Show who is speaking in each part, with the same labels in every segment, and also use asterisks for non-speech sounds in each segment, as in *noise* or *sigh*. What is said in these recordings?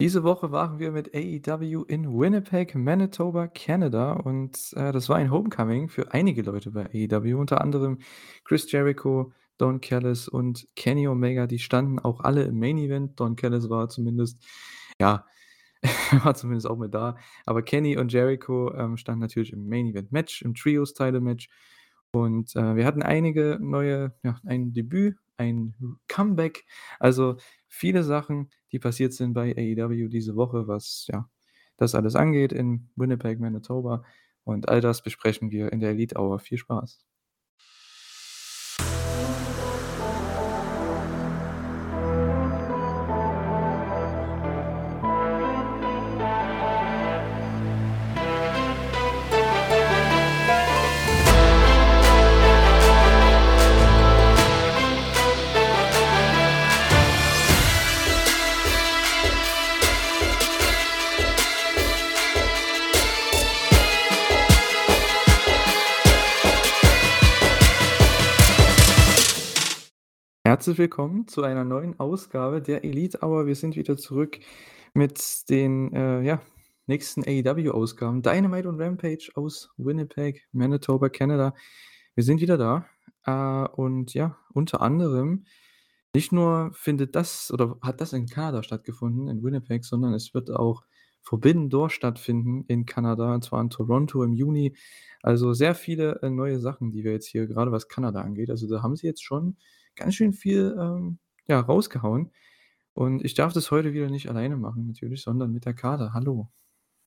Speaker 1: Diese Woche waren wir mit AEW in Winnipeg, Manitoba, Kanada und, äh, das war ein Homecoming für einige Leute bei AEW, unter anderem Chris Jericho, Don Callis und Kenny Omega. Die standen auch alle im Main Event. Don Callis war zumindest ja, *laughs* war zumindest auch mit da. Aber Kenny und Jericho, ähm, standen natürlich im Main Event Match, im Trios Title Match. Und, äh, wir hatten einige neue ja, ein Debüt, ein Comeback, also viele Sachen, die passiert sind bei AEW diese Woche, was, ja, das alles angeht in Winnipeg, Manitoba. Und all das besprechen wir in der Elite Hour. Viel Spaß. Herzlich willkommen zu einer neuen Ausgabe der Elite Hour. Wir sind wieder zurück mit den, äh, ja, nächsten AEW-Ausgaben. Dynamite und Rampage aus Winnipeg, Manitoba, Kanada. Wir sind wieder da. Äh, und ja, unter anderem nicht nur findet das oder hat das in Kanada stattgefunden, in Winnipeg, sondern es wird auch Forbidden Door stattfinden in Kanada, und zwar in Toronto im Juni. Also sehr viele, äh, neue Sachen, die wir jetzt hier gerade was Kanada angeht also, da haben sie jetzt schon ganz schön viel, ähm, ja, rausgehauen. Und ich darf das heute wieder nicht alleine machen natürlich, sondern mit der Kader. Hallo.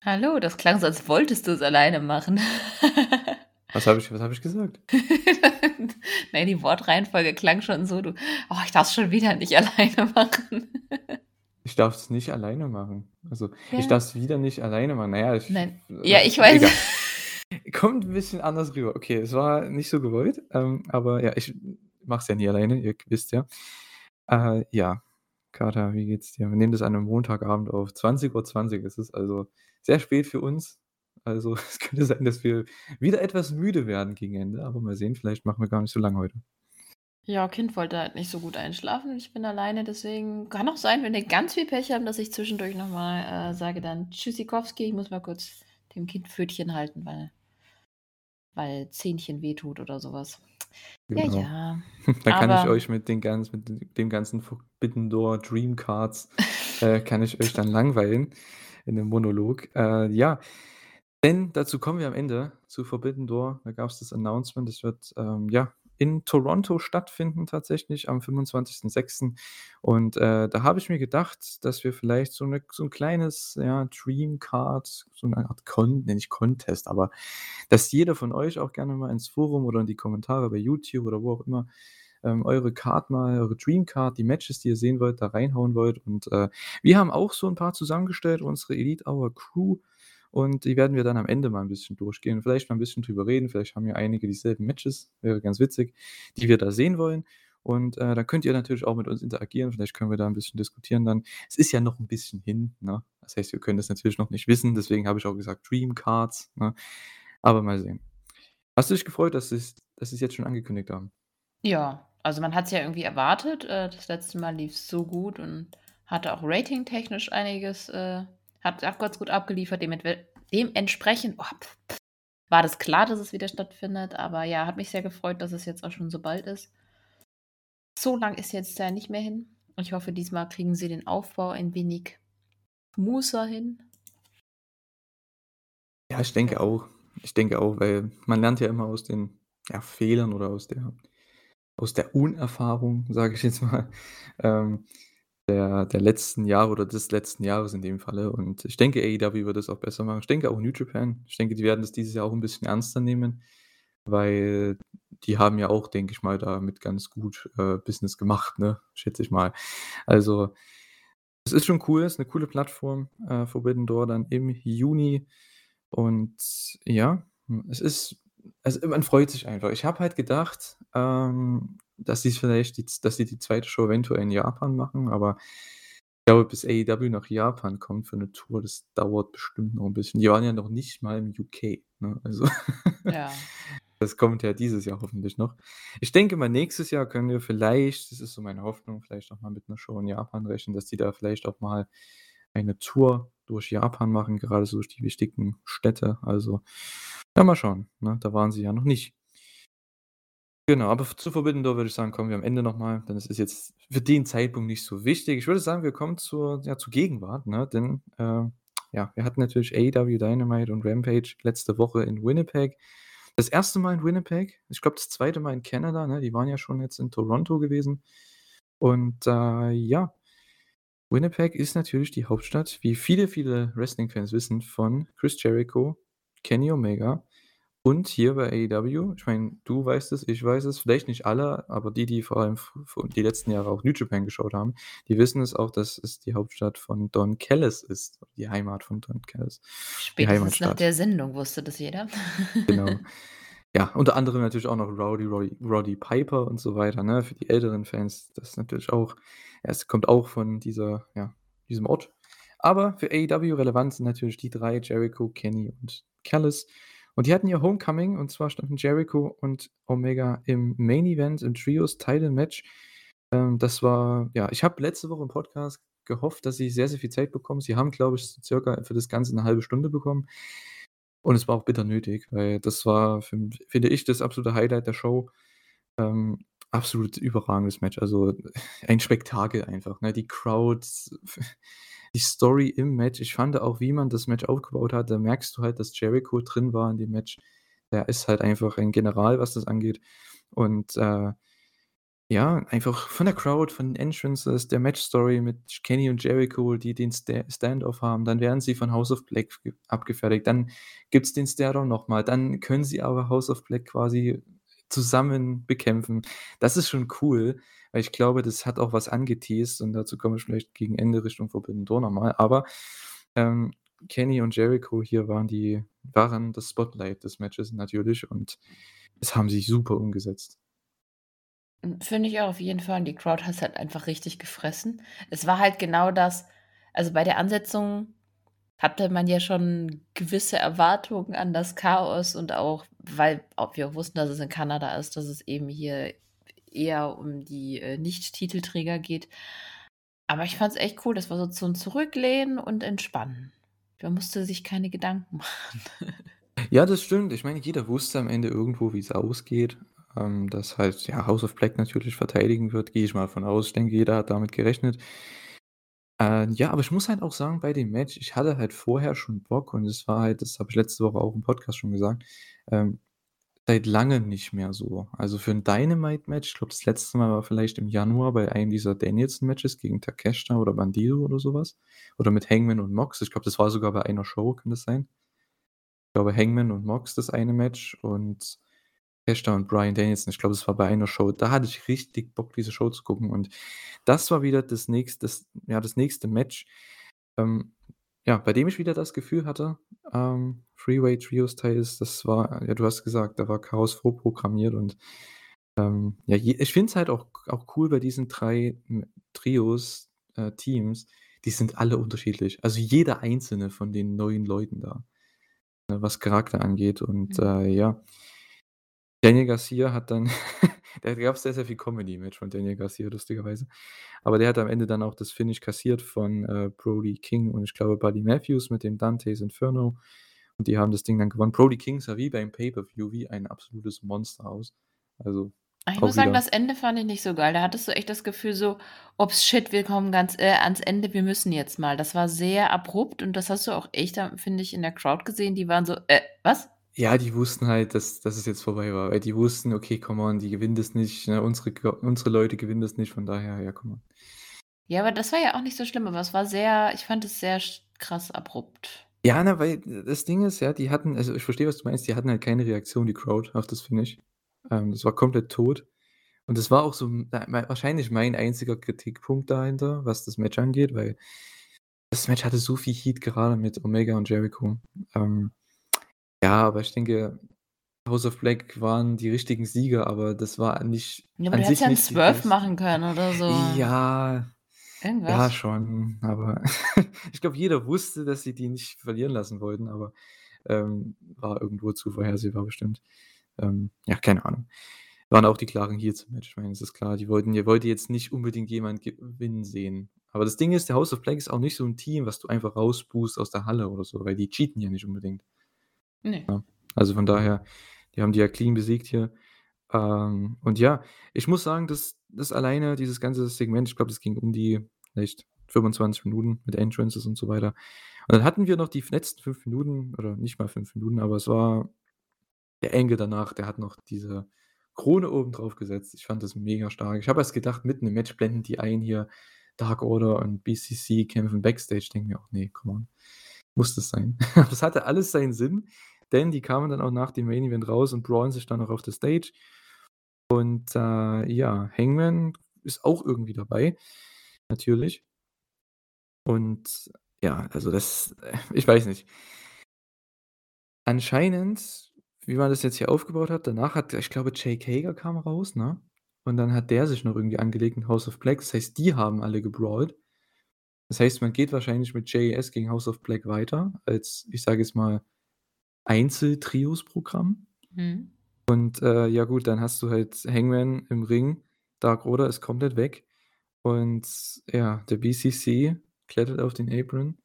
Speaker 2: Hallo, das klang so, als wolltest du es alleine machen. *laughs*
Speaker 1: Was habe ich was habe ich gesagt? *laughs*
Speaker 2: Nein, die Wortreihenfolge klang schon so, du: „Oh, ich darf's schon wieder nicht *laughs* alleine machen.“
Speaker 1: Ich darf es nicht alleine machen. Also, ich
Speaker 2: Ja.
Speaker 1: darf es wieder nicht alleine machen. Na ja, ich
Speaker 2: Nein.
Speaker 1: äh,
Speaker 2: Ja, ich weiß.
Speaker 1: egal. Kommt 'n bisschen anders rüber. Okay, es war nicht so gewollt, ähm, aber ja, ich mache es ja nie alleine, ihr wisst ja. Äh, ja, Kater, wie geht's dir? Wir nehmen das an 'nem Montagabend auf. 20:20 ist es, also sehr spät für uns. Also, *laughs* es könnte sein, dass wir wieder etwas müde werden gegen Ende, aber mal sehen, vielleicht machen wir gar nicht so lang heute.
Speaker 2: Ja, Kind wollte halt nicht so gut einschlafen. Ich bin alleine, deswegen kann auch sein, wenn wir ganz viel Pech haben, dass ich zwischendurch noch mal, äh, sage dann: „Tschüssikowski, ich muss mal kurz dem Kind Pfötchen halten, weil weil Zähnchen wehtut“ oder so was. Ja,
Speaker 1: Genau.
Speaker 2: ja. *laughs*
Speaker 1: Dann kann ich
Speaker 2: Aber
Speaker 1: euch mit den ganz mit dem ganzen Forbidden Door Dream Cards *laughs* äh, kann ich euch dann langweilen in 'nem Monolog. Äh, ja, denn dazu kommen wir am Ende zu Forbidden Door. Da gab's das Announcement. Das wird, ähm, ja, in Toronto stattfinden tatsächlich am 25.06. Und, äh, da habe ich mir gedacht, dass wir vielleicht so 'ne so 'n kleines, ja, Dream Card, so 'ne Art Con ne, nicht Contest, aber dass jeder von euch auch gerne mal ins Forum oder in die Kommentare bei YouTube oder wo auch immer, ähm, eure Card mal eure Dream Card, die Matches, die ihr sehen wollt, da reinhauen wollt. Und, äh, wir haben auch so 'n paar zusammengestellt, unsere Elite Hour Crew. Und die werden wir dann am Ende mal 'n bisschen durchgehen, vielleicht mal 'n bisschen drüber reden. Vielleicht haben ja einige dieselben Matches, wäre ganz witzig, die wir da sehen wollen. Und, äh, da könnt ihr natürlich auch mit uns interagieren. Vielleicht können wir da 'n bisschen diskutieren dann. Es ist ja noch 'n bisschen hin, ne? Das heißt, wir können das natürlich noch nicht wissen, deswegen habe ich auch gesagt Dream Cards, ne? Aber mal sehen. Hast du dich gefreut, dass sie's dass sie's jetzt schon angekündigt haben?
Speaker 2: Ja, also, man hat's ja irgendwie erwartet. Äh, das letzte Mal lief's so gut und hatte auch ratingtechnisch einiges äh, hat auch ganz gut abgeliefert. Dementsprechend oh, war das klar, dass es wieder stattfindet. Aber ja, hat mich sehr gefreut, dass es jetzt auch schon so bald ist. So lang ist jetzt ja nicht mehr hin. Und ich hoffe, diesmal kriegen sie den Aufbau ein wenig smoother hin.
Speaker 1: Ja, ich denke auch. Ich denke auch, weil man lernt ja immer aus den, ja, Fehlern oder aus der aus der Unerfahrung, sage ich jetzt mal, ähm, der der letzten Jahre oder des letzten Jahres in dem Falle. Und ich denke, AEW wird das auch besser machen. Ich denke auch New Japan. Ich denke, die werden das dieses Jahr auch 'n bisschen ernster nehmen, weil die haben ja auch, denke ich mal, damit ganz gut, äh, Business gemacht, ne, schätze ich mal. Also, es ist schon cool, ist 'ne coole Plattform, äh, Forbidden Door dann im Juni. Und ja, es ist also, man freut sich einfach. Ich habe halt gedacht, ähm, dass sie's vielleicht die dass sie die 2. Show eventuell in Japan machen, aber ich glaube, bis AEW nach Japan kommt für 'ne Tour, das dauert bestimmt noch 'n bisschen. Die waren ja noch nicht mal im UK, ne? Also,
Speaker 2: Ja. *laughs*
Speaker 1: das kommt ja dieses Jahr hoffentlich noch. Ich denke mal, nächstes Jahr können wir vielleicht das ist so meine Hoffnung, vielleicht auch mal mit 'ner Show in Japan rechnen, dass die da vielleicht auch mal, eine Tour durch Japan machen, gerade so durch die wichtigen Städte. Also, ja, mal schauen, ne? Da waren sie ja noch nicht. Genau, aber zu Forbidden Door würde ich sagen, kommen wir am Ende noch mal, denn es ist jetzt für den Zeitpunkt nicht so wichtig. Ich würde sagen, wir kommen zur ja, zur Gegenwart, ne? Denn, äh, ja, wir hatten natürlich AEW Dynamite und Rampage letzte Woche in Winnipeg. Das erste Mal in Winnipeg. Ich glaube, das zweite Mal in Kanada, ne? Die waren ja schon jetzt in Toronto gewesen. Und, äh, ja, Winnipeg ist natürlich die Hauptstadt, wie viele, viele Wrestling-Fans wissen, von Chris Jericho, Kenny Omega und hier bei AEW. Ich meine, du weißt es, ich weiß es, vielleicht nicht alle, aber die, die vor allem die letzten Jahre auch New Japan geschaut haben, die wissen es auch, dass es die Hauptstadt von Don Callis ist, die Heimat von Don Callis, die
Speaker 2: Spätestens nach der Sendung wusste das jeder. *laughs*
Speaker 1: Genau. Ja, unter anderem natürlich auch noch Rowdy Roddy Roddy Piper und so weiter, ne? Für die älteren Fans, das ist natürlich auch es kommt auch von dieser ja, diesem Ort. Aber für AEW relevant sind natürlich die 3, Jericho, Kenny und Callis. Und die hatten ihr Homecoming und zwar standen Jericho und Omega im Main Event im Trios Title Match. Ähm, das war ja, ich habe letzte Woche im Podcast gehofft, dass sie sehr, sehr viel Zeit bekommen. Sie haben, glaube ich, circa für das Ganze 'ne halbe Stunde bekommen. Und es war auch bitter nötig, weil das war für finde ich, das absolute Highlight der Show. Ähm, absolut überragendes Match. Also, *laughs* ein Spektakel einfach, ne? Die Crowd, die Story im Match. Ich fand auch, wie man das Match aufgebaut hat, da merkst du halt, dass Jericho drin war in dem Match. Der ist halt einfach ein General, was das angeht. Und, äh, ja, einfach von der Crowd, von den Entrances, der Match-Story mit Kenny und Jericho, die den Sta Stand-off haben. Dann werden sie von House of Black ge abgefertigt. Dann gibt's den Stare-Down noch mal. Dann können sie aber House of Black quasi zusammen bekämpfen. Das ist schon cool, weil ich glaube, das hat auch was angeteast und dazu komme ich vielleicht gegen Ende Richtung Forbidden Door noch mal. Aber, ähm, Kenny und Jericho hier waren die waren das Spotlight des Matches natürlich und das haben sie super umgesetzt.
Speaker 2: Hm, finde ich auch auf jeden Fall. Und die Crowd hat's halt einfach richtig gefressen. Es war halt genau das also, bei der Ansetzung hatte man ja schon gewisse Erwartungen an das Chaos und auch, weil auch wir wussten, dass es in Kanada ist, dass es eben hier eher um die, äh, Nicht-Titelträger geht. Aber ich fand's echt cool. Das war so zum Zurücklehnen und Entspannen. Man musste sich keine Gedanken *laughs* machen.
Speaker 1: Ja, das stimmt. Ich meine, jeder wusste am Ende irgendwo, wie's ausgeht. Ähm, dass halt, ja, House of Black natürlich verteidigen wird, gehe ich mal von aus. Ich denke, jeder hat damit gerechnet. Äh, ja, aber ich muss halt auch sagen, bei dem Match, ich hatte halt vorher schon Bock und es war halt das habe ich letzte Woche auch im Podcast schon gesagt, ähm, seit Langem nicht mehr so. Also, für 'n Dynamite-Match, ich glaube, das letzte Mal war vielleicht im Januar bei einem dieser Danielson-Matches gegen Takeshita oder Bandido oder so was. Oder mit Hangman und Mox. Ich glaube, das war sogar bei einer Show, kann das sein? Ich glaube, Hangman und Mox das eine Match und Takeshita und Bryan Danielson. Ich glaube, das war bei einer Show. Da hatte ich richtig Bock, diese Show zu gucken und das war wieder das nächst das ja, das nächste Match, ähm, ja, bei dem ich wieder das Gefühl hatte, ähm, Three-Way Trios Titles, das war ja, du hast gesagt, da war Chaos vorprogrammiert und, ähm, ja, je ich finde es halt auch auch cool bei diesen 3 m Trios äh, Teams, die sind alle unterschiedlich. Also, jeder einzelne von den neuen Leuten da, ne, was Charakter angeht und,
Speaker 2: Mhm.
Speaker 1: äh, ja. Daniel Garcia hat dann *laughs* da gab's sehr, sehr viel Comedy-Match von Daniel Garcia lustigerweise. Aber der hat am Ende dann auch das Finish kassiert von, äh, Brody King und ich glaube Buddy Matthews mit dem Dante's Inferno und die haben das Ding dann gewonnen. Brody King sah wie beim Pay-per-View wie ein absolutes Monster aus. Also,
Speaker 2: ich muss sagen, das Ende fand ich nicht so geil. Da hattest du echt das Gefühl so: „Ups, shit, wir kommen ganz äh, ans Ende, wir müssen jetzt mal.“ Das war sehr abrupt und das hast du auch echt da, finde ich, in der Crowd gesehen. Die waren so: „Äh, was?“
Speaker 1: Ja, die wussten halt, dass dass es jetzt vorbei war, weil die wussten: „Okay, come on, die gewinnen das nicht, ne? Unsere unsere Leute gewinnen das nicht, von daher, ja, come on.“
Speaker 2: Ja, aber das war ja auch nicht so schlimm, aber es war sehr ich fand es sehr krass abrupt.
Speaker 1: Ja, ne, weil das Ding ist ja, die hatten also, ich verstehe, was du meinst, die hatten halt keine Reaktion, die Crowd, auf das Finish. Ähm, das war komplett tot. Und das war auch so wahrscheinlich mein einziger Kritikpunkt dahinter, was das Match angeht, weil das Match hatte so viel Heat, gerade mit Omega und Jericho. Ähm, ja, aber ich denke, House of Black waren die richtigen Sieger, aber das war nicht
Speaker 2: Ja, aber
Speaker 1: an
Speaker 2: du hättest
Speaker 1: sich
Speaker 2: ja 'n
Speaker 1: nicht die
Speaker 2: Swerve
Speaker 1: best
Speaker 2: machen können oder so.
Speaker 1: Ja, ja
Speaker 2: Irgendwas.
Speaker 1: schon, aber *laughs* ich glaube, jeder wusste, dass sie die nicht verlieren lassen wollten, aber, ähm, war irgendwo zu vorhersehbar bestimmt. Ähm, ja, keine Ahnung. Waren auch die klaren Heels im Match. Ich meine, das ist klar. Die wollten ihr wollte jetzt nicht unbedingt jemand gewinnen sehen. Aber das Ding ist, der House of Black ist auch nicht so 'n Team, was du einfach rausboost aus der Halle oder so, weil die cheaten ja nicht unbedingt.
Speaker 2: Ne.
Speaker 1: Ja, also von daher, die haben die ja clean besiegt hier. Ähm, und ja, ich muss sagen, dass das alleine dieses ganze Segment ich glaube, das ging um die vielleicht 25 Minuten mit Entrances und so weiter. Und dann hatten wir noch die letzten 5 Minuten oder nicht mal 5 Minuten, aber es war der Angle danach, der hat noch diese Krone oben drauf gesetzt. Ich fand das mega stark. Ich habe erst gedacht, mitten im Match blenden die ein hier, Dark Order und BCC kämpfen Backstage. Denke mir auch: „Ne, come on, muss das sein?“ *laughs* Das hatte alles seinen Sinn, denn die kamen dann auch nach dem Main Event raus und brawlen sich dann noch auf der Stage. Und, äh, ja, Hangman ist auch irgendwie dabei, natürlich. Und ja, also das *laughs* ich weiß nicht. Anscheinend, wie man das jetzt hier aufgebaut hat danach hat ich glaube, Jake Hager kam raus, ne? Und dann hat der sich noch irgendwie angelegt mit House of Black. Das heißt, die haben alle gebrawlt. Das heißt, man geht wahrscheinlich mit JAS gegen House of Black weiter als, ich sage jetzt mal, Einzel-Trios-Programm.
Speaker 2: Mhm.
Speaker 1: Und, äh, ja gut, dann hast du halt Hangman im Ring. Dark Order ist komplett weg. Und ja, der BCC klettert auf den Apron.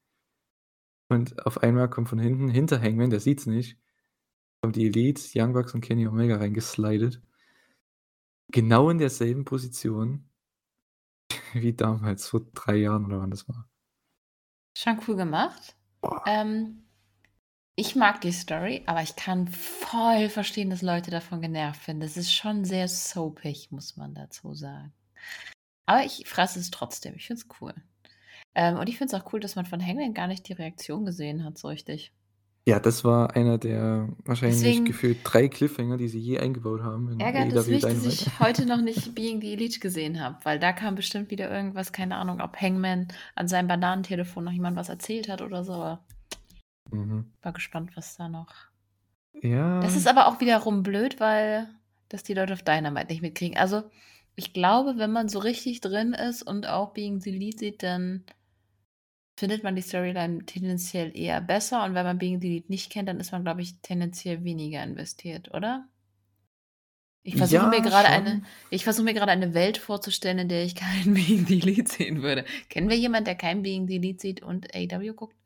Speaker 1: Und auf einmal kommt von hinten hinter Hangman, der sieht's nicht, kommt die Elite, Young Bucks und Kenny Omega reingeslidet. Genau in derselben Position *laughs* wie damals vor 3 Jahren oder wann das war.
Speaker 2: Schon cool gemacht. Ähm, ich mag die Story, aber ich kann voll verstehen, dass Leute davon genervt sind. Das ist schon sehr soapig, muss man dazu sagen. Aber ich fresse es trotzdem. Ich finde es cool. Ähm, und ich finde es auch cool, dass man von Hangman gar nicht die Reaktion gesehen hat, so richtig.
Speaker 1: Ja, das war einer der wahrscheinlich
Speaker 2: Deswegen
Speaker 1: gefühlt 3 Cliffhanger, die sie je eingebaut haben in
Speaker 2: ärgert es mich, dass ich heute noch nicht Being the Elite gesehen habe, weil da kam bestimmt wieder irgendwas, keine Ahnung, ob Hangman an seinem Bananentelefon noch jemand was erzählt hat oder so,
Speaker 1: Mhm.
Speaker 2: war gespannt, was da noch Das
Speaker 1: Ja.
Speaker 2: ist aber auch wiederum blöd, weil das die Leute auf Dynamite nicht mitkriegen. Also, ich glaube, wenn man so richtig drin ist und auch Being the Elite sieht, dann findet man die Storyline tendenziell eher besser und wenn man Being the Elite nicht kennt, dann ist man, glaube ich, tendenziell weniger investiert, oder? Ich versuche mir
Speaker 1: Ja,
Speaker 2: grade eine
Speaker 1: schon.
Speaker 2: ich versuche mir eine Welt vorzustellen, in der ich kein *laughs* Being the Elite sehen würde. Kennen wir jemanden, der kein Being the Elite sieht und AEW guckt?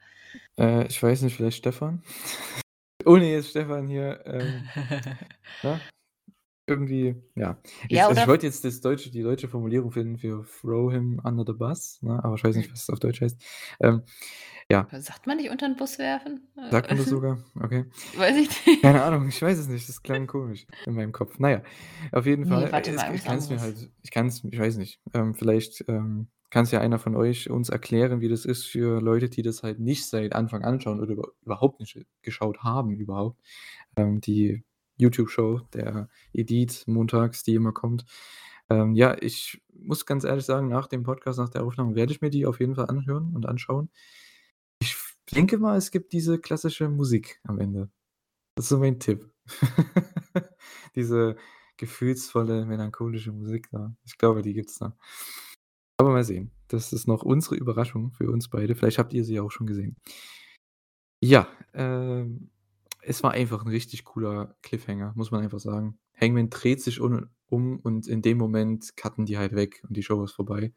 Speaker 1: Äh, ich weiß nicht, vielleicht Stefan? *laughs* Ohne jetzt Stefan hier, ähm, *laughs* ne? Irgendwie, ja. Ich
Speaker 2: Ja,
Speaker 1: also, ich wollte jetzt das deutsche die deutsche Formulierung finden für „throw him under the bus“, ne, aber ich weiß nicht, was das auf Deutsch heißt. Ähm, ja.
Speaker 2: Sagt man nicht unter 'n Bus werfen?
Speaker 1: Sagt man das sogar? Okay. *laughs*
Speaker 2: Weiß ich nicht.
Speaker 1: Keine Ahnung, ich weiß es nicht. Das klang komisch in meinem Kopf. Na ja, auf jeden Fall,
Speaker 2: warte
Speaker 1: äh,
Speaker 2: mal,
Speaker 1: es ich
Speaker 2: irgendwas
Speaker 1: kann's mir halt ich kann's ich weiß nicht. Ähm, vielleicht, ähm, kann's ja einer von euch uns erklären, wie das ist für Leute, die das halt nicht seit Anfang an schauen oder über überhaupt nicht geschaut haben überhaupt. Ähm, die YouTube-Show, der Edit montags, die immer kommt. Ähm, ja, ich muss ganz ehrlich sagen, nach dem Podcast, nach der Aufnahme werde ich mir die auf jeden Fall anhören und anschauen. Ich denke mal, es gibt diese klassische Musik am Ende. Das ist so mein Tipp. *laughs* Diese gefühlsvolle, melancholische Musik da. Ich glaube, die gibt's da. Aber mal sehen. Das ist noch unsere Überraschung für uns beide. Vielleicht habt ihr sie ja auch schon gesehen. Ja, ähm, es war einfach 'n richtig cooler Cliffhanger, muss man einfach sagen. Hangman dreht sich un um und in dem Moment cutten die halt weg und die Show ist vorbei.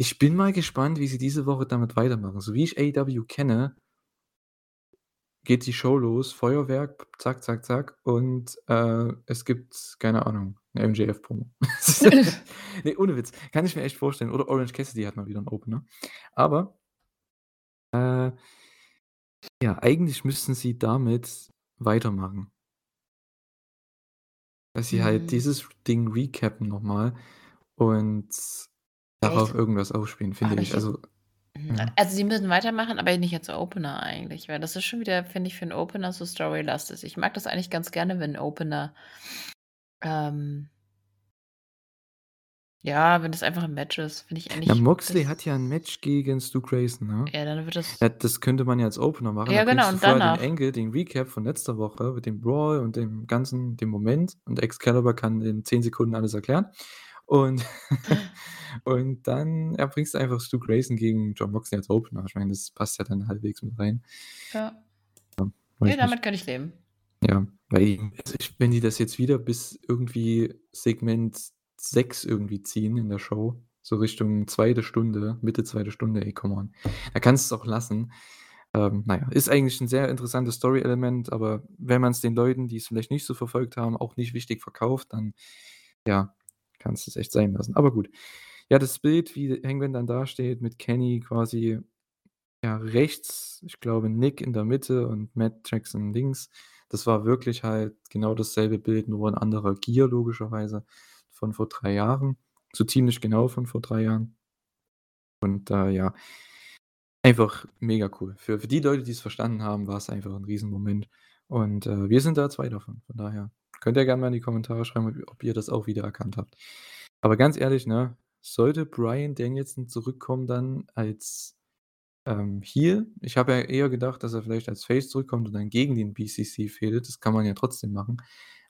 Speaker 1: Ich bin mal gespannt, wie sie diese Woche damit weitermachen. So wie ich AEW kenne geht die Show los, Feuerwerk, zack, zack, zack und, äh, es gibt, keine Ahnung, 'ne MJF-Promo. *laughs* Ne, ohne Witz. Kann ich mir echt vorstellen. Oder Orange Cassidy hat mal wieder 'n Opener. Aber äh, ja, eigentlich müssten sie damit weitermachen. Dass sie halt
Speaker 2: Mhm.
Speaker 1: dieses Ding recappen noch mal und darauf
Speaker 2: Echt?
Speaker 1: irgendwas aufspielen, finde ich. Also
Speaker 2: mhm,
Speaker 1: ja.
Speaker 2: also, sie müssen weitermachen, aber nicht als Opener eigentlich, weil das ist schon wieder, finde ich, für 'n Opener so storylastig. Ich mag das eigentlich ganz gerne, wenn Opener ähm ja, wenn das einfach 'n Match ist, finde ich eigentlich
Speaker 1: Moxley
Speaker 2: das
Speaker 1: hat ja 'n Match gegen Stu Grayson, ne?
Speaker 2: Ja, dann wird das
Speaker 1: Ja, das könnte man ja als Opener machen.
Speaker 2: Ja,
Speaker 1: Dann
Speaker 2: genau, und
Speaker 1: vorher den. Angle, den Recap von letzter Woche mit dem Brawl und dem ganzen dem Moment und Excalibur kann in 10 Sekunden alles erklären. Und *laughs* *laughs* und dann, ja, bringst du einfach Stu Grayson gegen Jon Moxley als Opener. Ich meine, das passt ja dann halbwegs mit rein.
Speaker 2: Ja.
Speaker 1: Ja, nicht.
Speaker 2: damit kann ich leben.
Speaker 1: Ja, weil die also ich wenn die das jetzt wieder bis irgendwie Segment 6 irgendwie ziehen in der Show, so Richtung 2. Stunde, Mitte 2. Stunde, ey, come on. Da kannst du's auch lassen. Ähm, na ja, ist eigentlich 'n sehr interessantes Story-Element, aber wenn man's den Leuten, die's vielleicht nicht so verfolgt haben, auch nicht wichtig verkauft, dann, ja, kannst du's echt sein lassen. Aber gut. Ja, das Bild, wie Hangman dann dasteht mit Kenny quasi, ja, rechts, ich glaube, Nick in der Mitte und Matt Jackson links. Das war wirklich halt genau dasselbe Bild, nur in anderer Gear logischerweise von vor 3 Jahren, so ziemlich genau von vor 3 Jahren. Und, äh, ja einfach mega cool. Für für die Leute, die's verstanden haben, war's einfach 'n Riesenmoment. Und, äh, wir sind da 2 davon. Von daher könnt ihr gerne mal in die Kommentare schreiben, ob ihr das auch wiedererkannt habt. Aber ganz ehrlich, ne, sollte Bryan Danielson zurückkommen dann als, ähm, Heel ich habe ja eher gedacht, dass er vielleicht als Face zurückkommt und dann gegen den BCC fehdet. Das kann man ja trotzdem machen.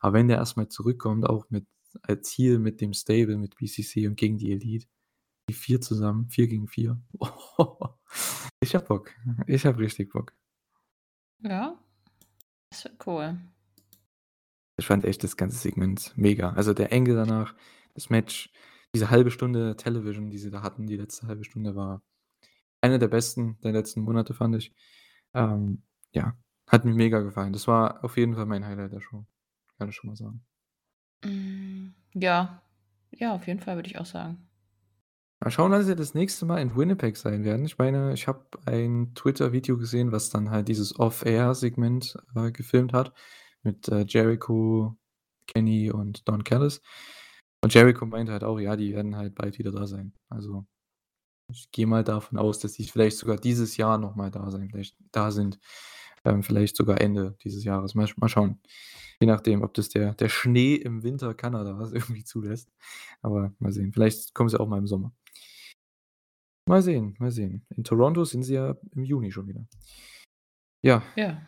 Speaker 1: Aber wenn der erst mal zurückkommt, auch mit als Heel mit dem Stable, mit BCC und gegen die Elite, die 4 zusammen, 4 gegen 4. *laughs* Ich habe Bock. Ich habe richtig Bock.
Speaker 2: Ja, das wird cool.
Speaker 1: Ich fand echt das ganze Segment mega. Also, der Angle danach, das Match, diese 1/2 Stunde Television, die sie da hatten, die letzte 1/2 Stunde war eine der besten der letzten Monate, fand ich. Ähm, ja, hat mir mega gefallen. Das war auf jeden Fall mein Highlight der Show, kann ich schon mal sagen.
Speaker 2: Hm, ja. Ja, auf jeden Fall, würde ich auch sagen.
Speaker 1: Mal schauen, wann sie das nächste Mal in Winnipeg sein werden. Ich meine, ich habe ein Twitter-Video gesehen, was dann halt dieses Off-Air-Segment, äh, gefilmt hat mit, äh, Jericho, Kenny und Don Callis. Und Jericho meinte halt auch, ja, die werden halt bald wieder da sein. Also, ich gehe mal davon aus, dass die vielleicht sogar dieses Jahr noch mal da sein vielleicht da sind. Ähm, vielleicht sogar Ende dieses Jahres. Mal mal schauen. Je nachdem, ob das der der Schnee im Winter Kanadas *laughs* irgendwie zulässt. Aber mal sehen. Vielleicht kommen sie auch mal im Sommer. Mal sehen, mal sehen. In Toronto sind sie ja im Juni schon wieder. Ja.
Speaker 2: Ja.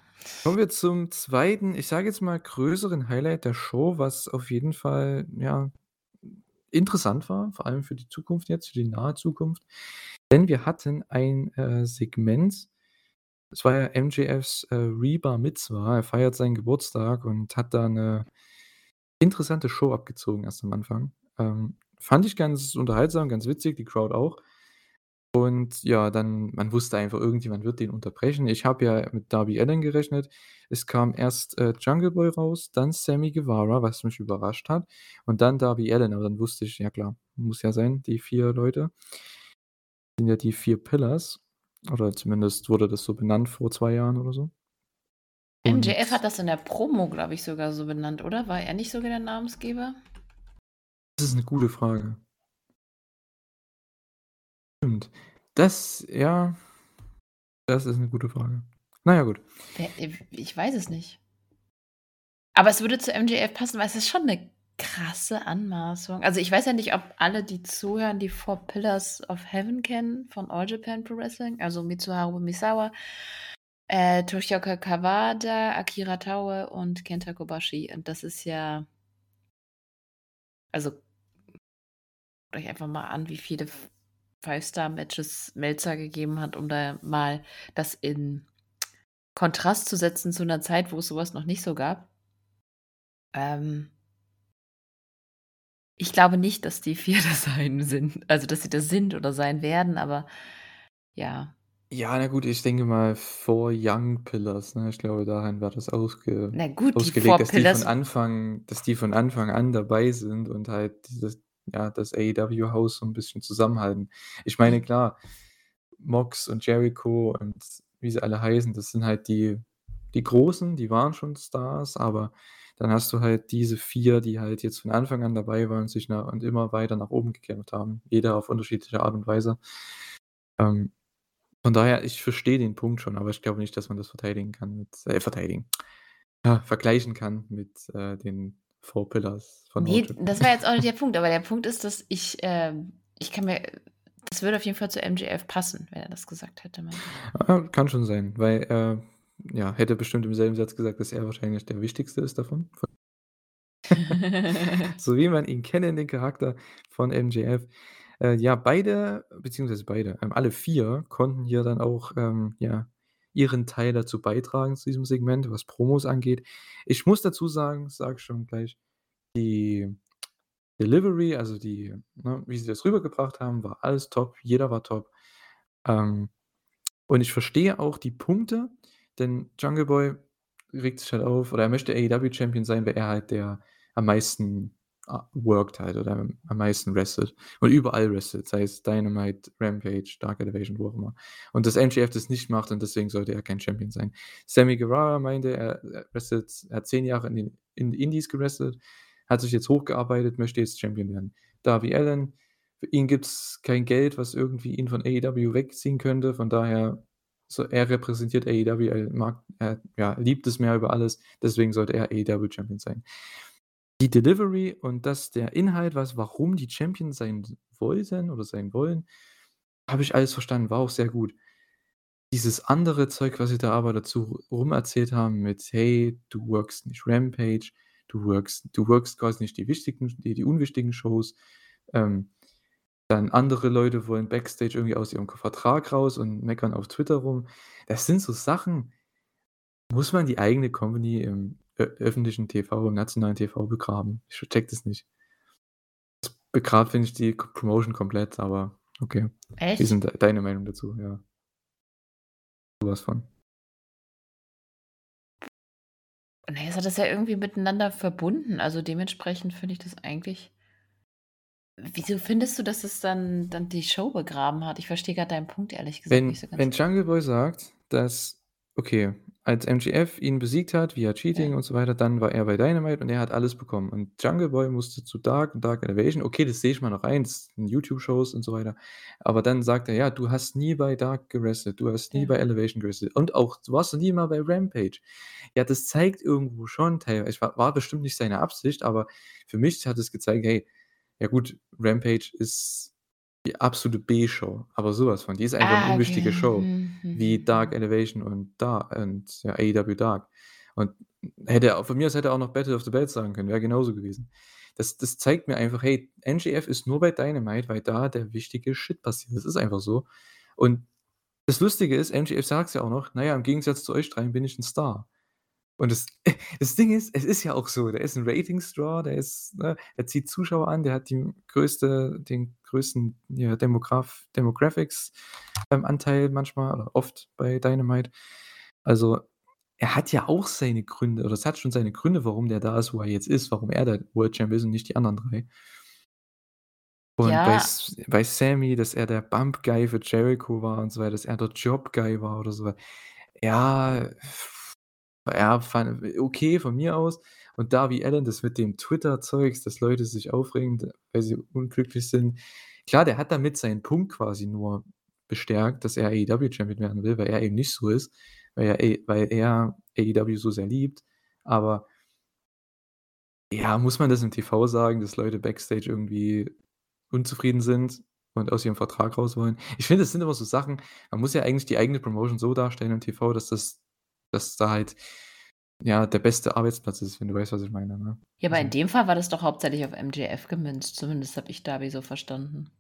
Speaker 1: Kommen wir zum 2., ich sage jetzt mal, größeren Highlight der Show, was auf jeden Fall, ja, interessant war, vor allem für die Zukunft jetzt, für die nahe Zukunft. Denn wir hatten ein, äh, Segment. Es war ja MJFs, äh, Re-Bar Mitzvah. Er feiert seinen Geburtstag und hat da 'ne interessante Show abgezogen erst am Anfang. Ähm, fand ich ganz unterhaltsam, ganz witzig, die Crowd auch. Und ja, dann man wusste einfach, irgendjemand wird den unterbrechen. Ich habe ja mit Darby Allin gerechnet. Es kam erst, äh, Jungle Boy raus, dann Sammy Guevara, was mich überrascht hat, und dann Darby Allin. Aber dann wusste ich: „Ja klar, muss ja sein, die 4 Leute.“ Sind ja die 4 Pillars oder zumindest wurde das so benannt vor 2 Jahren oder so.
Speaker 2: MJF hat
Speaker 1: Und
Speaker 2: das in der Promo, glaube ich, sogar so benannt, oder? War er nicht sogar der Namensgeber?
Speaker 1: Das ist 'ne gute Frage. Stimmt. Das ja das ist 'ne gute Frage. Na ja, gut.
Speaker 2: Ich weiß es nicht. Aber es würde zu MJF passen, weil es ist schon 'ne krasse Anmaßung. Also, ich weiß ja nicht, ob alle, die zuhören, die 4 Pillars of Heaven kennen von All Japan Pro Wrestling, also Mitsuharu Misawa, äh, Toshioka Kawada, Akira Taue und Kenta Kobashi. Und das ist ja also euch einfach mal an, wie viele Five-Star-Matches Meltzer gegeben hat, um da mal das in Kontrast zu setzen zu 'ner Zeit, wo es so was noch nicht so gab. Ähm ich glaube nicht, dass die 4 *laughs* das sein sind also, dass sie das sind oder sein werden, aber ja.
Speaker 1: Ja, na gut, ich denke mal 4 Young Pillars, ne? Ich glaube, daran war das ausge
Speaker 2: Na gut, die 4
Speaker 1: ausgelegt, dass die von Anfang dass die von Anfang an dabei sind und halt dieses ja, das AEW-Haus so 'n bisschen zusammenhalten. Ich meine, klar, Mox und Jericho und wie sie alle heißen, das sind halt die die Großen, die waren schon Stars, aber dann hast du halt diese 4, die halt jetzt von Anfang an dabei waren, sich na und immer weiter nach oben gekämpft haben, jeder auf unterschiedliche Art und Weise. Ähm, von daher, ich verstehe den Punkt schon, aber ich glaube nicht, dass man das verteidigen kann mit äh, verteidigen, ja, vergleichen kann mit, äh, den 4 Pillars von All
Speaker 2: Ne,
Speaker 1: Japan.
Speaker 2: das war jetzt auch nicht der *laughs* Punkt, aber der Punkt ist, dass ich, ähm ich kann mir das würde auf jeden Fall zu MJF passen, wenn er das gesagt hätte.
Speaker 1: Ah, kann schon sein, weil er ja, hätte bestimmt im selben Satz gesagt, dass er wahrscheinlich der Wichtigste ist davon. *laughs* So wie man ihn kenne, den Charakter von MJF. Äh, ja, beide beziehungsweise beide, ähm, alle 4 konnten hier dann auch, ähm, ja, ihren Teil dazu beitragen zu diesem Segment, was Promos angeht. Ich muss dazu sagen, sage ich schon gleich, die Delivery, also die ne, wie sie das rübergebracht haben, war alles top. Jeder war top. Ähm, und ich verstehe auch die Punkte, denn Jungle Boy regt sich halt auf oder er möchte AEW Champion sein, weil er halt der am meisten worked halt oder am meisten wrestelt und überall wrestelt, sei es Dynamite, Rampage, Dark Elevation, wo auch immer. Und dass MJF das nicht macht und deswegen sollte er kein Champion sein. Sammy Guevara meinte, er wrestelt er hat 10 Jahre in den in Indies gewrestelt, hat sich jetzt hochgearbeitet, möchte jetzt Champion werden. Darby Allin, für ihn gibt's kein Geld, was irgendwie ihn von AEW wegziehen könnte, von daher so er repräsentiert AEW, er mag er, ja, liebt es mehr über alles, deswegen sollte er AEW Champion sein. Die Delivery und das der Inhalt, was warum die Champion sein wollten oder sein wollen, habe ich alles verstanden, war auch sehr gut. Dieses andere Zeug, was sie da aber dazu rum erzählt haben mit: „Hey, du workst nicht Rampage, du workst du workst quasi nicht die wichtigen die die unwichtigen Shows.“ Ähm, dann andere Leute wollen Backstage irgendwie aus ihrem Vertrag raus und meckern auf Twitter rum. Das sind so Sachen muss man die eigene Company im öffentlichen TV, im nationalen TV begraben? Ich checke das nicht. Das begrabt, finde ich, die Promotion komplett, aber okay. Wie
Speaker 2: Echt?
Speaker 1: sind d deine Meinung dazu? Ja. So was von.
Speaker 2: Na ja, es hat das ja irgendwie miteinander verbunden. Also, dementsprechend finde ich das eigentlich Wieso findest du, dass es dann dann die Show begraben hat? Ich verstehe grad deinen Punkt ehrlich gesagt
Speaker 1: Wenn
Speaker 2: nicht so ganz.
Speaker 1: wenn Jungle Boy sagt, dass okay, als MJF ihn besiegt hat via
Speaker 2: Ja.
Speaker 1: Cheating und so weiter, dann war er bei Dynamite und er hat alles bekommen. Und Jungle Boy musste zu Dark und Dark Elevation. Okay, das sehe ich mal noch ein, das sind YouTube-Shows und so weiter. Aber dann sagt er: „Ja, du hast nie bei Dark gewrestelt, du hast nie
Speaker 2: Ja.
Speaker 1: bei Elevation gewrestelt und auch du warst nie mal bei Rampage.“ Ja, das zeigt irgendwo schon teilweise war war bestimmt nicht seine Absicht, aber für mich hat es gezeigt: „Hey, ja gut, Rampage ist die absolute B-Show, aber so was von. Die ist einfach 'ne
Speaker 2: Ah, okay.
Speaker 1: unwichtige Show,
Speaker 2: Mhm,
Speaker 1: wie
Speaker 2: mhm,
Speaker 1: Dark
Speaker 2: mhm.
Speaker 1: Elevation und Da und ja, AEW Dark. Und hätte er von mir aus hätte er auch noch Battle of the Belts sagen können, wäre genauso gewesen. Das das zeigt mir einfach: Hey, MJF ist nur bei Dynamite, weil da der wichtige Shit passiert. Das ist einfach so. Und das Lustige ist, MJF sagt's ja auch noch: „Na ja, im Gegensatz zu euch dreien bin ich 'n Star.“ Und das *laughs* das Ding ist, es ist ja auch so, der ist 'n Ratings-Draw, der ist ne, er zieht Zuschauer an, der hat die größte den größten, ja, Demograph Demographics, ähm, Anteil manchmal oder oft bei Dynamite. Also, er hat ja auch seine Gründe oder es hat schon seine Gründe, warum der da ist, wo er jetzt ist, warum er der World Champ ist und nicht die anderen 3. Und bei
Speaker 2: Ja.
Speaker 1: S bei Sammy, dass er der Bump Guy für Jericho war und so weiter, dass er der Job Guy war oder so wa ja, ja, fan okay von mir aus. Und Darby Allin, das mit dem Twitter-Zeugs, dass Leute sich aufregen, weil sie unglücklich sind. Klar, der hat damit seinen Punkt quasi nur bestärkt, dass er AEW Champion werden will, weil er eben nicht so ist, weil er weil er AEW so sehr liebt. Aber ja, muss man das im TV sagen, dass Leute Backstage irgendwie unzufrieden sind und aus ihrem Vertrag raus wollen? Ich finde, das sind immer so Sachen man muss ja eigentlich die eigene Promotion so darstellen im TV, dass das dass da halt, ja, der beste Arbeitsplatz ist, wenn du weißt, was ich meine, ne?
Speaker 2: Ja, aber in
Speaker 1: Also
Speaker 2: dem Fall war das doch hauptsächlich auf MJF gemünzt. Zumindest habe ich Darby so verstanden.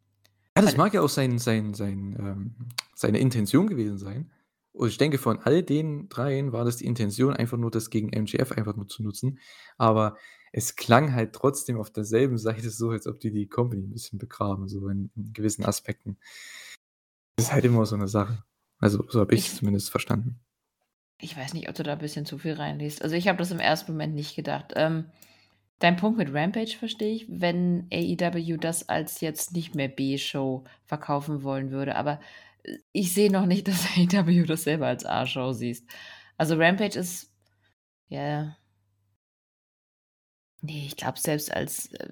Speaker 1: Ja, das
Speaker 2: Weil
Speaker 1: mag ja auch sein sein sein ähm, seine Intention gewesen sein. Und ich denke, von all den dreien war das die Intention, einfach nur das gegen MJF einfach nur zu nutzen. Aber es klang halt trotzdem auf derselben *laughs* Seite so, als ob die die Company 'n bisschen begraben, so in in gewissen Aspekten. Ist halt immer so 'ne Sache. Also, so habe
Speaker 2: Ich
Speaker 1: zumindest verstanden.
Speaker 2: Ich weiß nicht, ob du da bisschen zu viel reinliest. Also, ich habe das im ersten Moment nicht gedacht. Ähm, dein Punkt mit Rampage verstehe ich, wenn AEW das als jetzt nicht mehr B-Show verkaufen wollen würde. Aber, äh, ich sehe noch nicht, *laughs* dass AEW das selber als A-Show siehst. Also, Rampage ist ja Ne, ich glaube, selbst als äh,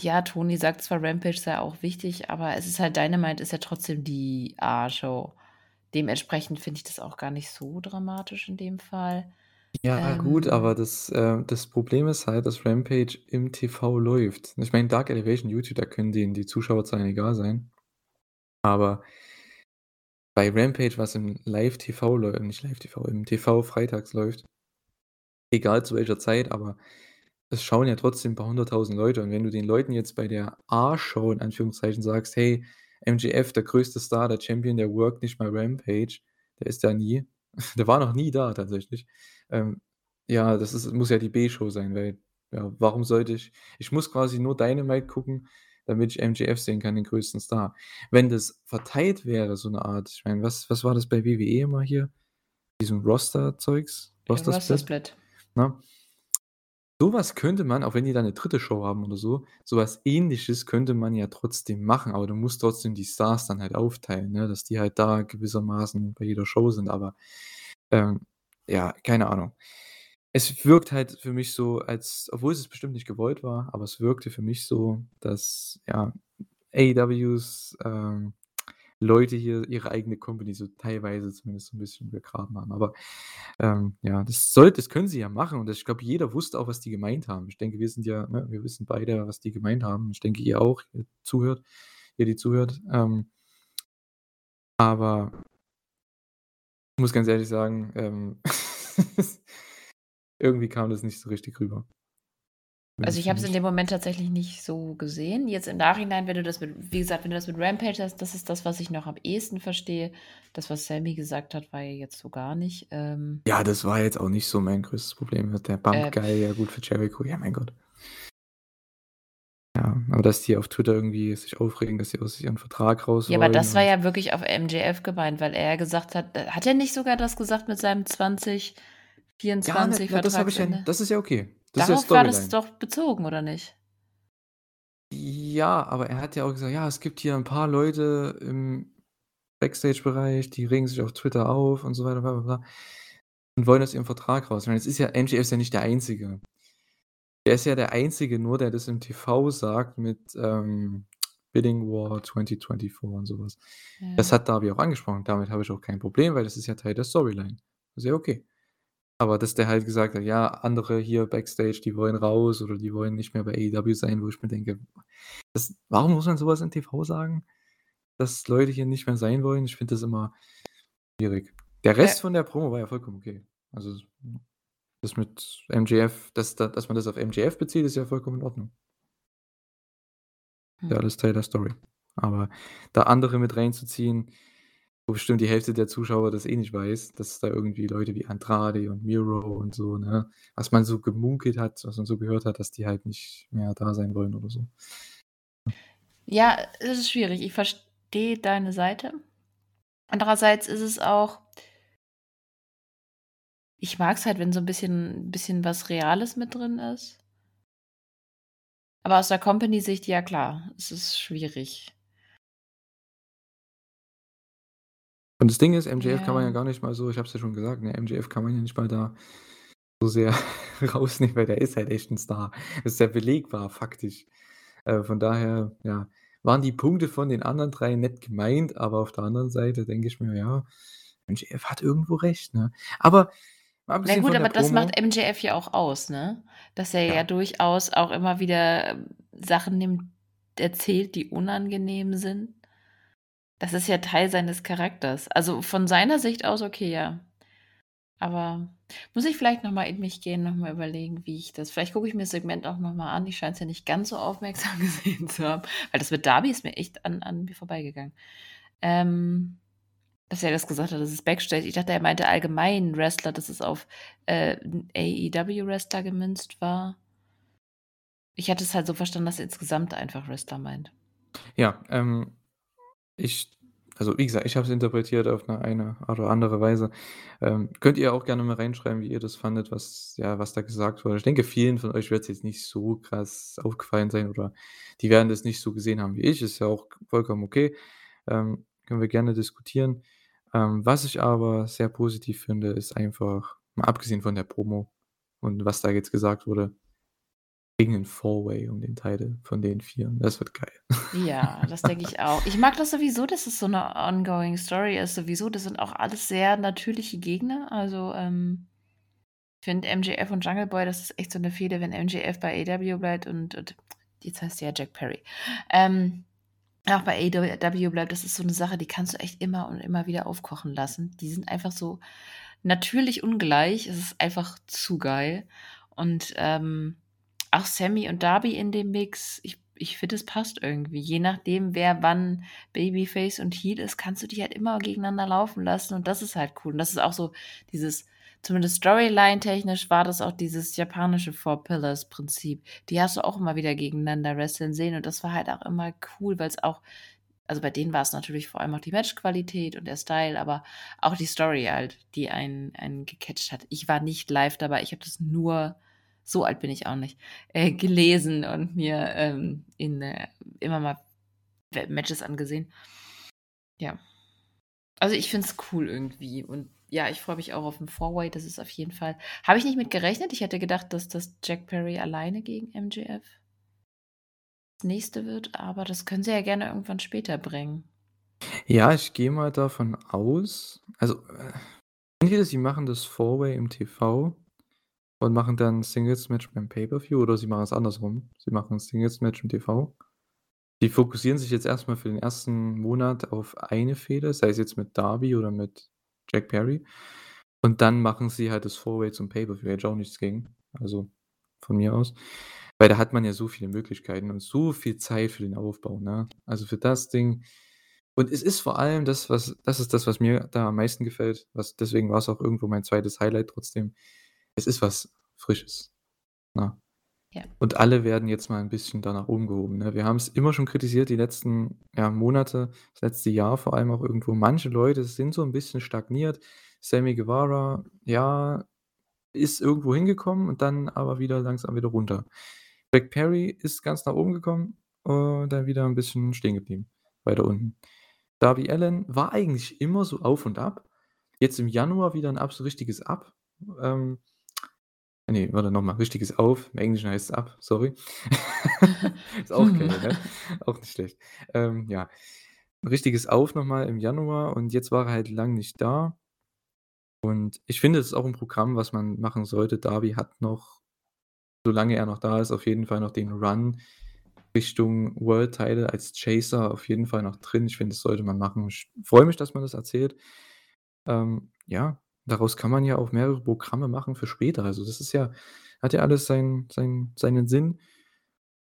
Speaker 2: ja, Tony sagt zwar, Rampage sei auch wichtig, aber es ist halt Dynamite ist ja trotzdem die A-Show. Dementsprechend finde ich das auch gar nicht so dramatisch in dem Fall.
Speaker 1: Ja, gut, aber
Speaker 2: Ähm
Speaker 1: das äh, das Problem ist halt, dass Rampage im TV läuft. Ich meine, Dark Elevation, YouTube, da können denen die Zuschauerzahlen egal sein. Aber bei Rampage, was im Live-TV läu nicht Live-TV, im TV freitags läuft egal zu welcher Zeit, aber es schauen ja trotzdem 'n paar 100.000 Leute. Und wenn du den Leuten jetzt bei der A-Show in Anführungszeichen sagst: „Hey, MJF, der größte Star, der Champion, der workt nicht mal Rampage, der ist da nie.“ *laughs* Der war noch nie da tatsächlich. Ähm, ja, das ist muss ja die B-Show sein, weil ja, warum sollte ich ich muss quasi nur Dynamite gucken, damit ich MJF sehen kann, den größten Star. Wenn das verteilt wäre, so 'ne Art ich meine, was was war das bei WWE immer hier? Diesem Roster-Zeugs? Roster-Split,
Speaker 2: Roster-Split.
Speaker 1: Ne? So was könnte man, auch wenn die da 'ne 3. Show haben oder so so was Ähnliches könnte man ja trotzdem machen, aber du musst trotzdem die Stars dann halt aufteilen, ne, dass die halt da gewissermaßen bei jeder Show sind, aber, ähm, ja, keine Ahnung. Es wirkt halt für mich so, als obwohl es bestimmt nicht gewollt war, aber es wirkte für mich so, dass, ja, AEWs, ähm, Leute hier ihre eigene Company so teilweise zumindest so 'n bisschen begraben haben. Aber, ähm, ja, das soll das können sie ja machen und ich glaube, jeder wusste auch, was die gemeint haben. Ich denke, wir sind ja ne, wir wissen beide, was die gemeint haben. Ich denke, ihr auch, ihr zuhört ihr, die zuhört. Ähm aber ich muss ganz ehrlich sagen, ähm, *laughs* irgendwie kam das nicht so richtig rüber.
Speaker 2: Also, ich habe es in dem Moment tatsächlich nicht so gesehen. Jetzt im Nachhinein, wenn du das mit wie gesagt, wenn du das mit Rampage hast, das ist das, was ich noch am ehesten verstehe. Das, was Sammy gesagt hat, war ja jetzt so gar nicht. Ähm
Speaker 1: Ja, das war jetzt auch nicht so mein größtes Problem der
Speaker 2: Äh
Speaker 1: Bump Guy, ja gut für Jericho, ja, mein Gott. Ja, aber dass die auf Twitter irgendwie sich aufregen, dass sie aus ihrem Vertrag raus
Speaker 2: Ja, aber das war ja wirklich auf MJF gemeint, weil er ja gesagt hat äh, hat er nicht sogar das gesagt mit seinem
Speaker 1: Ja, ne
Speaker 2: 2024
Speaker 1: ne, das habe ich ja das ist ja okay. Das ja
Speaker 2: Darauf war das doch bezogen, oder nicht?
Speaker 1: Ja, aber er hat ja auch gesagt: „Ja, es gibt hier 'n paar Leute im Backstage-Bereich, die regen sich auf Twitter auf und so weiter, bla bla bla und wollen aus ihrem Vertrag raus.“ Ich meine, es ist ja MJF ist ja nicht der Einzige. Er ist ja der Einzige nur, der das im TV sagt mit, ähm, Bidding War 2024 und so was. Das
Speaker 2: Ja.
Speaker 1: hat Darby auch angesprochen. Damit habe ich auch kein Problem, weil das ist ja Teil der Storyline. Ist ja okay. Aber dass der halt gesagt hat: „Ja, andere hier Backstage, die wollen raus oder die wollen nicht mehr bei AEW sein“, wo ich mir denke, das warum muss man so was im TV sagen, dass Leute hier nicht mehr sein wollen? Ich finde das immer schwierig. Der Rest von der Promo war ja vollkommen okay. Also, das mit MJF, dass da dass man das auf MJF bezieht, ist ja vollkommen in Ordnung. Ja,
Speaker 2: Hm.
Speaker 1: alles Teil der Story. Aber da andere mit reinzuziehen, wo bestimmt die Hälfte der Zuschauer das eh nicht weiß, dass da irgendwie Leute wie Andrade und Miro und so, ne, was man so gemunkelt hat, was man so gehört hat, dass die halt nicht mehr da sein wollen oder so.
Speaker 2: Ja, es ist schwierig. Ich verstehe deine Seite. Andererseits ist es auch ich mag's halt, wenn so 'n bisschen bisschen was Reales mit drin ist. Aber aus der Company-Sicht, ja klar, es ist schwierig.
Speaker 1: Und das Ding ist, MJF kann man ja
Speaker 2: Ja.
Speaker 1: gar nicht mal so ich habe es ja schon gesagt, ne, MJF kann man ja nicht mal da so sehr *laughs* rausnehmen, weil der ist halt echt 'n Star. Das ist ja belegbar faktisch. Äh, von daher, ja, waren die Punkte von den anderen 3 nett gemeint, aber auf der anderen Seite denke ich mir: „Ja, MJF hat irgendwo recht“, ne? Aber
Speaker 2: Na gut, aber das
Speaker 1: Promo
Speaker 2: macht MJF ja auch aus, ne? Dass er ja
Speaker 1: Ja.
Speaker 2: durchaus auch immer wieder Sachen nimmt erzählt, die unangenehm sind. Das ist ja Teil seines Charakters. Also, von seiner Sicht aus okay, ja. Aber muss ich vielleicht noch mal in mich gehen, noch mal überlegen, wie ich das vielleicht gucke ich mir das Segment auch noch mal an. Ich scheine es ja nicht ganz so aufmerksam *laughs* gesehen zu haben, weil das mit Darby ist mir echt an an mir vorbeigegangen. Ähm, dass er das gesagt hat, das ist Backstage. Ich dachte, er meinte allgemein Wrestler, dass es auf, äh, AEW-Wrestler gemünzt war. Ich hatte es halt so verstanden, dass er insgesamt einfach Wrestler meint.
Speaker 1: Ja, ähm, ich also, wie gesagt, ich habe es interpretiert auf 'ne eine oder andere Weise. Ähm, könnt ihr auch gerne mal reinschreiben, wie ihr das fandet, was ja, was da gesagt wurde. Ich denke, vielen von euch wird's jetzt nicht so krass aufgefallen sein oder die werden das nicht so gesehen haben wie ich. Ist ja auch vollkommen okay. Ähm, können wir gerne diskutieren. Ähm, was ich aber sehr positiv finde, ist einfach mal abgesehen von der Promo und was da jetzt gesagt wurde irgend 'nen Four-Way um den Title von den 4. Das wird geil.
Speaker 2: Ja, das denke ich auch. Ich mag das sowieso, dass es so 'ne ongoing Story ist sowieso. Das sind auch alles sehr natürliche Gegner. Also, ähm, ich finde MJF und Jungle Boy, das ist echt so 'ne Fehde, wenn MJF bei AEW bleibt und und jetzt heißt ja Jack Perry. Ähm, auch bei AEW bleibt, das ist so 'ne Sache, die kannst du echt immer und immer wieder aufkochen lassen. Die sind einfach so natürlich ungleich. Es ist einfach zu geil. Und, ähm, auch Sammy und Darby in dem Mix. Ich ich finde, es passt irgendwie. Je nachdem, wer wann Babyface und Heel ist, kannst du die halt immer gegeneinander laufen lassen und das ist halt cool. Und das ist auch so dieses, zumindest Storyline-technisch war das auch dieses japanische Four Pillars-Prinzip. Die hast du auch immer wieder gegeneinander wresteln sehen und das war halt auch immer cool, weil es auch, also bei denen war es natürlich vor allem auch die Matchqualität und der Style, aber auch die Story halt, die einen, einen gecatcht hat. Ich war nicht live dabei, ich habe das nur so alt bin ich auch nicht, äh, gelesen und mir ähm, in, äh, immer mal Matches angesehen. Ja. Also ich finde es cool irgendwie. Und ja, ich freue mich auch auf den Four-Way. Das ist auf jeden Fall. Habe ich nicht mit gerechnet. Ich hätte gedacht, dass das Jack Perry alleine gegen MJF das nächste wird, aber das können sie ja gerne irgendwann später bringen.
Speaker 1: Ja, ich gehe mal davon aus. Also, äh, entweder sie machen das Four-Way im TV und machen dann Singles-Match beim Pay-per-View oder sie machen es andersrum. Sie machen Singles-Match im TV. Die fokussieren sich jetzt erstmal für den ersten Monat auf eine Fehde, sei es jetzt mit Darby oder mit Jack Perry. Und dann machen sie halt das Four-Way zum Pay-per-View. Hätte auch nichts gegen. Also, von mir aus. Weil da hat man ja so viele Möglichkeiten und so viel Zeit für den Aufbau, ne? Also, für das Ding und es ist vor allem das, was das ist das, was mir da am meisten gefällt, was deswegen war es auch irgendwo mein zweites Highlight trotzdem. Es ist was Frisches, ne?
Speaker 2: Ja.
Speaker 1: Und alle werden jetzt mal ein bisschen da nach oben gehoben, ne? Wir es immer schon kritisiert, die letzten, ja, Monate, das letzte Jahr vor allem auch irgendwo. Manche Leute sind so ein bisschen stagniert. Sammy Guevara, ja, ist irgendwo hingekommen und dann aber wieder langsam wieder runter. Jack Perry ist ganz nach oben gekommen und dann wieder ein bisschen stehen geblieben, weiter unten. Darby Allin war eigentlich immer so auf und ab. Jetzt im Januar wieder ein absolut richtiges Up. Ähm Ne, warte noch mal, richtiges Auf. Im Englischen heißt es Up, sorry. *laughs* Ist auch *laughs* geil, ne? Auch nicht schlecht. Ähm, ja, richtiges Auf noch mal im Januar und jetzt war er halt lang nicht da. Und ich finde, das ist auch 'n Programm, was man machen sollte. Darby hat noch, solange er noch da ist, auf jeden Fall noch den Run Richtung World Title als Chaser auf jeden Fall noch drin. Ich finde, das sollte man machen. Ich freue mich, dass man das erzählt. Ähm, ja, daraus kann man ja auch mehrere Programme machen für später. Also, das ist ja hat ja alles seinen seinen seinen Sinn.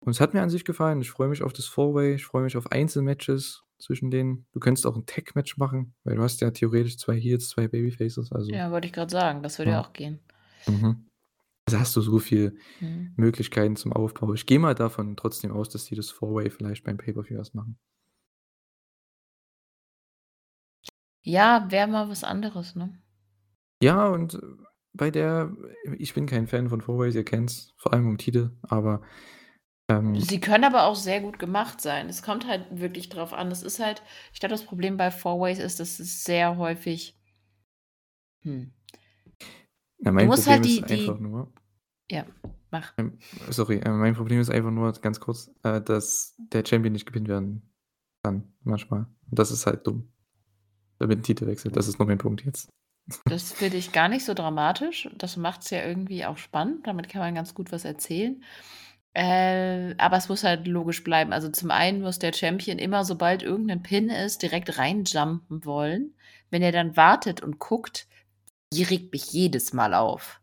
Speaker 1: Und es hat mir an sich gefallen. Ich freue mich auf das Four-Way, ich freue mich auf Einzelmatches zwischen denen. Du könntest auch 'n Tag-Match machen, weil du hast ja theoretisch 2 Heels, 2 Babyfaces, also
Speaker 2: Ja, wollte ich grad sagen, das würde ja auch gehen.
Speaker 1: Mhm. Also, hast du so viel
Speaker 2: Mhm.
Speaker 1: Möglichkeiten zum Aufbau. Ich gehe mal davon trotzdem aus, dass die das Four-Way vielleicht beim Pay-per-View erst machen.
Speaker 2: Ja, wäre mal was anderes, ne?
Speaker 1: Ja, und, bei der ich bin kein Fan von Four-Ways, ihr kennt's, vor allem um Titel, aber, ähm
Speaker 2: Sie können aber auch sehr gut gemacht sein. Es kommt halt wirklich drauf an. Es ist halt ich glaube, das Problem bei Four-Ways ist, dass es sehr häufig hm du
Speaker 1: mein
Speaker 2: musst
Speaker 1: Problem
Speaker 2: halt die
Speaker 1: ist einfach
Speaker 2: die
Speaker 1: nur
Speaker 2: ja, mach.
Speaker 1: ähm, sorry, äh, mein Problem ist einfach nur ganz kurz, äh, dass der Champion nicht gepinnt werden kann manchmal. Und das ist halt dumm. Damit 'n Titel wechselt. Das ist nur mein Punkt jetzt.
Speaker 2: Das finde ich gar nicht so dramatisch. Das macht's ja irgendwie auch spannend. Damit kann man ganz gut was erzählen. Äh, aber es muss halt logisch bleiben. Also, zum einen muss der Champion immer, sobald irgend 'nen Pin ist, direkt reinjumpen wollen. Wenn er dann wartet und guckt, die regt mich jedes Mal auf.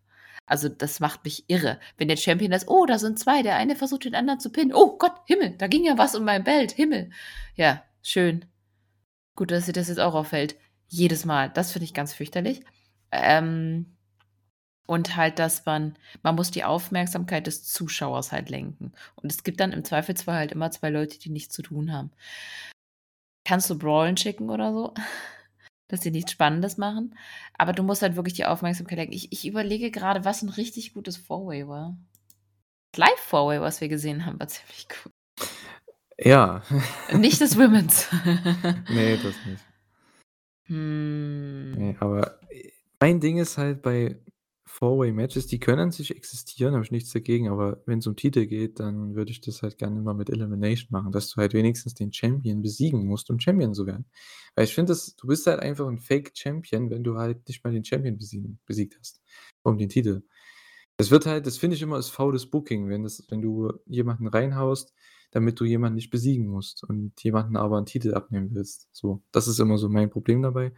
Speaker 2: Also, das macht mich irre. Wenn der Champion ist: „Oh, da sind 2, der eine versucht, den anderen zu pinnen. Oh Gott, Himmel, da ging ja was um mein Belt, Himmel.“ Ja, schön. Gut, dass dir das jetzt auch auffällt. Jedes Mal. Das finde ich ganz fürchterlich. Ähm, und halt, dass man man muss die Aufmerksamkeit des Zuschauers halt lenken. Und es gibt dann im Zweifelsfall halt immer 2 Leute, die nichts zu tun haben. Kannst du brawlen schicken oder so, *laughs* dass sie nichts Spannendes machen, aber du musst halt wirklich die Aufmerksamkeit lenken. Ich ich überlege grade, was 'n richtig gutes Four-Way war. Live Four-Way, was wir gesehen haben, war ziemlich gut.
Speaker 1: Ja.
Speaker 2: Nicht das Women's. *laughs*
Speaker 1: Ne, das nicht.
Speaker 2: Hm.
Speaker 1: Ne, aber, äh, mein Ding ist halt bei Four-Way-Matches, die können sich existieren, habe ich nichts dagegen, aber wenn's um Titel geht, dann würde ich das halt gerne immer mit Elimination machen, dass du halt wenigstens den Champion besiegen musst, um Champion zu werden. Weil ich finde du bist halt einfach 'n Fake Champion, wenn du halt nicht mal den Champion besiegen besiegt hast um den Titel. Das wird halt das finde ich immer ist faules Booking, wenn das wenn du jemanden reinhaust, damit du jemanden nicht besiegen musst und jemanden aber 'n Titel abnehmen willst, so. Das ist immer so mein Problem dabei.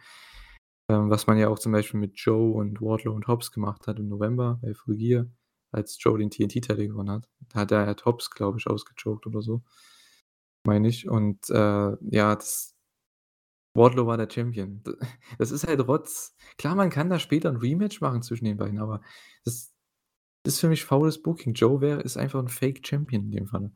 Speaker 1: Ähm, was man ja auch zum Beispiel mit Joe und Wardlow und Hobbs gemacht hat im November bei Full Gear, als Joe den TNT-Title gewonnen hat. Da hat er halt Hobbs, glaube ich, ausgechoked oder so. Meine ich. Und äh, ja, das Wardlow war der Champion. *laughs* Das ist halt Rotz. Klar, man kann da später ein Rematch machen zwischen den beiden, aber das ist für mich faules Booking. Joe wäre ist einfach ein Fake-Champion in dem Fall.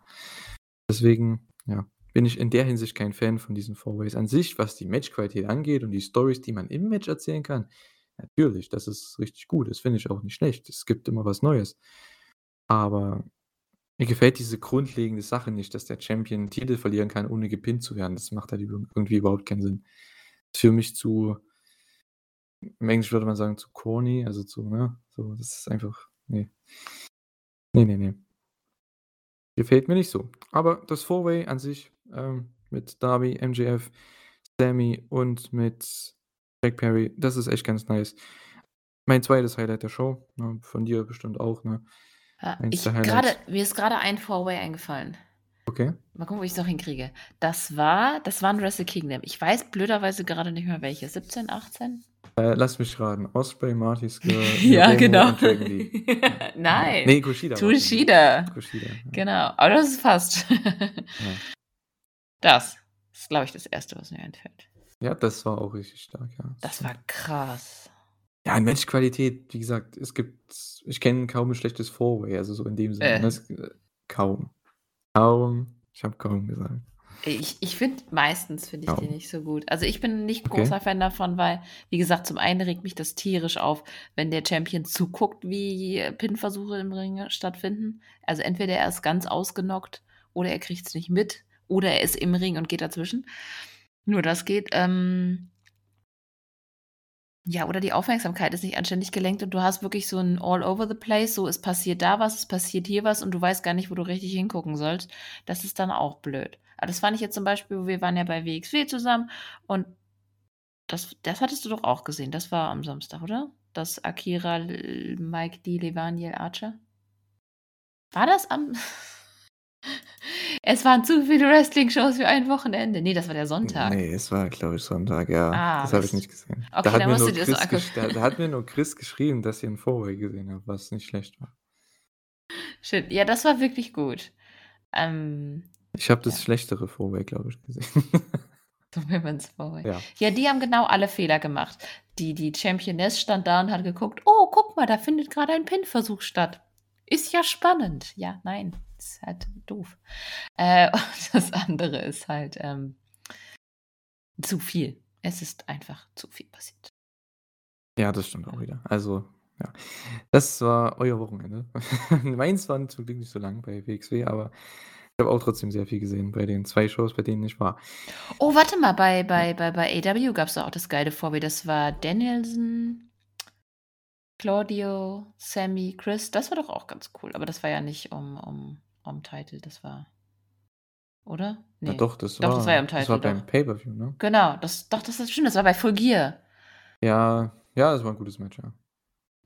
Speaker 1: Deswegen, ja, bin ich in der Hinsicht kein Fan von diesen Four-Ways. An sich, was die Matchqualität angeht und die Stories, die man im Match erzählen kann, natürlich, das ist richtig gut. Das finde ich auch nicht schlecht. Es gibt immer was Neues. Aber mir gefällt diese grundlegende Sache nicht, dass der Champion 'n Titel verlieren kann, ohne gepinnt zu werden. Das macht halt irgendwie überhaupt keinen Sinn. Ist für mich zu im Englisch würde man sagen, zu corny, also zu, ne? So, das ist einfach ne. Ne, ne, ne. Gefällt mir nicht so. Aber das Four-Way an sich, ähm, mit Darby, MJF, Sammy und mit Jack Perry, das ist echt ganz nice. Mein zweites Highlight der Show, ne, von dir bestimmt auch, ne?
Speaker 2: Ja,
Speaker 1: Eins
Speaker 2: ich grade mir ist gerade ein Four-Way eingefallen.
Speaker 1: Okay.
Speaker 2: Mal gucken, ob ich's noch hinkriege. Das war das war 'n Wrestle Kingdom. Ich weiß blöderweise gerade nicht mehr welches. 17, 18?
Speaker 1: Äh, lass mich raten. Ospreay, Marty Scurll, *laughs*
Speaker 2: Ja, genau. *laughs* Nein.
Speaker 1: Ne, Kushida.
Speaker 2: Kushida.
Speaker 1: Kushida, ja.
Speaker 2: Genau, aber das ist fast.
Speaker 1: Ja. *laughs*
Speaker 2: Das ist, glaube ich, das Erste, was mir einfällt.
Speaker 1: Ja, das war auch richtig stark, ja.
Speaker 2: Das war krass.
Speaker 1: Ja, in Matchqualität, wie gesagt, es gibt ich kenne kaum 'n schlechtes Four-Way, also so in dem Sinne,
Speaker 2: Äh.
Speaker 1: ne? Äh, kaum. Kaum. Ich habe kaum gesagt.
Speaker 2: Ich ich finde meistens finde ich die
Speaker 1: Kaum.
Speaker 2: nicht so gut. Also, ich bin nicht
Speaker 1: Okay.
Speaker 2: großer Fan davon, weil, wie gesagt, zum einen regt mich das tierisch auf, wenn der Champion zuguckt, wie Pin-Versuche im Ring stattfinden. Also, entweder er ist ganz ausgenockt oder er kriegt's nicht mit oder er ist im Ring und geht dazwischen. Nur das geht. Ähm ja, oder die Aufmerksamkeit ist nicht anständig gelenkt und du hast wirklich so 'n all over the place, so es passiert da was, es passiert hier was und du weißt gar nicht, wo du richtig hingucken sollst. Das ist dann auch blöd. Aber das fand ich jetzt zum Beispiel wir waren ja bei WXW zusammen und das das hattest du doch auch gesehen. Das war am Samstag, oder? Das Akira Mike D. Levaniel Archer? War das am *laughs* Es waren zu viele Wrestling-Shows für ein Wochenende. Ne, das war der Sonntag.
Speaker 1: Ne, es war, glaube ich, Sonntag, ja.
Speaker 2: Ah,
Speaker 1: Das habe ich nicht gesehen.
Speaker 2: Okay,
Speaker 1: Da hat
Speaker 2: dann
Speaker 1: mir
Speaker 2: musst
Speaker 1: nur
Speaker 2: du dir das
Speaker 1: Chris da da hat mir nur Chris geschrieben, dass ihr 'n Four-Way gesehen habt, was nicht schlecht war.
Speaker 2: Shit, ja, das war wirklich gut. Ähm,
Speaker 1: Ich habe das
Speaker 2: ja.
Speaker 1: schlechtere Four-Way, glaube ich, gesehen. *laughs*
Speaker 2: So Women's.
Speaker 1: Ja.
Speaker 2: Ja, die haben genau alle Fehler gemacht. Die die Championess stand da und hat geguckt: „Oh, guck mal, da findet grade ein Pin-Versuch statt. Ist ja spannend.“ Ja, nein, ist halt doof. Äh, *laughs* und das andere ist halt, ähm zu viel. Es ist einfach zu viel passiert.
Speaker 1: Ja, das stimmt auch wieder. Also, ja. Das war euer Wochenende. *laughs* Meins waren zum Glück nicht so lang bei WXW, aber ich habe auch trotzdem sehr viel gesehen bei den 2 Shows, bei denen ich war.
Speaker 2: Oh, warte mal, bei bei bei bei AEW gab's doch auch das geile Four-Way. Das war Danielson, Claudio, Sammy, Chris. Das war doch auch ganz cool, aber das war ja nicht um um um Title, das war oder?
Speaker 1: Ja
Speaker 2: Ne.
Speaker 1: doch, das
Speaker 2: Doch, das war ja
Speaker 1: war
Speaker 2: um
Speaker 1: das
Speaker 2: Title,
Speaker 1: war beim. Pay-per-View, ne?
Speaker 2: Genau, das doch, das ist stimmt, das war bei Full Gear.
Speaker 1: Ja, ja, das war 'n gutes Match, ja.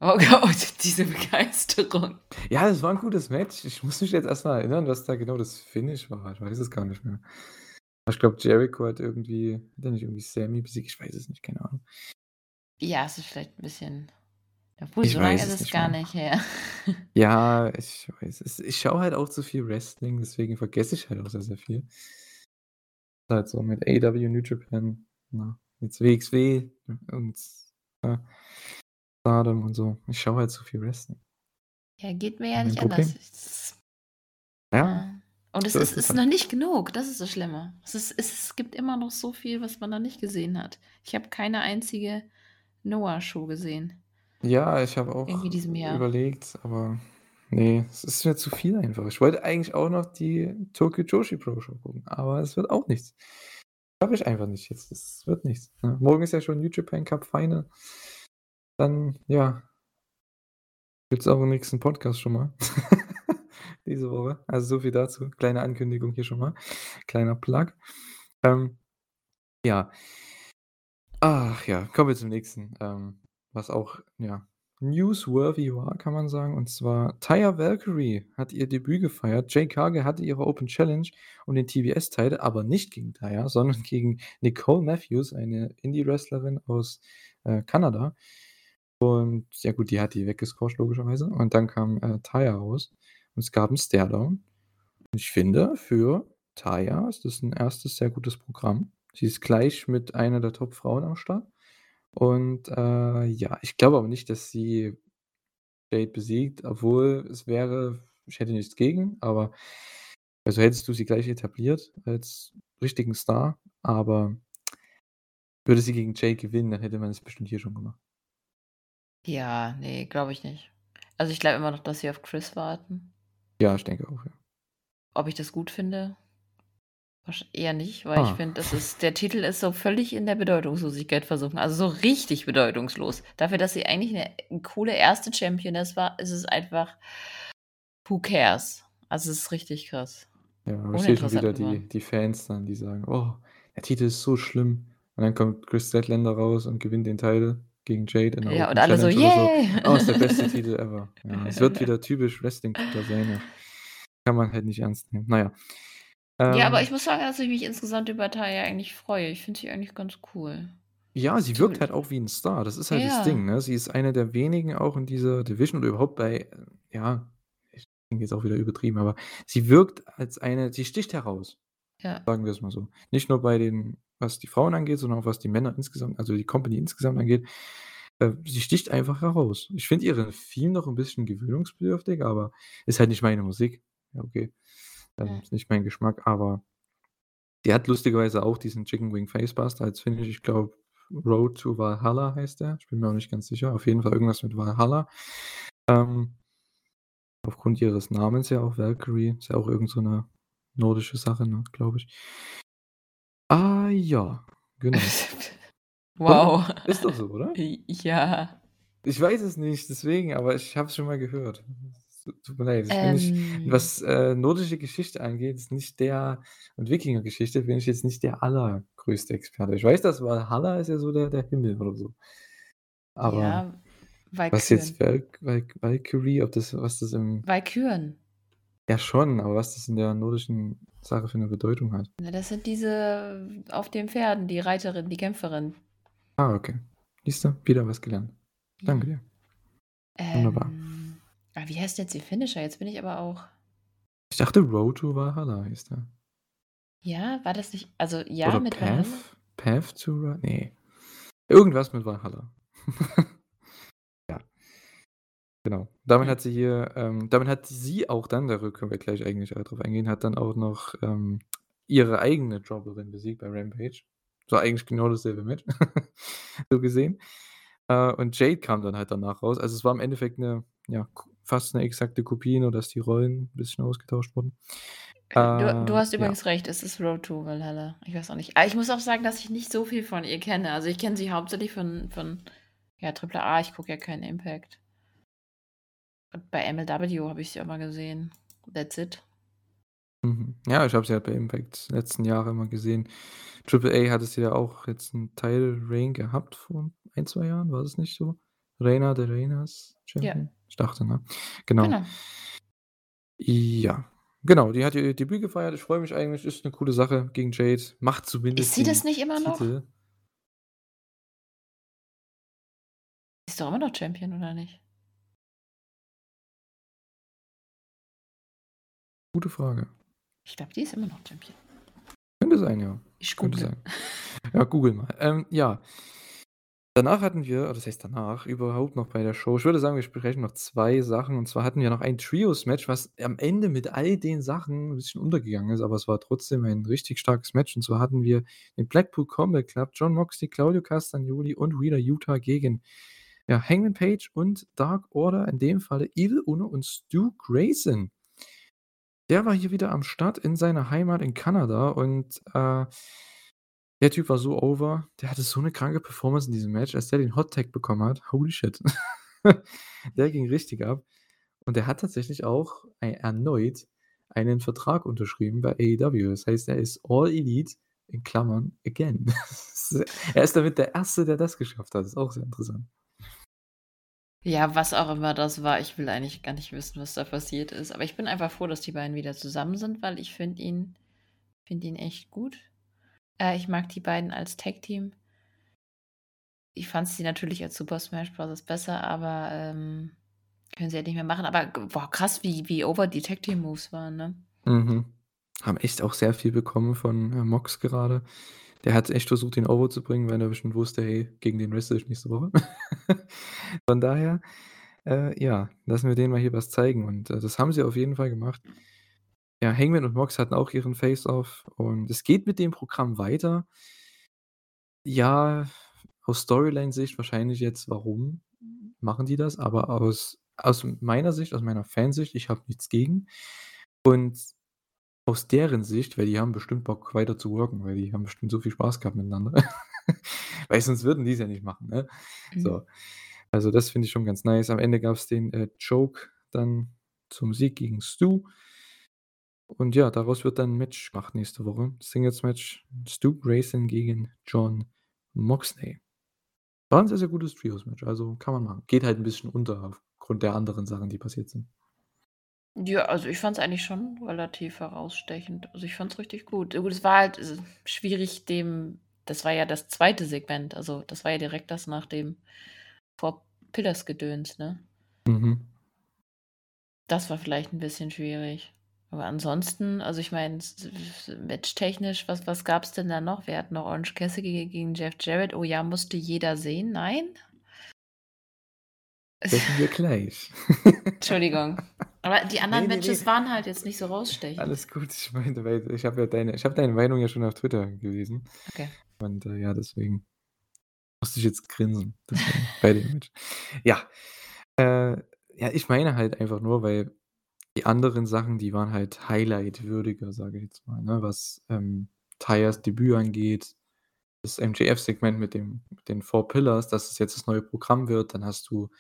Speaker 2: Oh Gott, *laughs* diese Begeisterung.
Speaker 1: Ja, das war 'n gutes Match. Ich muss mich jetzt erst mal erinnern, was da genau das Finish war. Ich weiß es gar nicht mehr. Ich glaube, Jericho hat irgendwie hat er nicht irgendwie Sammy besiegt? Ich weiß es nicht, keine Ahnung.
Speaker 2: Ja, es ist vielleicht 'n bisschen obwohl,
Speaker 1: Ich
Speaker 2: so lange ist
Speaker 1: es
Speaker 2: gar
Speaker 1: mehr.
Speaker 2: nicht her. *laughs*
Speaker 1: Ja, ich weiß es. Ich schaue halt auch zu viel Wrestling, deswegen vergesse ich halt auch sehr, sehr viel. Halt so mit AEW, New Japan, ne, jetzt WXW und, ja, Stardom und so. Ich schaue halt zu viel Wrestling.
Speaker 2: Ja, geht mir ja nicht
Speaker 1: Problem.
Speaker 2: anders.
Speaker 1: Ja.
Speaker 2: Und es
Speaker 1: so
Speaker 2: ist
Speaker 1: ist
Speaker 2: ist
Speaker 1: halt.
Speaker 2: noch nicht genug, das ist das Schlimme. Es ist es gibt immer noch so viel, was man noch nicht gesehen hat. Ich habe keine einzige Noah-Show gesehen.
Speaker 1: Ja, ich habe
Speaker 2: Irgendwie
Speaker 1: auch
Speaker 2: diesem Jahr.
Speaker 1: überlegt, aber ne, es ist mir zu viel einfach. Ich wollte eigentlich auch noch die Tokyo Joshi Pro Show gucken, aber es wird auch nichts. Schaffe ich einfach nicht jetzt. Es wird nichts, ne? Morgen ist ja schon New Japan Cup Final. Dann, ja gibt's auch 'n nächsten Podcast schon mal *laughs* diese Woche. Also, so viel dazu. Kleine Ankündigung hier schon mal. Kleiner Plug. Ähm, ja. Ach ja, kommen wir zum nächsten, ähm, was auch, ja, newsworthy war, kann man sagen. Und zwar Taya Valkyrie hat ihr Debüt gefeiert. Jade Cargill hatte ihre Open Challenge um den TBS-Title, aber nicht gegen Taya, *laughs* sondern gegen Nicole Matthews, eine Indie-Wrestlerin aus, äh, Kanada. Und ja gut, die hat die weggesquasht logischerweise. Und dann kam, äh, Taya raus und es gab 'n Staredown. Und ich finde, für Taya ist das 'n 1. sehr gutes Programm. Sie ist gleich mit einer der Top-Frauen am Start. Und, äh, ja, ich glaube aber nicht, dass sie Jade besiegt, obwohl es wäre ich hätte nichts gegen, aber also, hättest du sie gleich etabliert als richtigen Star, aber würde sie gegen Jade gewinnen, dann hätte man das bestimmt hier schon gemacht.
Speaker 2: Ja, ne, glaube ich nicht. Also, ich glaube immer noch, dass sie auf Chris warten.
Speaker 1: Ja, ich denke auch, ja.
Speaker 2: Ob ich das gut finde? Eher nicht, weil ich
Speaker 1: Ah.
Speaker 2: finde, das ist der Titel ist so völlig in der Bedeutungslosigkeit versunken, also, so richtig bedeutungslos. Dafür, dass sie eigentlich 'ne 'n coole 1. Championess war, ist es einfach who cares? Also, es ist richtig krass.
Speaker 1: Ja, aber ich sehe schon wieder die die Fans dann, die sagen: „Oh, der Titel ist so schlimm.“ Und dann kommt Kris Statlander raus und gewinnt den Title gegen Jade in 'ner
Speaker 2: Ja, und
Speaker 1: Open
Speaker 2: alle so:
Speaker 1: Challenge so.
Speaker 2: „Yay!“
Speaker 1: „Oh, ist der beste Titel ever.“ *laughs* Ja, es wird wieder typisch Wrestling-Gucker sein, ja. Kann man halt nicht ernst nehmen. Na ja.
Speaker 2: Ja, aber
Speaker 1: Ähm
Speaker 2: ich muss sagen, dass ich mich insgesamt über Taya eigentlich freue. Ich finde sie eigentlich ganz cool.
Speaker 1: Ja, sie wirkt halt auch wie 'n Star. Das ist halt das Ding,
Speaker 2: Ja.
Speaker 1: ne? Sie ist eine der wenigen auch in dieser Division oder überhaupt bei ja, ich klingt jetzt auch wieder übertrieben, aber sie wirkt als eine sie sticht heraus,
Speaker 2: Ja.
Speaker 1: sagen wir's mal so. Nicht nur bei den was die Frauen angeht, sondern auch was die Männer insgesamt also, die Company insgesamt angeht. Äh, sie sticht einfach heraus. Ich finde ihre Theme noch 'n bisschen gewöhnungsbedürftig, aber ist halt nicht meine Musik. Ja, okay. Ähm,
Speaker 2: Mhm.
Speaker 1: ist nicht mein Geschmack, aber die hat lustigerweise auch diesen Chicken Wing Facebuster als Finish. Ich glaube, Road to Valhalla heißt der. Ich bin mir auch nicht ganz sicher. Auf jeden Fall irgendwas mit Valhalla. Ähm aufgrund ihres Namens ja auch Valkyrie, ist ja auch irgend so 'ne nordische Sache, ne, glaube ich. Ah, ja, genau. *laughs*
Speaker 2: Wow.
Speaker 1: Ist doch so, oder? *laughs*
Speaker 2: Ja.
Speaker 1: Ich weiß es nicht, deswegen, aber ich habe es schon mal gehört. Tut mir leid. Ich
Speaker 2: Ähm
Speaker 1: was, äh, nordische Geschichte angeht, ist nicht der und Wikingergeschichte bin ich jetzt nicht der allergrößte Experte. Ich weiß, dass Valhalla ist ja so der der Himmel oder so. Aber
Speaker 2: Ja,
Speaker 1: was jetzt Valkyrie, ob das was das im
Speaker 2: Walküren.
Speaker 1: Ja schon, aber was das in der nordischen Sache für 'ne Bedeutung hat.
Speaker 2: Na, das sind diese auf den Pferden, die Reiterin, die Kämpferin.
Speaker 1: Ah, okay. Siehst du, wieder was gelernt. Danke dir. Wunderbar.
Speaker 2: Ah, wie heißt jetzt ihr Finisher? Jetzt bin ich aber auch
Speaker 1: Ich dachte, Road to Valhalla hieß der.
Speaker 2: Ja, war das nicht also, ja,
Speaker 1: Oder
Speaker 2: mit Valhalla?
Speaker 1: Path? Path to Ra ne. Irgendwas mit Valhalla. *laughs* Ja. Genau. Damit hat sie hier ähm, damit hat sie auch dann, da können wir gleich eigentlich auch drauf eingehen, hat dann auch noch, ähm, ihre eigene Jobberin besiegt bei Rampage. War eigentlich genau dasselbe Match, *laughs* so gesehen. Äh, und Jade kam dann halt danach raus. Also, es war im Endeffekt 'ne ja, k fast 'ne exakte Kopie, nur dass die Rollen 'n bisschen ausgetauscht wurden. Äh,
Speaker 2: du du hast
Speaker 1: ja.
Speaker 2: übrigens recht, es ist Road to Valhalla. Ich weiß auch nicht. Aber ich muss auch sagen, dass ich nicht so viel von ihr kenne. Also, ich kenne sie hauptsächlich von von, ja, Triple A. Ich gucke ja keinen Impact. Und bei MLW habe ich sie auch mal gesehen. That's it.
Speaker 1: Mhm. Ja, ich habe sie halt bei Impact letzten Jahre immer gesehen. Triple A hatte sie ja auch jetzt 'n Title Reign gehabt vor 1, 2 Jahren, war das nicht so? Reina de Reinas
Speaker 2: Ja.
Speaker 1: Ich dachte, ne? Genau.
Speaker 2: Genau.
Speaker 1: Ja, genau, die hat ihr Debüt gefeiert. Ich freue mich eigentlich, ist 'ne coole Sache gegen Jade. Macht
Speaker 2: Ist
Speaker 1: zumindest
Speaker 2: sie das nicht immer noch?
Speaker 1: Titel
Speaker 2: Ist doch immer noch Champion, oder nicht?
Speaker 1: Gute Frage.
Speaker 2: Ich glaube, die ist immer noch Champion.
Speaker 1: Könnte sein, ja.
Speaker 2: Ich
Speaker 1: Könnte
Speaker 2: google.
Speaker 1: sein. Ja, google mal. Ähm, ja. Danach hatten wir oder was heißt danach, überhaupt noch bei der Show ich würde sagen, wir besprechen noch 2 Sachen. Und zwar hatten wir noch ein Trios-Match, was am Ende mit all den Sachen 'n bisschen untergegangen ist, aber es war trotzdem ein richtig starkes Match. Und zwar hatten wir den Blackpool Combat Club, Jon Moxley, Claudio Castagnoli und Wheeler Yuta gegen, ja, Hangman Page und Dark Order, in dem Falle Evil Uno und Stu Grayson. Der war hier wieder am Start in seiner Heimat in Kanada und, äh, der Typ war so over. Der hatte so 'ne kranke Performance in diesem Match, als der den Hot Tag bekommen hat. Holy shit. *laughs* Der ging richtig ab. Und der hat tatsächlich auch ei erneut einen Vertrag unterschrieben bei AEW. Das heißt, er ist All Elite in Klammern again. *laughs* Er ist damit der 1., der das geschafft hat. Ist auch sehr interessant.
Speaker 2: Ja, was auch immer das war. Ich will eigentlich gar nicht wissen, was da passiert ist. Aber ich bin einfach froh, dass die beiden wieder zusammen sind, weil ich finde ihn finde ihn echt gut. Äh, ich mag die beiden als Tag-Team. Ich fand sie natürlich als Super Smash Bros. besser, aber, ähm, können sie halt nicht mehr machen. Aber boah, krass, wie wie over die Tag Team Moves waren, ne?
Speaker 1: Mhm. Haben echt auch sehr viel bekommen von, äh, Mox gerade. Der hat echt versucht, ihn over zu bringen, weil er bestimmt wusste: „Hey, gegen den wrestle ich nächste Woche.“ *laughs* Von daher, äh, ja, lassen wir denen mal hier was zeigen und, äh, das haben sie auf jeden Fall gemacht. Ja, Hangman und Mox hatten auch ihren Face Off und es geht mit dem Programm weiter. Ja, aus Storyline-Sicht wahrscheinlich jetzt, warum machen die das? Aber aus aus meiner Sicht, aus meiner Fansicht, ich habe nichts gegen. Und aus deren Sicht, weil die haben bestimmt Bock weiter zu worken, weil die haben bestimmt so viel Spaß gehabt miteinander. *laughs* Weil sonst würden die's ja nicht machen, ne?
Speaker 2: Mhm.
Speaker 1: So. Also, das finde ich schon ganz nice. Am Ende gab's den, äh, Choke dann zum Sieg gegen Stu. Und ja, daraus wird dann 'n Match gemacht nächste Woche. Singles-Match, Stu Grayson gegen Jon Moxley. War 'n sehr, sehr gutes Trios-Match, also kann man machen. Geht halt 'n bisschen unter aufgrund der anderen Sachen, die passiert sind.
Speaker 2: Ja, also ich fand's eigentlich schon relativ herausstechend. Also, ich fand's richtig gut. Gut, es war halt, äh, schwierig, dem das war ja das 2. Segment, also das war ja direkt das nach dem Four Pillars Gedöns, ne?
Speaker 1: Mhm.
Speaker 2: Das war vielleicht 'n bisschen schwierig. Aber ansonsten also ich meine, matchtechnisch, was was gab's denn da noch? Wir hatten noch Orange Cassidy gegen Jeff Jarrett. Oh ja, musste jeder sehen? Nein?
Speaker 1: Sprechen wir gleich.
Speaker 2: Entschuldigung. Aber die anderen
Speaker 1: Ne, ne, ne.
Speaker 2: Matches waren halt jetzt nicht so rausstechend.
Speaker 1: Alles gut. Ich meinte, weil ich habe ja deine ich habe deine Meinung ja schon auf Twitter gelesen.
Speaker 2: Okay.
Speaker 1: Und, äh, ja, deswegen musste ich jetzt grinsen, bei dem Match. Ja, äh, ja, ich meine halt einfach nur, weil die anderen Sachen, die waren halt highlightwürdiger, sage ich jetzt mal, ne, was, ähm, Tayyas Debüt angeht, das MJF-Segment mit dem mit den Four Pillars, dass es jetzt das neue Programm wird. Dann hast du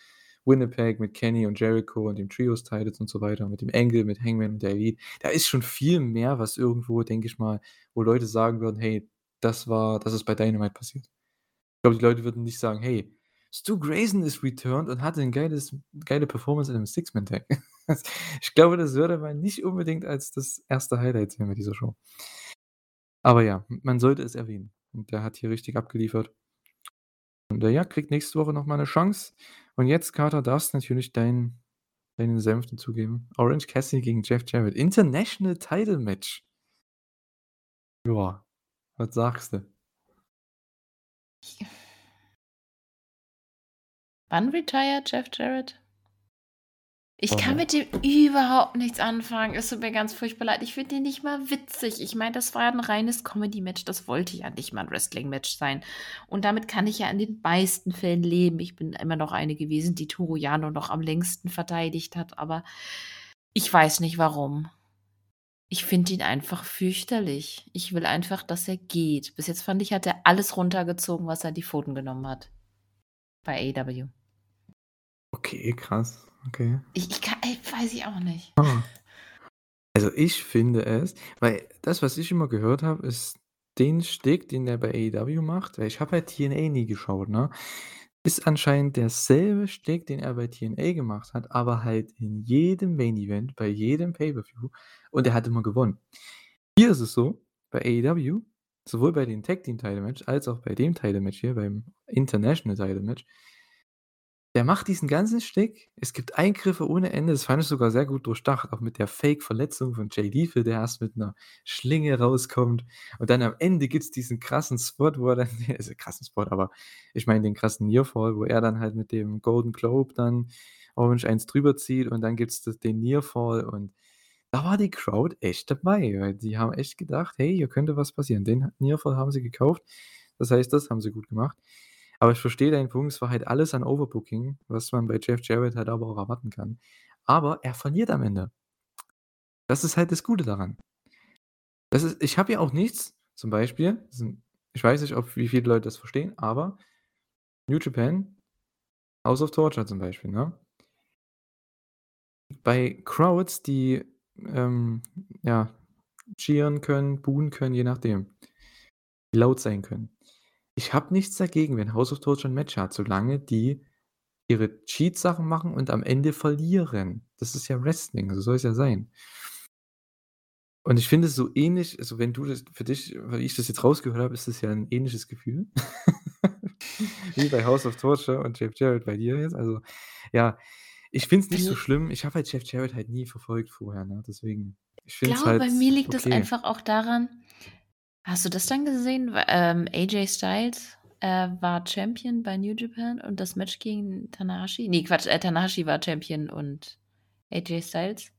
Speaker 1: Winnipeg mit Kenny und Jericho und den Trios-Titles und so weiter, mit dem Angle, mit Hangman und der Elite. Da ist schon viel mehr, was irgendwo, denke ich mal wo Leute sagen würden: „Hey, das war das ist bei Dynamite passiert.“ Ich glaube, die Leute würden nicht sagen: „Hey, Stu Grayson is returned und hatte geiles geile Performance in 'nem Six-Man-Tag.“ *laughs* Ich glaube, das würde man nicht unbedingt als das 1. Highlight sehen bei dieser Show. Aber ja, man sollte es erwähnen. Und der hat hier richtig abgeliefert. Und, ja, kriegt nächste Woche noch mal 'ne Chance. Und jetzt, Carter, darfst natürlich deinen deinen Senf dazugeben. Orange Cassidy gegen Jeff Jarrett. International Title Match. Ja, was sagst du?
Speaker 2: Wann retired Jeff Jarrett? Ich kann
Speaker 1: Boah.
Speaker 2: mit dem überhaupt nichts anfangen. Es tut mir ganz furchtbar leid. Ich finde den nicht mal witzig. Ich meine, das war ja 'n reines Comedy-Match. Das wollte ja nicht mal 'n Wrestling-Match sein. Und damit kann ich ja in den meisten Fällen leben. Ich bin immer noch eine gewesen, die Toru Yano noch am längsten verteidigt hat, aber ich weiß nicht warum. Ich finde ihn einfach fürchterlich. Ich will einfach, dass er geht. Bis jetzt fand ich, hat er alles runtergezogen, was er in die Pfoten genommen hat bei AEW.
Speaker 1: Okay, krass. Okay.
Speaker 2: Ich ich ka ey, weiß ich auch nicht.
Speaker 1: Ah. Also, ich finde es weil das, was ich immer gehört habe, ist den Shtick, den der bei AEW macht weil ich habe halt TNA nie geschaut, ne, ist anscheinend derselbe Shtick, den er bei TNA gemacht hat, aber halt in jedem Main Event, bei jedem Pay-per-View und er hat immer gewonnen. Hier ist es so, bei AEW, sowohl bei den Tag Team Title Match als auch bei dem Title Match hier, beim International Title Match der macht diesen ganzen Shtick. Es gibt Eingriffe ohne Ende. Das fand ich sogar sehr gut durchdacht, auch mit der Fake-Verletzung von Jay Lethal, der erst mit 'ner Schlinge rauskommt. Und dann am Ende gibt's diesen krassen Spot, wo er dann *laughs* also krassen Spot, aber ich meine den krassen Nearfall, wo er dann halt mit dem Golden Globe dann Orange eins drüber zieht und dann gibt's das den Nearfall und da war die Crowd echt dabei, weil die haben echt gedacht: „Hey, hier könnte was passieren.“ Den Nearfall haben sie gekauft. Das heißt, das haben sie gut gemacht. Aber ich verstehe deinen Punkt. Es war halt alles an Overbooking, was man bei Jeff Jarrett halt aber auch erwarten kann. Aber er verliert am Ende. Das ist halt das Gute daran. Das ist ich habe ja auch nichts zum Beispiel, ich weiß nicht, ob wie viele Leute das verstehen, aber New Japan, House of Torture zum Beispiel, ne? Bei Crowds, die, ähm, ja, cheeren können, buhen können, je nachdem, laut sein können. Ich habe nichts dagegen, wenn House of Torture 'n Match hat, solange die ihre Cheat-Sachen machen und am Ende verlieren. Das ist ja Wrestling, so soll's ja sein. Und ich finde es so ähnlich also, wenn du das für dich wie ich das jetzt rausgehört habe, ist das ja 'n ähnliches Gefühl. *laughs* Wie bei House of Torture und Jeff Jarrett bei dir jetzt. Also, ja, ich finde es nicht so schlimm. Ich habe halt Jeff Jarrett halt nie verfolgt vorher, ne? Deswegen, ich
Speaker 2: Ich
Speaker 1: finde es
Speaker 2: glaube, bei
Speaker 1: halt
Speaker 2: mir liegt es
Speaker 1: okay.
Speaker 2: einfach auch daran hast du das dann gesehen? Ähm, AJ Styles, äh, war Champion bei New Japan und das Match gegen Tanahashi ne, Quatsch, äh, Tanahashi war Champion und AJ Styles.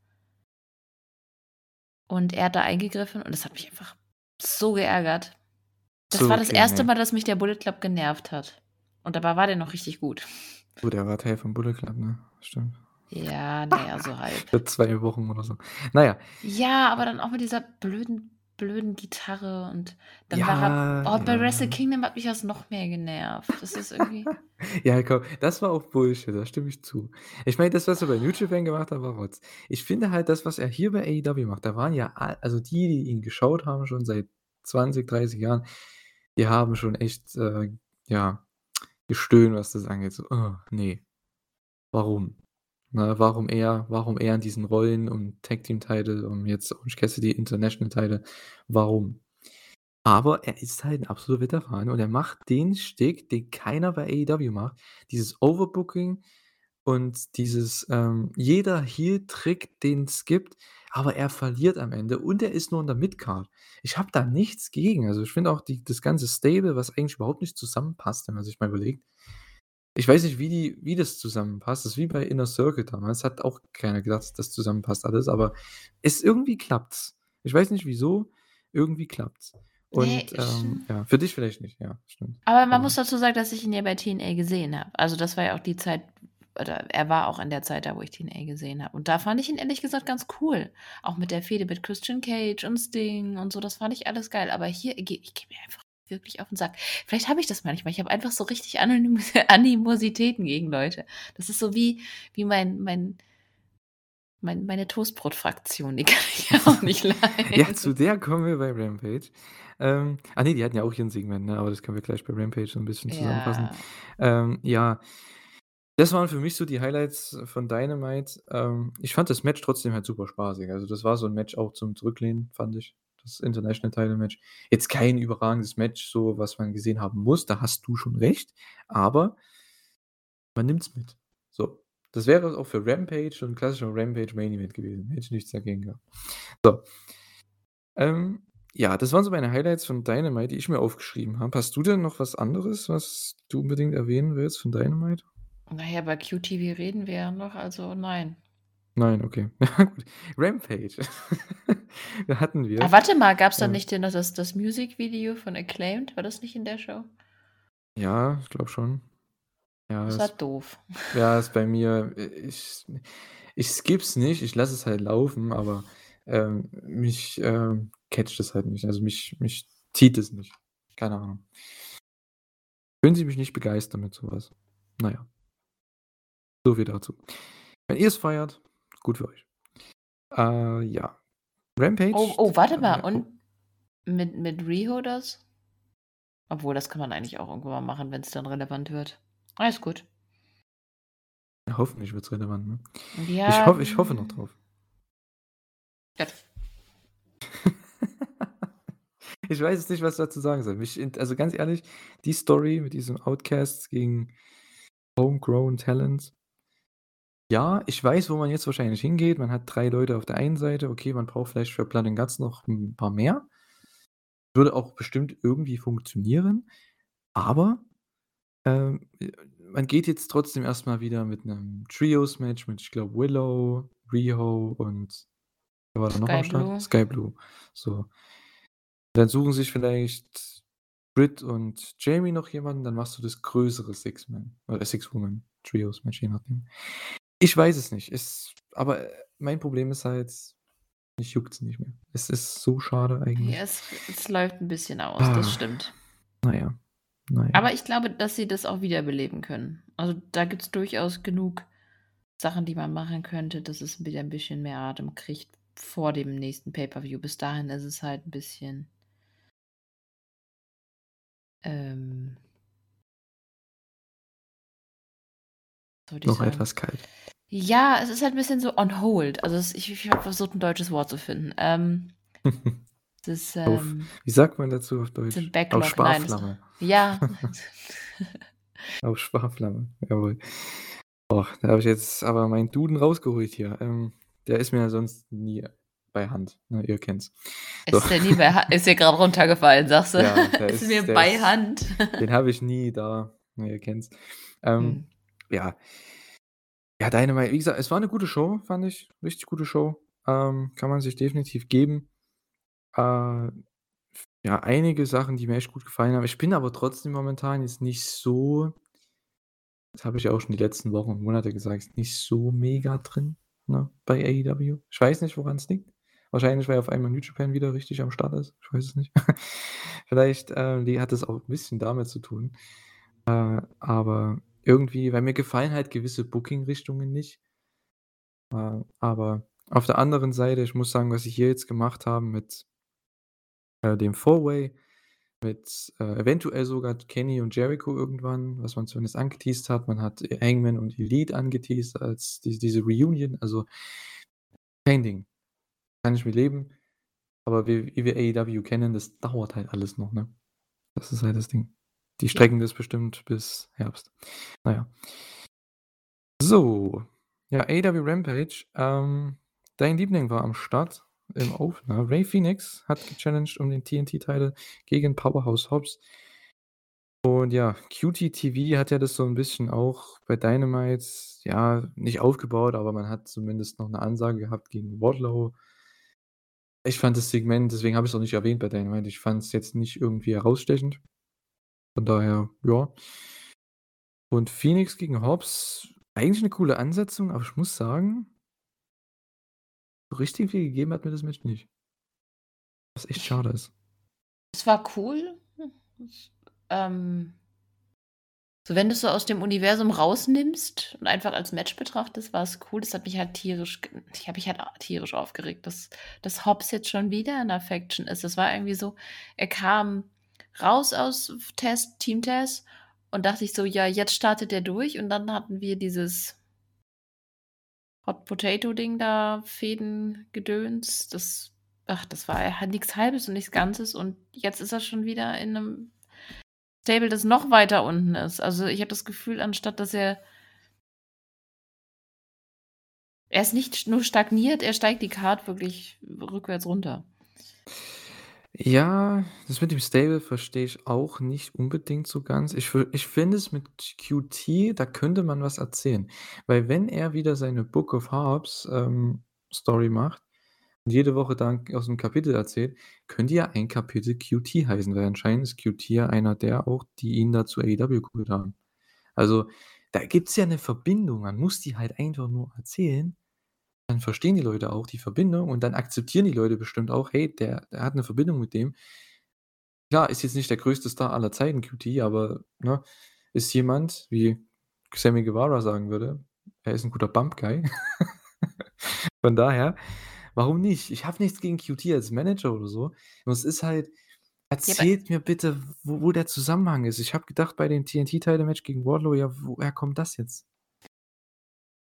Speaker 2: Und er hat da eingegriffen und das hat mich einfach so geärgert. Das
Speaker 1: So,
Speaker 2: war das
Speaker 1: okay,
Speaker 2: erste. Mal, dass mich der Bullet Club genervt hat. Und dabei war der noch richtig gut.
Speaker 1: Gut, er war Teil vom Bullet Club, ne? Stimmt.
Speaker 2: Ja, na ja, so halb.
Speaker 1: Für 2 Wochen oder so. Na ja.
Speaker 2: Ja, aber dann auch mit dieser blöden blöden Gitarre und dann war er
Speaker 1: Ja,
Speaker 2: oh, bei Wrestle
Speaker 1: ja.
Speaker 2: Kingdom hat mich das noch mehr genervt. Das ist irgendwie *laughs*
Speaker 1: Ja, komm, das war auch Bullshit, da stimme ich zu. Ich meine, das, was er bei New Japan gemacht hat, war Rotz. Ich finde halt das, was er hier bei AEW macht, da waren ja also die, die ihn geschaut haben schon seit 20, 30 Jahren, die haben schon echt, äh, ja, gestöhnt, was das angeht. So: „Oh, ne. Warum?“ Ne, warum er warum er in diesen Rollen und Tag Team Title und jetzt Orange Cassidy International Title, warum? Aber er ist halt 'n absoluter Veteran und er macht den Shtick, den keiner bei AEW macht. Dieses Overbooking und dieses, ähm jeder Heel-Trick, den's gibt, aber er verliert am Ende und er ist nur in der Midcard. Ich habe da nichts gegen. Also, ich finde auch die das ganze Stable, was eigentlich überhaupt nicht zusammenpasst, wenn man sich mal überlegt. Ich weiß nicht, wie die wie das zusammenpasst. Das ist wie bei Inner Circle damals. Hat auch keiner gedacht, dass das zusammenpasst alles, aber es irgendwie klappt's. Ich weiß nicht wieso, irgendwie klappt's.
Speaker 2: Ne,
Speaker 1: Und,
Speaker 2: ich
Speaker 1: ähm, ja, für dich vielleicht nicht, ja, stimmt.
Speaker 2: Aber man
Speaker 1: Aber
Speaker 2: muss dazu sagen, dass ich ihn ja bei TNA gesehen habe. Also, das war ja auch die Zeit oder er war auch in der Zeit da, wo ich TNA gesehen habe. Und da fand ich ihn ehrlich gesagt ganz cool. Auch mit der Fehde mit Christian Cage und Sting und so, das fand ich alles geil. Aber hier gehe ich gehe mir einfach wirklich auf den Sack. Vielleicht habe ich das manchmal. Ich habe einfach so richtig *laughs* Animositäten gegen Leute. Das ist so wie wie mein mein mein meine Toastbrot-Fraktion, die kann ich ja auch nicht *laughs* leiden.
Speaker 1: Ja, zu der kommen wir bei Rampage. Ähm, ah ne, die hatten ja auch hier 'n Segment, ne, aber das können wir gleich bei Rampage so 'n bisschen zusammenfassen.
Speaker 2: Ja.
Speaker 1: Ähm, ja, das waren für mich so die Highlights von Dynamite. Ähm, ich fand das Match trotzdem halt super spaßig. Also, das war so 'n Match auch zum Zurücklehnen, fand ich, das International Title Match. Jetzt kein überragendes Match, so was man gesehen haben muss, da hast du schon recht, aber man nimmt's mit. So, das wäre auch für Rampage 'n klassischer Rampage Main Event gewesen. Hätte ich nichts dagegen gehabt. So. Ähm, ja, das waren so meine Highlights von Dynamite, die ich mir aufgeschrieben habe. Hast du denn noch was anderes, was du unbedingt erwähnen willst von Dynamite?
Speaker 2: Na ja, bei QTV reden wir ja noch, also nein.
Speaker 1: Nein, okay. *laughs* Ja gut. Rampage. *laughs* Da hatten
Speaker 2: Ah,
Speaker 1: wir,
Speaker 2: warte mal, gab's da
Speaker 1: ähm
Speaker 2: nicht den das das Musikvideo von Acclaimed? War das nicht in der Show?
Speaker 1: Ja, ich glaube schon. Ja,
Speaker 2: Das war
Speaker 1: das
Speaker 2: doof. *laughs*
Speaker 1: ja, ist bei mir ich ich skippe nicht, ich lasse es halt laufen, aber, ähm, mich, ähm, catcht es halt nicht. Also, mich mich zieht es nicht. Keine Ahnung. Können Sie mich nicht begeistern mit so was. Na ja. So viel dazu. Wenn ihr's feiert, gut für euch. Äh, ja. Rampage
Speaker 2: Oh, oh, warte mal,
Speaker 1: ja, oh.
Speaker 2: und mit mit Riho das? Obwohl, das kann man eigentlich auch irgendwann mal machen, wenn's dann relevant wird. Alles gut.
Speaker 1: Ja, hoffentlich wird's relevant, ne? Ich
Speaker 2: Ja,
Speaker 1: hoffe ich hoffe noch
Speaker 2: hm.
Speaker 1: drauf.
Speaker 2: Gut. *laughs*
Speaker 1: Ich weiß jetzt nicht, was ich dazu sagen soll. Mich also, ganz ehrlich, die Story mit diesem Outcasts gegen Homegrown Talent ja, ich weiß, wo man jetzt wahrscheinlich hingeht. Man hat 3 Leute auf der einen Seite. Okay, man braucht vielleicht für Blood and Guts noch 'n paar mehr. Würde auch bestimmt irgendwie funktionieren, aber, ähm, äh, man geht jetzt trotzdem erst mal wieder mit 'nem Trios-Match mit, ich glaube, Willow, Riho und wer war da noch am
Speaker 2: Sky
Speaker 1: Start?
Speaker 2: Blue.
Speaker 1: Sky Blue. So. Dann suchen sich vielleicht Britt und Jamie noch jemanden, dann machst du das größere Six-Man oder Six-Woman Trios-Match, je nachdem. Ich weiß es nicht. Es aber mein Problem ist halt, mich juckt's nicht mehr. Es ist so schade eigentlich.
Speaker 2: Ja, es es läuft 'n bisschen aus,
Speaker 1: Ah.
Speaker 2: das stimmt.
Speaker 1: Na ja. Na ja.
Speaker 2: Aber ich glaube, dass sie das auch wiederbeleben können. Also, da gibt's durchaus genug Sachen, die man machen könnte, dass es wieder 'n bisschen mehr Atem kriegt vor dem nächsten Pay-per-View. Bis dahin ist es halt 'n bisschen ähm
Speaker 1: Noch etwas kalt.
Speaker 2: Ja, es ist halt 'n bisschen so on hold. Also, es ich ich habe versucht, 'n deutsches Wort zu finden. Ähm, *laughs*
Speaker 1: Auf
Speaker 2: ähm
Speaker 1: wie sagt man dazu auf Deutsch? Auf
Speaker 2: Backlog, nein, es
Speaker 1: Sparflamme.
Speaker 2: Ja. *laughs*
Speaker 1: Auf Sparflamme, jawohl. Och, da habe ich jetzt aber meinen Duden rausgeholt hier. Ähm, der ist mir ja sonst nie bei Hand, ne? Ihr kennt's. So.
Speaker 2: Ist der nie bei Ha *laughs* ist dir grad runtergefallen, sagst du?
Speaker 1: Ja, der
Speaker 2: Ist
Speaker 1: ist
Speaker 2: mir
Speaker 1: der
Speaker 2: bei
Speaker 1: ist
Speaker 2: Hand.
Speaker 1: den habe ich nie da, ne, ihr kennt's. Ähm,
Speaker 2: Mhm.
Speaker 1: ja. Ja, Dynamite, wie gesagt, es war 'ne gute Show, fand ich. Richtig gute Show. Ähm, kann man sich definitiv geben. Äh, ja, einige Sachen, die mir echt gut gefallen haben. Ich bin aber trotzdem momentan jetzt nicht so das habe ich ja auch schon die letzten Wochen und Monate gesagt, nicht so mega drin, ne, bei AEW. Ich weiß nicht, woran's liegt. Wahrscheinlich, weil auf einmal New Japan wieder richtig am Start ist. Ich weiß es nicht. *laughs* Vielleicht, äh, hat das auch 'n bisschen damit zu tun. Äh, aber irgendwie weil mir gefallen halt gewisse Booking-Richtungen nicht. Äh, aber auf der anderen Seite, ich muss sagen, was sie hier jetzt gemacht haben mit äh, dem Four-Way, mit, äh, eventuell sogar Kenny und Jericho irgendwann, was man zumindest angeteased hat. Man hat Hangman und Elite angeteased als diese diese Reunion. Also kein Ding. Kann ich mit leben. Aber wie wie wir AEW kennen, das dauert halt alles noch, ne? Das ist halt das Ding. Die strecken das bestimmt bis Herbst. Na ja. So, ja, AEW Rampage. Ähm, dein Liebling war am Start im Opener. Rey Fénix hat gechallenged um den TNT-Title gegen Powerhouse Hobbs. Und ja, QT TV hat ja das so 'n bisschen auch bei Dynamite, ja, nicht aufgebaut, aber man hat zumindest noch 'ne Ansage gehabt gegen Wardlow. Ich fand das Segment deswegen habe ich's auch nicht erwähnt bei Dynamite. Ich fand's jetzt nicht irgendwie herausstechend. Von daher, ja. Und Fénix gegen Hobbs, eigentlich 'ne coole Ansetzung, aber ich muss sagen so richtig viel gegeben hat mir das Match nicht. Was echt schade ist.
Speaker 2: Es war cool. Es ähm so, wenn du's so aus dem Universum rausnimmst und einfach als Match betrachtest, war's cool. Das hat mich halt tierisch ich habe mich halt tierisch aufgeregt, dass dass Hobbs jetzt schon wieder in 'ner Faction ist. Das war irgendwie so er kam raus aus f Taz Team Taz und dachte ich so: „Ja, jetzt startet er durch.“ Und dann hatten wir dieses Hot Potato Ding da, Fädengedöns. Das ach, das war ja nix Halbes und nichts Ganzes. Und jetzt ist er schon wieder in 'nem Stable, das noch weiter unten ist. Also, ich habe das Gefühl, anstatt dass er er ist nicht nur stagniert, er steigt die Card wirklich rückwärts runter.
Speaker 1: Ja, das mit dem Stable verstehe ich auch nicht unbedingt so ganz. Ich ich finde es mit QT, da könnte man was erzählen. Weil wenn er wieder seine Book of Hobbs, ähm, Story macht und jede Woche dann aus 'nem Kapitel erzählt, könnte ja ein Kapitel QT heißen, weil anscheinend ist QT ja einer der auch, die ihn da zu AEW geholt haben. Also, da gibt's ja 'ne Verbindung. Man muss die halt einfach nur erzählen. Dann verstehen die Leute auch die Verbindung und dann akzeptieren die Leute bestimmt auch: „Hey, der der hat 'ne Verbindung mit dem.“ Klar, ist jetzt nicht der größte Star aller Zeiten, QT, aber, ne, ist jemand, wie Sammy Guevara sagen würde, er ist 'n guter Bump Guy. *laughs* Von daher, warum nicht? Ich habe nichts gegen QT als Manager oder so. Nur es ist halt
Speaker 2: Ja,
Speaker 1: erzählt mir bitte, wo wo der Zusammenhang ist. Ich habe gedacht bei dem TNT-Title-Match gegen Wardlow, ja, woher kommt das jetzt?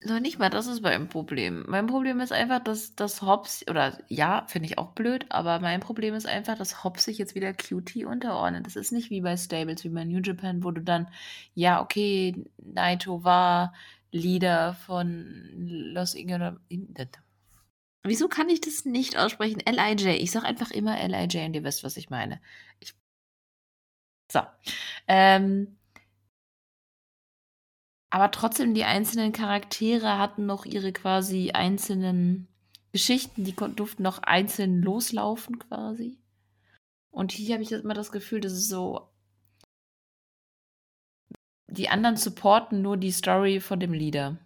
Speaker 2: Noch nicht mal das ist mein Problem. Mein Problem ist einfach, dass dass Hobbs oder ja, finde ich auch blöd, aber mein Problem ist einfach, dass Hobbs sich jetzt wieder QT unterordnet. Das ist nicht wie bei Stables, wie bei New Japan, wo du dann ja, okay, Naito war Leader von Los Ingoda Wieso kann ich das nicht aussprechen? LIJ. Ich sage einfach immer LIJ und ihr wisst, was ich meine. Ich so, ähm aber trotzdem, die einzelnen Charaktere hatten noch ihre quasi einzelnen Geschichten, die durften noch einzeln loslaufen quasi. Und hier habe ich jetzt immer das Gefühl, das ist so die anderen supporten nur die Story von dem Leader.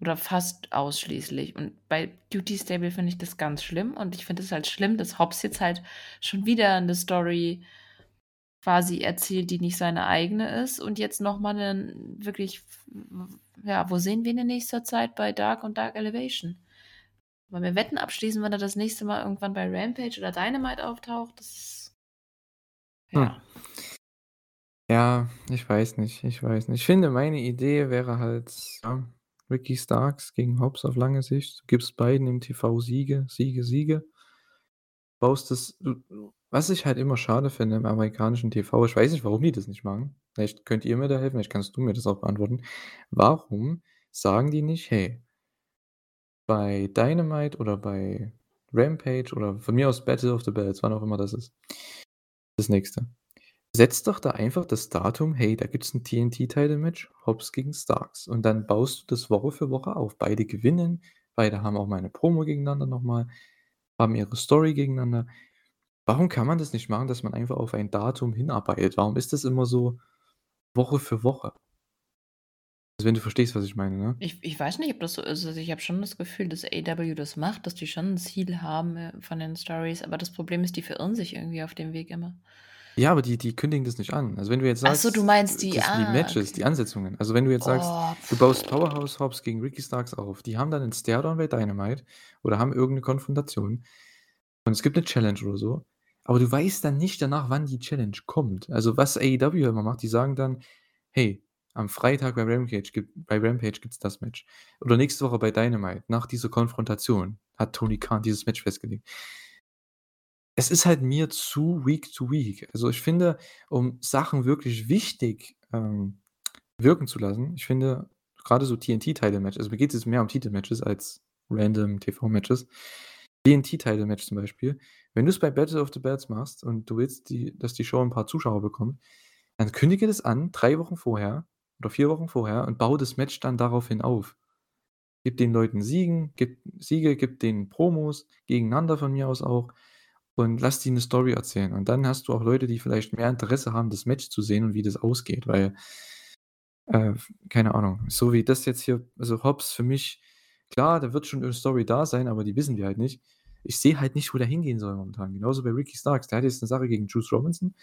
Speaker 2: Oder fast ausschließlich. Und bei Duty Stable finde ich das ganz schlimm. Und ich finde es halt schlimm, dass Hobbs jetzt halt schon wieder 'ne Story quasi erzählt, die nicht seine eigene ist. Und jetzt noch mal 'nen wirklich ja, wo sehen wir ihn in nächster Zeit? Bei Dark und Dark Elevation. Wollen wir Wetten abschließen, wann er das nächste Mal irgendwann bei Rampage oder Dynamite auftaucht? Das
Speaker 1: Hm.
Speaker 2: ja.
Speaker 1: Ja, ich weiß nicht, ich weiß nicht. Ich finde, meine Idee wäre halt, ja, Ricky Starks gegen Hobbs auf lange Sicht. Du gibst beiden im TV Siege, Siege, Siege. Baust du du was ich halt immer schade finde im amerikanischen TV, ich weiß nicht, warum die das nicht machen. Vielleicht könnt ihr mir da helfen, vielleicht kannst du mir das auch beantworten. Warum sagen die nicht: „Hey“ bei Dynamite oder bei Rampage oder von mir aus Battle of the Bells, wann auch immer das ist das Nächste. Setz doch da einfach das Datum: „Hey, da gibt's 'n TNT-Title-Match, Hobbs gegen Starks.“ Und dann baust du das Woche für Woche auf. Beide gewinnen, beide haben auch mal 'ne Promo gegeneinander noch mal, haben ihre Story gegeneinander. Warum kann man das nicht machen, dass man einfach auf ein Datum hinarbeitet? Warum ist das immer so Woche für Woche? Also, wenn du verstehst, was ich meine, ne?
Speaker 2: Ich ich weiß nicht, ob das so ist. Also, ich habe schon das Gefühl, dass AEW das macht, dass die schon 'n Ziel haben, äh, von den Stories, aber das Problem ist, die verirren sich irgendwie auf dem Weg immer.
Speaker 1: Ja, aber die die kündigen das nicht an. Also, wenn du jetzt
Speaker 2: Ach so, du
Speaker 1: sagst,
Speaker 2: meinst die
Speaker 1: das die
Speaker 2: ah,
Speaker 1: Matches, die
Speaker 2: okay.
Speaker 1: Ansetzungen. Also, wenn du jetzt sagst,
Speaker 2: Oh.
Speaker 1: du baust Powerhouse Hobbs gegen Ricky Starks auf, die haben dann 'n Staredown bei Dynamite oder haben irgend 'ne Konfrontation und es gibt 'ne Challenge oder so, aber du weißt dann nicht danach, wann die Challenge kommt. Also, was AEW immer macht, die sagen dann: „Hey, am Freitag bei Rampage gibt bei Rampage gibt's das Match.“ Oder nächste Woche bei Dynamite nach dieser Konfrontation hat Tony Khan dieses Match festgelegt. Es ist halt mir zu Week to Week. Also, ich finde, um Sachen wirklich wichtig, ähm, wirken zu lassen ich finde, grade so TNT-Title-Matches also, mir geht's jetzt mehr um Titelmatches als random TV-Matches. TNT-Title-Match zum Beispiel, wenn du's bei Battle of the Bells machst und du willst die dass die Show 'n paar Zuschauer bekommt, dann kündige das an, 3 Wochen vorher oder 4 Wochen vorher und baue das Match dann daraufhin auf. Gib den Leuten Siegen gib Siege, gib denen Promos gegeneinander von mir aus auch und lass die 'ne Story erzählen. Und dann hast du auch Leute, die vielleicht mehr Interesse haben, das Match zu sehen und wie das ausgeht, weil äh, keine Ahnung, so wie das jetzt hier also, Hobbs für mich klar, da wird schon 'ne Story da sein, aber die wissen wir halt nicht. Ich sehe halt nicht, wo der hingehen soll momentan. Genauso bei Ricky Starks. Der hat jetzt 'ne Sache gegen Juice Robinson.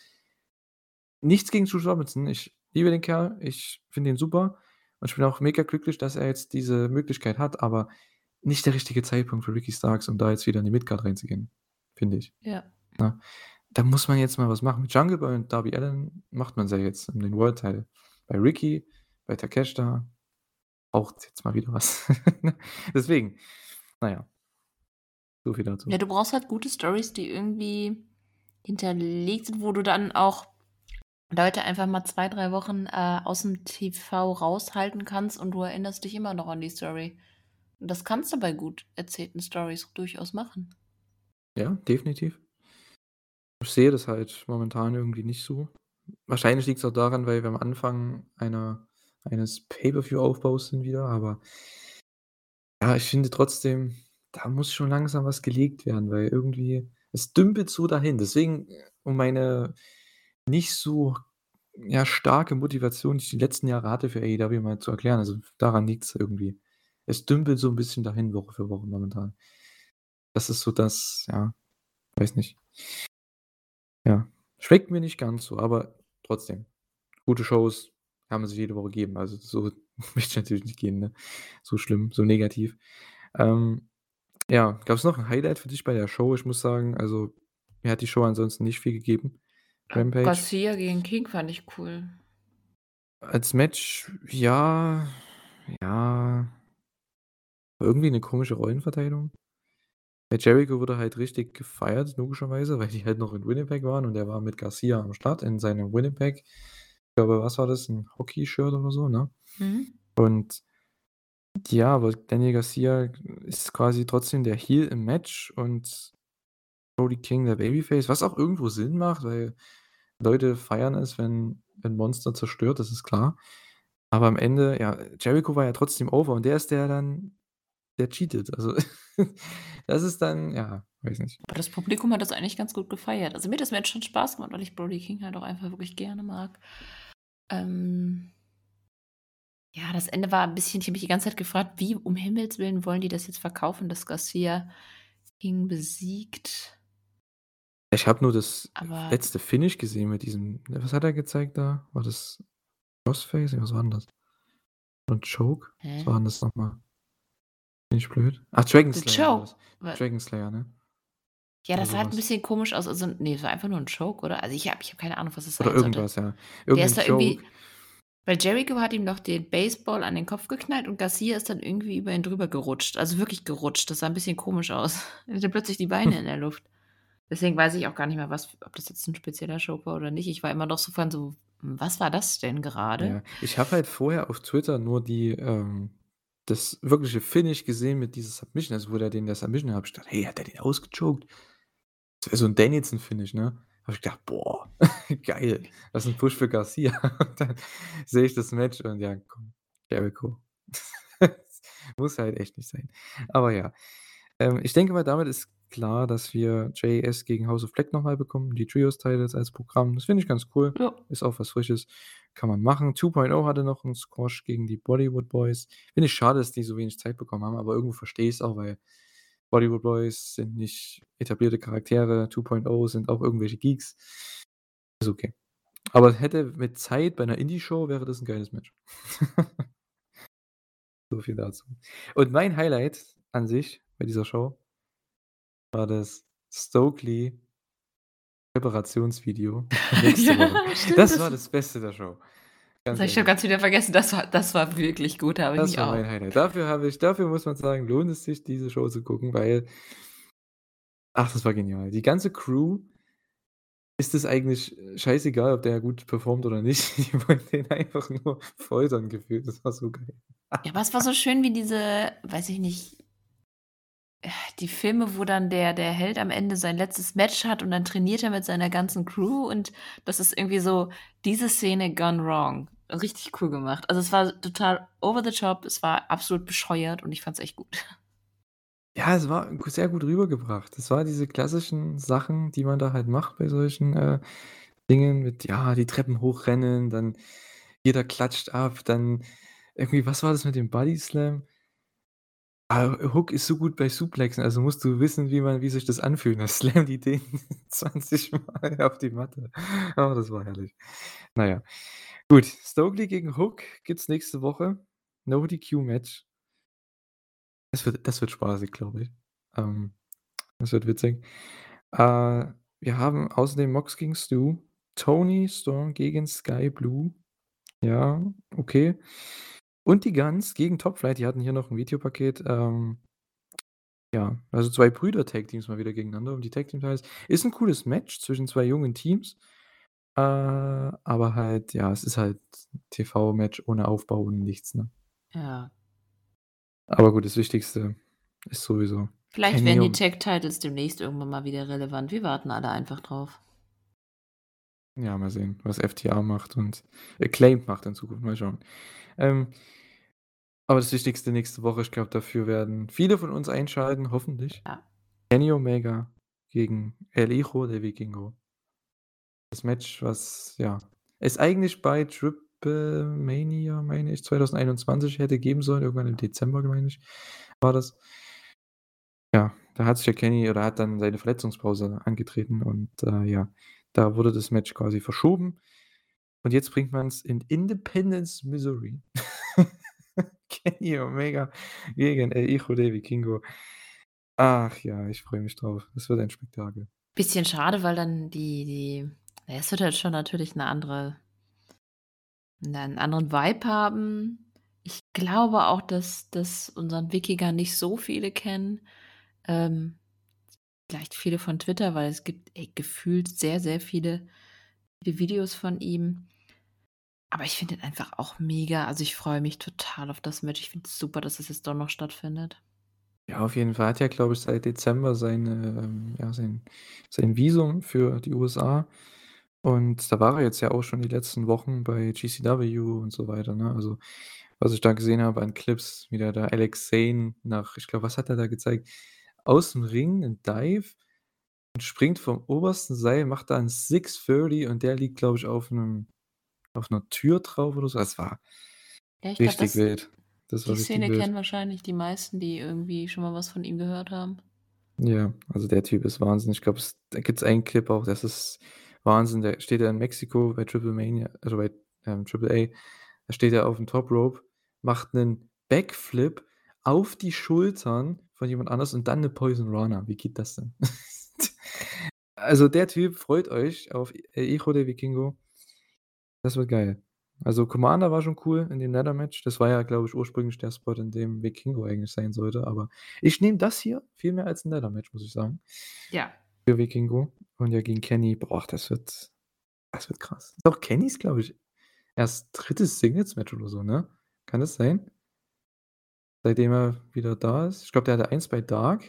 Speaker 1: Nichts gegen Juice Robinson. Ich liebe den Kerl. Ich finde ihn super und ich bin auch mega glücklich, dass er jetzt diese Möglichkeit hat, aber nicht der richtige Zeitpunkt für Ricky Starks, um da jetzt wieder in die Midcard reinzugehen, finde ich,
Speaker 2: Ja.
Speaker 1: ne? Da muss man jetzt mal was machen. Mit Jungle Boy und Darby Allin macht man's ja jetzt um den World Title. Bei Ricky, bei Takeshita braucht's jetzt mal wieder was. *laughs* Deswegen, na ja. So viel dazu.
Speaker 2: Ja, du brauchst halt gute Stories, die irgendwie hinterlegt sind, wo du dann auch Leute einfach mal 2, 3 Wochen, äh, aus'm TV raushalten kannst und du erinnerst dich immer noch an die Story. Und das kannst du bei gut erzählten Stories durchaus machen.
Speaker 1: Ja, definitiv. Ich sehe das halt momentan irgendwie nicht so. Wahrscheinlich liegt's auch daran, weil wir am Anfang einer eines Pay-per-View-Aufbaus sind wieder, aber ja, ich finde trotzdem, da muss schon langsam was gelegt werden, weil irgendwie es dümpelt so dahin. Deswegen, um meine nicht so, ja, starke Motivation, die ich die letzten Jahre hatte für AEW mal zu erklären, also, daran liegt's irgendwie. Es dümpelt so 'n bisschen dahin Woche für Woche momentan. Das ist so das ja, weiß nicht. Ja, schmeckt mir nicht ganz so, aber trotzdem. Gute Shows kann man sich jede Woche geben. Also, so *laughs* möchte ich natürlich nicht gehen, ne? So schlimm, so negativ. Ähm, ja, gab's noch 'n Highlight für dich bei der Show? Ich muss sagen, also, mir hat die Show ansonsten nicht viel gegeben,
Speaker 2: Äh,
Speaker 1: Rampage.
Speaker 2: Garcia gegen King fand ich cool.
Speaker 1: Als Match, ja, ja. Irgendwie 'ne komische Rollenverteilung. Bei Jericho wurde halt richtig gefeiert, logischerweise, weil die halt noch in Winnipeg waren und er war mit Garcia am Start in seinem Winnipeg ich glaube, was war das, 'n Hockey-Shirt oder so, ne?
Speaker 2: Mhm.
Speaker 1: Und ja, aber Daniel Garcia ist quasi trotzdem der Heel im Match und Brody King der Babyface, was auch irgendwo Sinn macht, weil Leute feiern es, wenn wenn Monster zerstört, das ist klar. Aber am Ende, ja, Jericho war ja trotzdem over und der ist der dann der cheatet. Also, *laughs* das ist dann ja, weiß nicht.
Speaker 2: Aber das Publikum hat das eigentlich ganz gut gefeiert. Also, mir hat das Match schon Spaß gemacht, weil ich Brody King halt auch einfach wirklich gerne mag. Ähm ja, das Ende war 'n bisschen ich habe mich die ganze Zeit gefragt: „Wie um Himmels Willen wollen die das jetzt verkaufen, dass Garcia King besiegt?“
Speaker 1: Ich habe nur das
Speaker 2: Aber
Speaker 1: letzte Finish gesehen mit diesem was hat er gezeigt da? War das Crossface? Ne, was war 'n das? So 'n Choke? Was
Speaker 2: Hä?
Speaker 1: war 'n das noch mal? Bin ich blöd? Ach, Dragon Slayer war
Speaker 2: Choke.
Speaker 1: das. Dragon Slayer, ne?
Speaker 2: Ja, das sah halt 'n
Speaker 1: was.
Speaker 2: bisschen komisch aus. Also, ne, es war einfach nur 'n Choke, oder? Also, ich habe ich habe keine Ahnung, was es
Speaker 1: Oder
Speaker 2: sein sollte.
Speaker 1: irgendwas, ja.
Speaker 2: Der
Speaker 1: Irgend 'nen
Speaker 2: ist da irgendwie. Weil Jericho hat ihm doch den Baseball an den Kopf geknallt und Garcia ist dann irgendwie über ihn drüber gerutscht. Also, wirklich gerutscht. Das sah 'n bisschen komisch aus. *laughs* Er hatte plötzlich die Beine in der Luft. Deswegen weiß ich auch gar nicht mehr, was ob das jetzt 'n spezieller Joke war oder nicht. Ich war immer noch so von so: „Hm, was war das denn gerade?“
Speaker 1: Ja, ich habe halt vorher auf Twitter nur die, ähm das wirkliche Finish gesehen mit dieser Submission, also, wo der den der Submission habe ich gedacht: „Hey, hat der den ausgechoked?“ Das wäre so 'n Danielson-Finish, ne? Habe ich gedacht: „Boah, *laughs* geil, das ist 'n Push für Garcia.“ *laughs* Und dann sehe ich das Match und ja, komm, Jericho. *laughs* Muss halt echt nicht sein. Aber ja, ähm, ich denke mal, damit ist klar, dass wir JAS gegen House of Black noch mal bekommen, die Trios-Titles als Programm. Das finde ich ganz cool.
Speaker 2: Ja.
Speaker 1: Ist auch was Frisches, kann man machen. 2.0 hatte noch 'n Squash gegen die Bollywood Boys. Finde ich schade, dass die so wenig Zeit bekommen haben, aber irgendwo verstehe ich's auch, weil Bollywood Boys sind nicht etablierte Charaktere, 2.0 sind auch irgendwelche Geeks. Ist okay. Aber hätte mit Zeit bei 'ner Indie-Show wäre das 'n geiles Match. *laughs* So viel dazu. Und mein Highlight an sich bei dieser Show war das Stokely Präparationsvideo *laughs* nächste
Speaker 2: Ja,
Speaker 1: das war das Beste der Show.
Speaker 2: Das
Speaker 1: Ganz
Speaker 2: habe ich schon ganz wieder vergessen. Das war das war wirklich gut, habe ich
Speaker 1: Das war
Speaker 2: auch
Speaker 1: mein Highlight. Dafür habe ich dafür muss man sagen, lohnt es sich, diese Show zu gucken, weil ach, das war genial. Die ganze Crew ist es eigentlich, scheißegal, ob der gut performt oder nicht. *laughs* Die wollen den einfach nur foltern gefühlt. Das war so geil.
Speaker 2: Ja, aber es war so schön wie diese, weiß ich nicht die Filme, wo dann der der Held am Ende sein letztes Match hat und dann trainiert er mit seiner ganzen Crew und das ist irgendwie so diese Szene gone wrong. Richtig cool gemacht. Also, es war total over the top, es war absolut bescheuert und ich fand's echt gut.
Speaker 1: Ja, es war sehr gut rübergebracht. Das war diese klassischen Sachen, die man da halt macht bei solchen, äh, Dingen mit, ja, die Treppen hochrennen, dann jeder klatscht ab, dann irgendwie was war das mit dem Bodyslam? Ah, Hook ist so gut bei Suplexen, also musst du wissen, wie man wie sich das anfühlt. Dann slammt die den *laughs* 20 Mal auf die Matte. Oh, das war herrlich. Na ja. Gut, Stokely gegen Hook gibt's nächste Woche. No-DQ-Match. Das wird das wird spaßig, glaube ich. Ähm, das wird witzig. Äh, wir haben außerdem Mox gegen Stu, Toni Storm gegen Skye Blue. Ja, okay. Und die Guns gegen Top Flight, die hatten hier noch 'n Videopaket, ähm ja, also 2 Brüder-Tag-Teams mal wieder gegeneinander um die Tag-Team-Titles. Ist 'n cooles Match zwischen 2 jungen Teams, äh, aber halt ja, es ist halt TV-Match ohne Aufbau und nichts, ne?
Speaker 2: Ja.
Speaker 1: Aber gut, das Wichtigste ist sowieso
Speaker 2: Vielleicht werden die
Speaker 1: Om
Speaker 2: Tag Titles demnächst irgendwann mal wieder relevant. Wir warten alle einfach drauf.
Speaker 1: Ja, mal sehen, was FTR macht und Acclaimed macht in Zukunft. Mal schauen. Ähm aber das Wichtigste nächste Woche, ich glaube, dafür werden viele von uns einschalten, hoffentlich.
Speaker 2: Ja.
Speaker 1: Kenny Omega gegen El Hijo de Vikingo. Das Match, was, ja es eigentlich bei Triplemania, meine ich, 2021 hätte geben sollen, irgendwann im Dezember, meine ich, war das. Ja, da hat sich ja Kenny oder hat dann seine Verletzungspause angetreten und, äh, ja, da wurde das Match quasi verschoben. Und jetzt bringt man's in Independence, Missouri. *laughs* Kenny Omega gegen El Hijo de Vikingo. Ach ja, ich freue mich drauf. Das wird ein Spektakel.
Speaker 2: Bisschen schade, weil dann die die es wird halt schon natürlich 'ne andere 'nen anderen Vibe haben. Ich glaube auch, dass dass unseren Wikinger nicht so viele kennen. Ähm, vielleicht viele von Twitter, weil es gibt, ey, gefühlt sehr, sehr viele Videos von ihm. Aber ich finde ihn einfach auch mega. Also, ich freue mich total auf das Match. Ich finde es super, dass es jetzt doch noch stattfindet.
Speaker 1: Ja, auf jeden Fall. Hat ja, glaube ich, seit Dezember seine, ähm ja, sein sein Visum für die USA. Und da war er jetzt ja auch schon die letzten Wochen bei GCW und so weiter, ne? Also, was ich da gesehen habe an Clips, wie der da Alex Zane nach ich glaube, was hat er da gezeigt? Aus'm Ring 'n Dive und springt vom obersten Seil, macht da 'n 630 und der liegt, glaube ich, auf 'nem auf 'ner Tür drauf oder so. Es war
Speaker 2: Ja,
Speaker 1: richtig
Speaker 2: das
Speaker 1: wild. Das
Speaker 2: die
Speaker 1: war richtig
Speaker 2: Szene
Speaker 1: wild.
Speaker 2: kennen wahrscheinlich die meisten, die irgendwie schon mal was von ihm gehört haben.
Speaker 1: Ja, also der Typ ist Wahnsinn. Ich glaube, es da gibt's einen Clip auch, das ist Wahnsinn. Da steht er in Mexiko bei Triplemania also bei, ähm, Triple A. Da steht er auf'm Top Rope, macht 'nen Backflip auf die Schultern von jemand anders und dann 'ne Poison Rana. Wie geht das denn? *laughs* Also, der Typ freut euch auf El Hijo de Vikingo. Das wird geil. Also, Commander war schon cool in dem Ladder-Match. Das war ja, glaube ich, ursprünglich der Spot, in dem Vikingo eigentlich sein sollte, aber ich nehme das hier viel mehr als 'n Ladder-Match, muss ich sagen.
Speaker 2: Ja.
Speaker 1: für Vikingo und ja gegen Kenny. Boah, das wird das wird krass. Doch, Kenny ist, glaube ich, erst drittes Singles-Match oder so, ne? Kann das sein? Seitdem er wieder da ist. Ich glaube, der hatte eins bei Dark,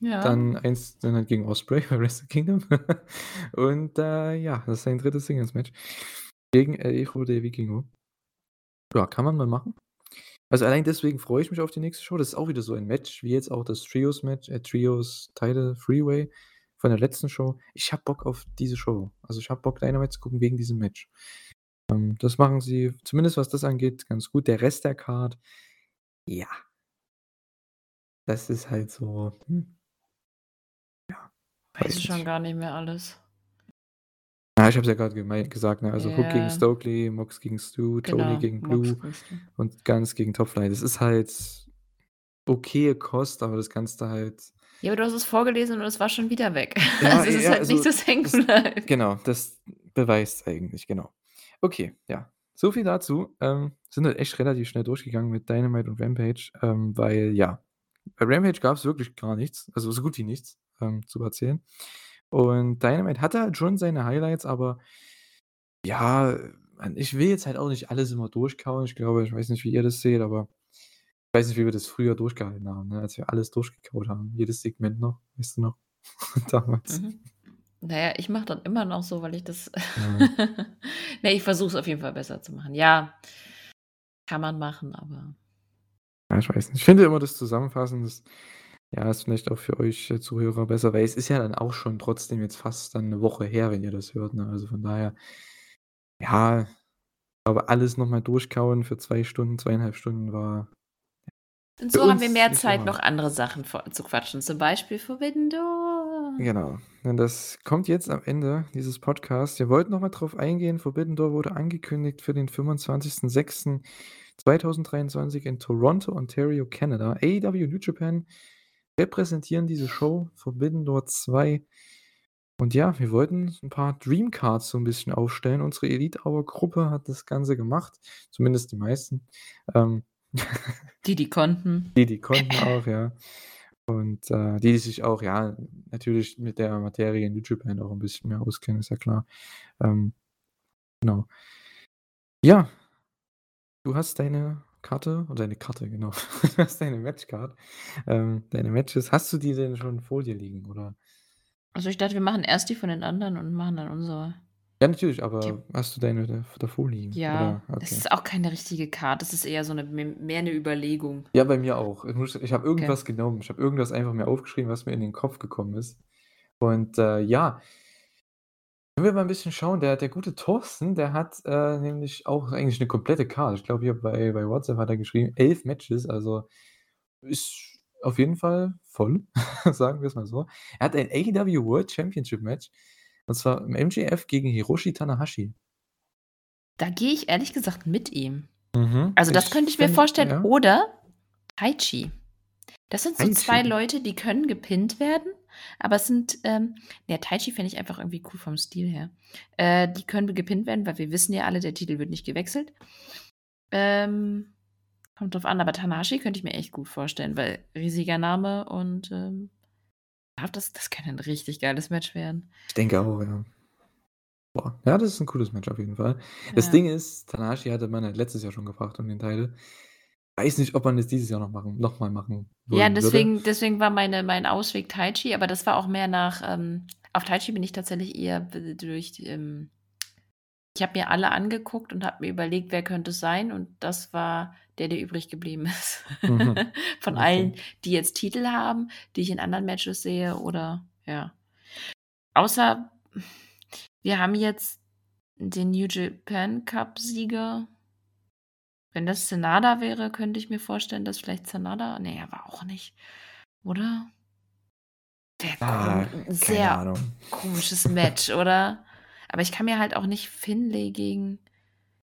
Speaker 2: Ja.
Speaker 1: dann eins dann halt gegen Osprey bei Wrestle Kingdom. *laughs* Und, äh, ja, das ist sein drittes Singles-Match gegen El Hijo de Vikingo. Ja, kann man mal machen. Also, allein deswegen freue ich mich auf die nächste Show. Das ist auch wieder so ein Match, wie jetzt auch das Trios-Match äh, Trios Title Freeway von der letzten Show. Ich habe Bock auf diese Show. Also, ich habe Bock, Dynamite zu gucken wegen diesem Match. Ähm, das machen sie, zumindest was das angeht, ganz gut. Der Rest der Card, ja. Das ist halt so, hm. Ja,
Speaker 2: Weiß
Speaker 1: weiß
Speaker 2: ich schon
Speaker 1: nicht.
Speaker 2: gar nicht mehr alles.
Speaker 1: Ja, ich habe es ja gemei gesagt, ne? Also, Hook gegen. Stokely, Mox gegen Stu, Tony
Speaker 2: Genau,
Speaker 1: gegen Blue
Speaker 2: gegen Stu.
Speaker 1: und Guns gegen Top Flight. Das ist halt okaye Kost, aber das kannst du halt
Speaker 2: Ja, aber du hast es vorgelesen und es war schon wieder weg. *laughs*
Speaker 1: Ja,
Speaker 2: Also, es ist
Speaker 1: ja,
Speaker 2: halt
Speaker 1: also,
Speaker 2: nichts, das hängen bleibt.
Speaker 1: genau, das beweist eigentlich, genau. Okay, ja. So viel dazu. Ähm, sind halt echt relativ schnell durchgegangen mit Dynamite und Rampage, ähm, weil ja, bei Rampage gab's wirklich gar nichts, also so gut wie nichts, ähm, zu erzählen. Und Dynamite hatte halt schon seine Highlights, aber ja, ich will jetzt halt auch nicht alles immer durchkauen. Ich glaube ich weiß nicht, wie ihr das seht, aber ich weiß nicht, wie wir das früher durchgehalten haben, ne, als wir alles durchgekaut haben, jedes Segment noch, weißt du noch? *laughs* Damals.
Speaker 2: Mhm. Na ja, ich mache dann immer noch so, weil ich das *laughs*
Speaker 1: Ja.
Speaker 2: ne, ich versuche es auf jeden Fall besser zu machen. Ja, kann man machen, aber
Speaker 1: Ja, ich weiß nicht. Ich finde immer das Zusammenfassen, das ja, ist vielleicht auch für euch, äh, Zuhörer besser, weil es ist ja dann auch schon trotzdem jetzt fast dann 'ne Woche her, wenn ihr das hört, ne? Also, von daher ja, ich glaube, alles noch mal durchkauen für 2 Stunden, 2,5 Stunden war
Speaker 2: Und
Speaker 1: für
Speaker 2: so haben wir mehr Zeit, noch andere Sachen zu quatschen, zum Beispiel Forbidden Door.
Speaker 1: Genau. Und das kommt jetzt am Ende dieses Podcasts. Wir wollten noch mal drauf eingehen, Forbidden Door wurde angekündigt für den 25.06.2023 in Toronto, Ontario, Kanada. AEW New Japan repräsentieren diese Show, Forbidden Door 2. Und ja, wir wollten 'n paar Dream Cards so 'n bisschen aufstellen. Unsere Elite Hour Gruppe hat das Ganze gemacht, zumindest die meisten. Ähm
Speaker 2: Die, die konnten.
Speaker 1: Die, die konnten auch, ja. Und, äh, die, die sich auch, ja, natürlich mit der Materie in New Japan auch 'n bisschen mehr auskennen, ist ja klar. Ähm, genau. Ja. Du hast deine Karte oder deine Karte, genau. *laughs* Du hast deine Matchcard, ähm, deine Matches. Hast du die denn schon vor dir liegen, oder?
Speaker 2: Also, ich dachte, wir machen erst die von den anderen und machen dann unsere.
Speaker 1: Ja, natürlich,
Speaker 2: Die
Speaker 1: aber hast du deine da davor liegen,
Speaker 2: Ja,
Speaker 1: oder?
Speaker 2: das
Speaker 1: Okay.
Speaker 2: ist auch keine richtige Card. Das ist eher so 'ne me mehr 'ne Überlegung.
Speaker 1: Ja, bei mir auch. Ich muss ich habe
Speaker 2: Okay.
Speaker 1: irgendwas genommen. Ich habe irgendwas einfach mir aufgeschrieben, was mir in den Kopf gekommen ist. Und, äh, ja können wir mal 'n bisschen schauen. Der der gute Thorsten, der hat, äh, nämlich auch eigentlich 'ne komplette Card. Ich glaube, hier bei bei WhatsApp hat er geschrieben, 11 Matches, also ist auf jeden Fall voll, *laughs* sagen wir's mal so. Er hat ein AEW World Championship Match, und zwar MJF gegen Hiroshi Tanahashi.
Speaker 2: Da gehe ich ehrlich gesagt mit ihm.
Speaker 1: Mhm.
Speaker 2: Also, das
Speaker 1: Ich
Speaker 2: könnte ich mir
Speaker 1: fände
Speaker 2: vorstellen.
Speaker 1: ja.
Speaker 2: Oder Taichi. Das sind so 2
Speaker 1: Taichi?
Speaker 2: Leute, die können gepinnt werden, aber es sind, ähm ja, Taichi fände ich einfach irgendwie cool vom Stil her. Äh, die können gepinnt werden, weil wir wissen ja alle, der Titel wird nicht gewechselt. Ähm, kommt drauf an, aber Tanahashi könnte ich mir echt gut vorstellen, weil riesiger Name und, ähm, glaube, das das könnte 'n richtig geiles Match werden.
Speaker 1: Ich denke auch, ja. Boah, ja, das ist 'n cooles Match auf jeden Fall. Das
Speaker 2: Ja.
Speaker 1: Ding ist, Tanahashi hatte man letztes Jahr schon gefragt um den Title. Weiß nicht, ob man das dieses Jahr noch machen noch mal machen
Speaker 2: Ja,
Speaker 1: würde.
Speaker 2: deswegen deswegen war meine mein Ausweg Taichi, aber das war auch mehr nach, ähm auf Taichi bin ich tatsächlich eher durch, ähm ich habe mir alle angeguckt und habe mir überlegt, wer könnte es sein und das war der, der übrig geblieben ist.
Speaker 1: Mhm. *laughs*
Speaker 2: Von
Speaker 1: Okay.
Speaker 2: allen, die jetzt Titel haben, die ich in anderen Matches sehe oder ja. Außer wir haben jetzt den New Japan Cup Sieger. Wenn das Sanada wäre, könnte ich mir vorstellen, dass vielleicht Sanada ne, er war auch nicht, oder? Wäre
Speaker 1: Ah,
Speaker 2: sehr komisches Match, oder? Aber ich kann mir halt auch nicht Finlay gegen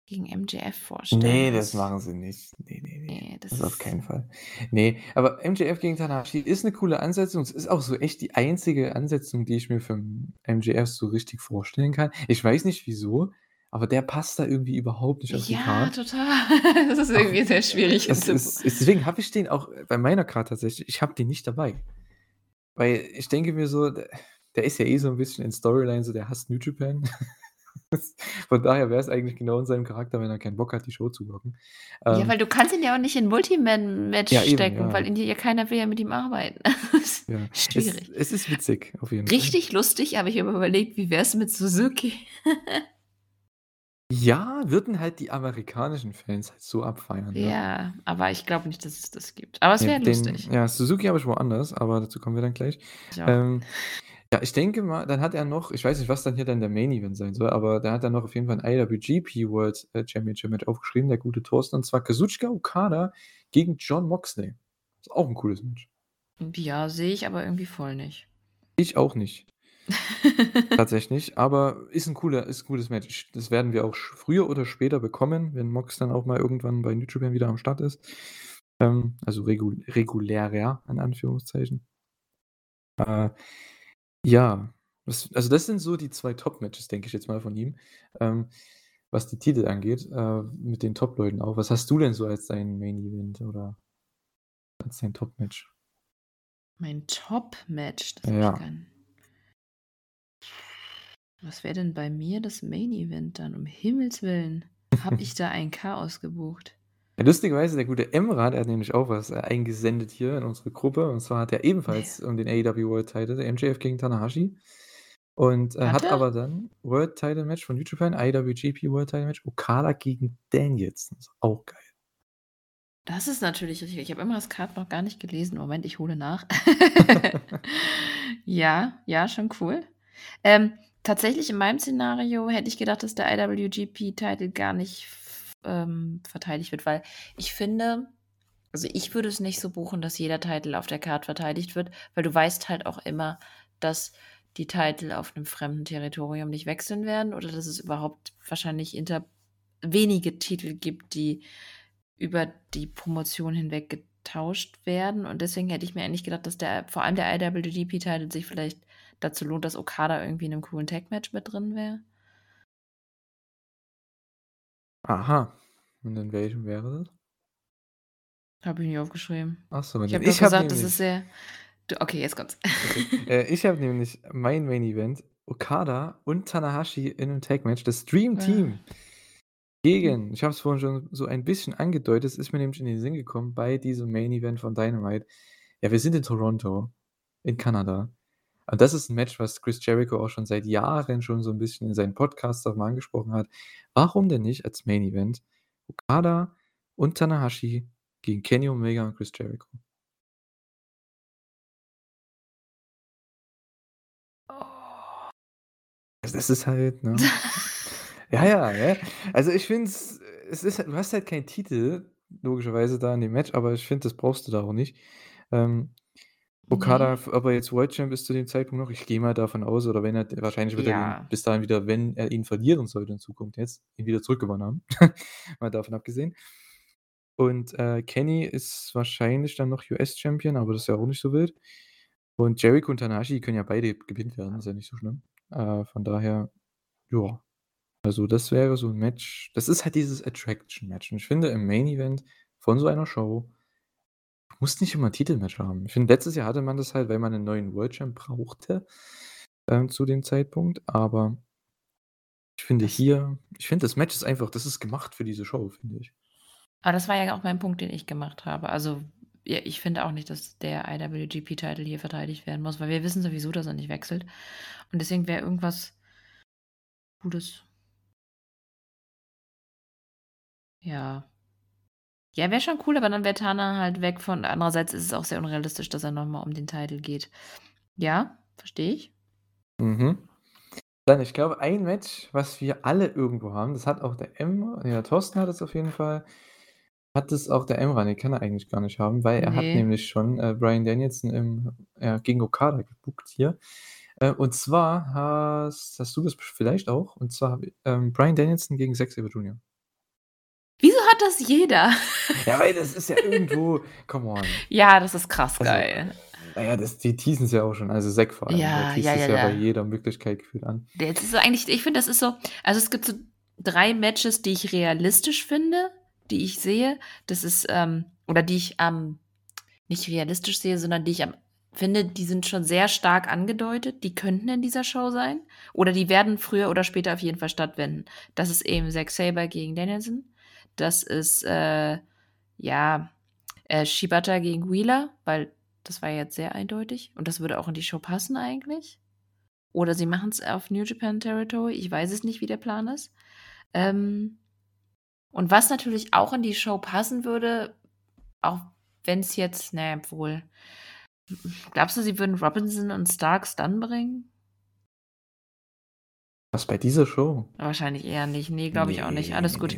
Speaker 2: gegen MJF vorstellen.
Speaker 1: Ne, das machen sie nicht. Ne, ne, ne.
Speaker 2: Ne, das
Speaker 1: Das auf
Speaker 2: ist
Speaker 1: keinen Fall. Ne, aber MJF gegen Tanahashi ist 'ne coole Ansetzung. Es ist auch so echt die einzige Ansetzung, die ich mir für MJF so richtig vorstellen kann. Ich weiß nicht wieso, aber der passt da irgendwie überhaupt nicht auf die
Speaker 2: Ja,
Speaker 1: Card.
Speaker 2: total. *laughs* Das ist irgendwie sehr schwierig
Speaker 1: es ist deswegen habe ich den auch bei meiner Card tatsächlich ich habe den nicht dabei. Weil ich denke mir so, der ist ja eh so ein bisschen in Storyline so, der hasst New Japan. *laughs* Von daher wäre es eigentlich genau in seinem Charakter, wenn er keinen Bock hat, die Show zu gucken.
Speaker 2: Ja,
Speaker 1: Ähm,
Speaker 2: weil du kannst ihn ja auch nicht in Multiman-Match
Speaker 1: ja, eben,
Speaker 2: stecken, weil
Speaker 1: ja.
Speaker 2: in ja keiner will ja mit ihm arbeiten. *laughs*
Speaker 1: Ja. Es,
Speaker 2: Schwierig.
Speaker 1: es ist witzig, auf jeden Fall.
Speaker 2: Richtig lustig, aber ich habe überlegt, wie wär's mit Suzuki? *laughs*
Speaker 1: Ja, würden halt die amerikanischen Fans halt so abfeiern. Ne?
Speaker 2: Ja, aber ich glaube nicht, dass es das gibt. Aber es
Speaker 1: Ja,
Speaker 2: wäre lustig.
Speaker 1: ja, Suzuki habe ich woanders, aber dazu kommen wir dann gleich.
Speaker 2: Ich auch.
Speaker 1: Ähm, ja, ich denke mal, dann hat er noch, ich weiß nicht, was dann hier dann der Main Event sein soll, aber da hat er noch auf jeden Fall ein IWGP World äh, Championship Match aufgeschrieben, der gute Thorsten, und zwar Kazuchika Okada gegen John Moxley. Ist auch ein cooles Match.
Speaker 2: Ja, sehe ich aber irgendwie voll nicht.
Speaker 1: Ich auch nicht, *laughs* tatsächlich, aber ist ein cooler, ist ein cooles Match. Das werden wir auch früher oder später bekommen, wenn Mox dann auch mal irgendwann bei New Japan wieder am Start ist. Ähm, also regul regulärer, in Anführungszeichen. Äh, ja, das, also das sind so die zwei Top-Matches, denke ich jetzt mal von ihm, ähm, was die Titel angeht, äh, mit den Top-Leuten auch. Was hast du denn so als dein Main-Event oder als dein Top-Match?
Speaker 2: mein Top-Match, das habe
Speaker 1: Ja.
Speaker 2: ich gern. Was wäre denn bei mir das Main-Event dann? Um Himmels Willen. Habe ich da ein Chaos gebucht?
Speaker 1: Ja, lustigerweise, der gute Emra, der hat nämlich auch was äh, eingesendet hier in unsere Gruppe. Und zwar hat er ebenfalls um den AEW World Title, der MJF gegen Tanahashi. Und äh,
Speaker 2: Hat
Speaker 1: hat
Speaker 2: er?
Speaker 1: aber dann World Title Match von New Japan, IWGP World Title Match, Okada gegen Danielson. Ist auch geil.
Speaker 2: Das ist natürlich richtig. Ich habe immer das Card noch gar nicht gelesen. Moment, ich hole nach. *laughs* ja, ja, schon cool. Ähm, tatsächlich in meinem Szenario hätte ich gedacht, dass der IWGP-Titel gar nicht ähm, verteidigt wird, weil ich finde, also ich würde es nicht so buchen, dass jeder Titel auf der Card verteidigt wird, weil du weißt halt auch immer, dass die Titel auf einem fremden Territorium nicht wechseln werden oder dass es überhaupt wahrscheinlich inter wenige Titel gibt, die über die Promotion hinweg getauscht werden. Und deswegen hätte ich mir eigentlich gedacht, dass der, vor allem der IWGP-Titel sich vielleicht dazu lohnt, dass Okada irgendwie in einem coolen Tag-Match mit drin wäre.
Speaker 1: Aha. Und in welchem wäre das?
Speaker 2: Habe ich nicht aufgeschrieben.
Speaker 1: Achso,
Speaker 2: Ich habe
Speaker 1: habe
Speaker 2: gesagt, das
Speaker 1: nämlich,
Speaker 2: ist sehr. Du, okay, jetzt kommt's.
Speaker 1: okay, *laughs* äh, ich habe nämlich mein Main Event, Okada und Tanahashi in einem Tag Match, das Dream Team. Gegen, ich habe es vorhin schon so ein bisschen angedeutet, es ist mir nämlich in den Sinn gekommen bei diesem Main Event von Dynamite. Ja, wir sind in Toronto, in Kanada. Und das ist ein Match, was Chris Jericho auch schon seit Jahren schon so ein bisschen in seinen Podcasts auch mal angesprochen hat. Warum denn nicht als Main Event Okada und Tanahashi gegen Kenny Omega und Chris Jericho?
Speaker 2: Oh.
Speaker 1: Also das ist halt, ne? *laughs* Ja, ja, ja. Also ich finde es, es ist, du hast halt keinen Titel, logischerweise da in dem Match, aber ich finde, das brauchst du da auch nicht. Ähm, Okada,
Speaker 2: Nee.
Speaker 1: ob er jetzt World Champ ist zu dem Zeitpunkt noch, ich gehe mal davon aus, oder wenn er, wahrscheinlich wird er
Speaker 2: Ja.
Speaker 1: den bis dahin wieder, wenn er ihn verlieren sollte in Zukunft jetzt, ihn wieder zurückgewonnen haben. *laughs* mal davon abgesehen. Und äh, Kenny ist wahrscheinlich dann noch US-Champion, aber das ist ja auch nicht so wild. Und Jericho und Tanahashi können ja beide gewinnt werden, ist ja nicht so schlimm. Äh, von daher, ja. Also das wäre so ein Match. Das ist halt dieses Attraction-Match. Und ich finde, im Main-Event von so einer Show, du musst nicht immer ein Titelmatch haben. Ich finde, letztes Jahr hatte man das halt, weil man einen neuen World Champ brauchte ähm, zu dem Zeitpunkt. Aber ich finde hier, ich finde, das Match ist einfach, das ist gemacht für diese Show, finde ich.
Speaker 2: Aber das war ja auch mein Punkt, den ich gemacht habe. Also, ja, ich finde auch nicht, dass der IWGP-Titel hier verteidigt werden muss, weil wir wissen sowieso, dass er nicht wechselt. Und deswegen wäre irgendwas Gutes. Ja. Ja, wäre schon cool, aber dann wäre Tana halt weg von. Andererseits ist es auch sehr unrealistisch, dass er nochmal um den Titel geht. Ja, verstehe ich.
Speaker 1: Mhm. Dann, ich glaube, ein Match, was wir alle irgendwo haben, das hat auch der M, der Thorsten hat es auf jeden Fall, hat es auch der Emra, den kann er eigentlich gar nicht haben, weil er hat
Speaker 2: Nee.
Speaker 1: nämlich schon äh, Brian Danielson im, äh, gegen Okada gebuckt hier. Äh, und zwar hast, hast du das vielleicht auch, und zwar ähm, Brian Danielson gegen Zack Sabre Jr.
Speaker 2: Wieso hat das jeder? *laughs*
Speaker 1: Ja, weil das ist ja irgendwo, come on.
Speaker 2: ja, das ist krass
Speaker 1: Also,
Speaker 2: geil.
Speaker 1: Naja, das, die teasen es ja auch schon, also Zack vor allem,
Speaker 2: Ja,
Speaker 1: der
Speaker 2: ja,
Speaker 1: es
Speaker 2: ja,
Speaker 1: ja,
Speaker 2: ja.
Speaker 1: bei jeder Möglichkeit gefühlt an.
Speaker 2: Jetzt ist so eigentlich, ich finde, das ist so, also es gibt so drei Matches, die ich realistisch finde, die ich sehe. Das ist, ähm, oder die ich am, nicht realistisch sehe, sondern die ich am finde, die sind schon sehr stark angedeutet. Die könnten in dieser Show sein. Oder die werden früher oder später auf jeden Fall stattfinden. Das ist eben Zack Saber gegen Danielson. Das ist, äh, ja, äh, Shibata gegen Wheeler, weil das war jetzt sehr eindeutig. Und das würde auch in die Show passen eigentlich. Oder sie machen es auf New Japan Territory. Ich weiß es nicht, wie der Plan ist. Ähm, und was natürlich auch in die Show passen würde, auch wenn es jetzt, naja, wohl. Glaubst du, sie würden Robinson und Starks dann bringen?
Speaker 1: Was bei dieser Show?
Speaker 2: Wahrscheinlich eher nicht. Nee, glaube ich auch nicht. Alles gut.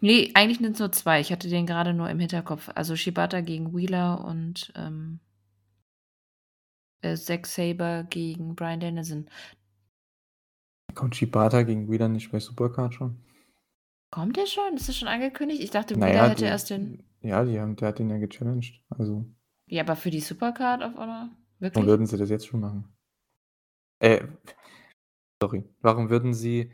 Speaker 2: Nee, eigentlich sind es nur zwei. Ich hatte den gerade nur im Hinterkopf. Also Shibata gegen Wheeler und ähm, äh, Zack Saber gegen Brian Dennison.
Speaker 1: Kommt Shibata gegen Wheeler nicht bei Supercard schon?
Speaker 2: Kommt der schon? Ist das schon angekündigt? Ich dachte,
Speaker 1: Naja,
Speaker 2: Wheeler hätte
Speaker 1: die,
Speaker 2: erst den.
Speaker 1: ja, die haben, der hat ihn ja gechallenged. Also,
Speaker 2: Ja, aber für die Supercard auf oder?
Speaker 1: warum
Speaker 2: Wirklich?
Speaker 1: würden sie das jetzt schon machen? Äh, sorry. Warum würden sie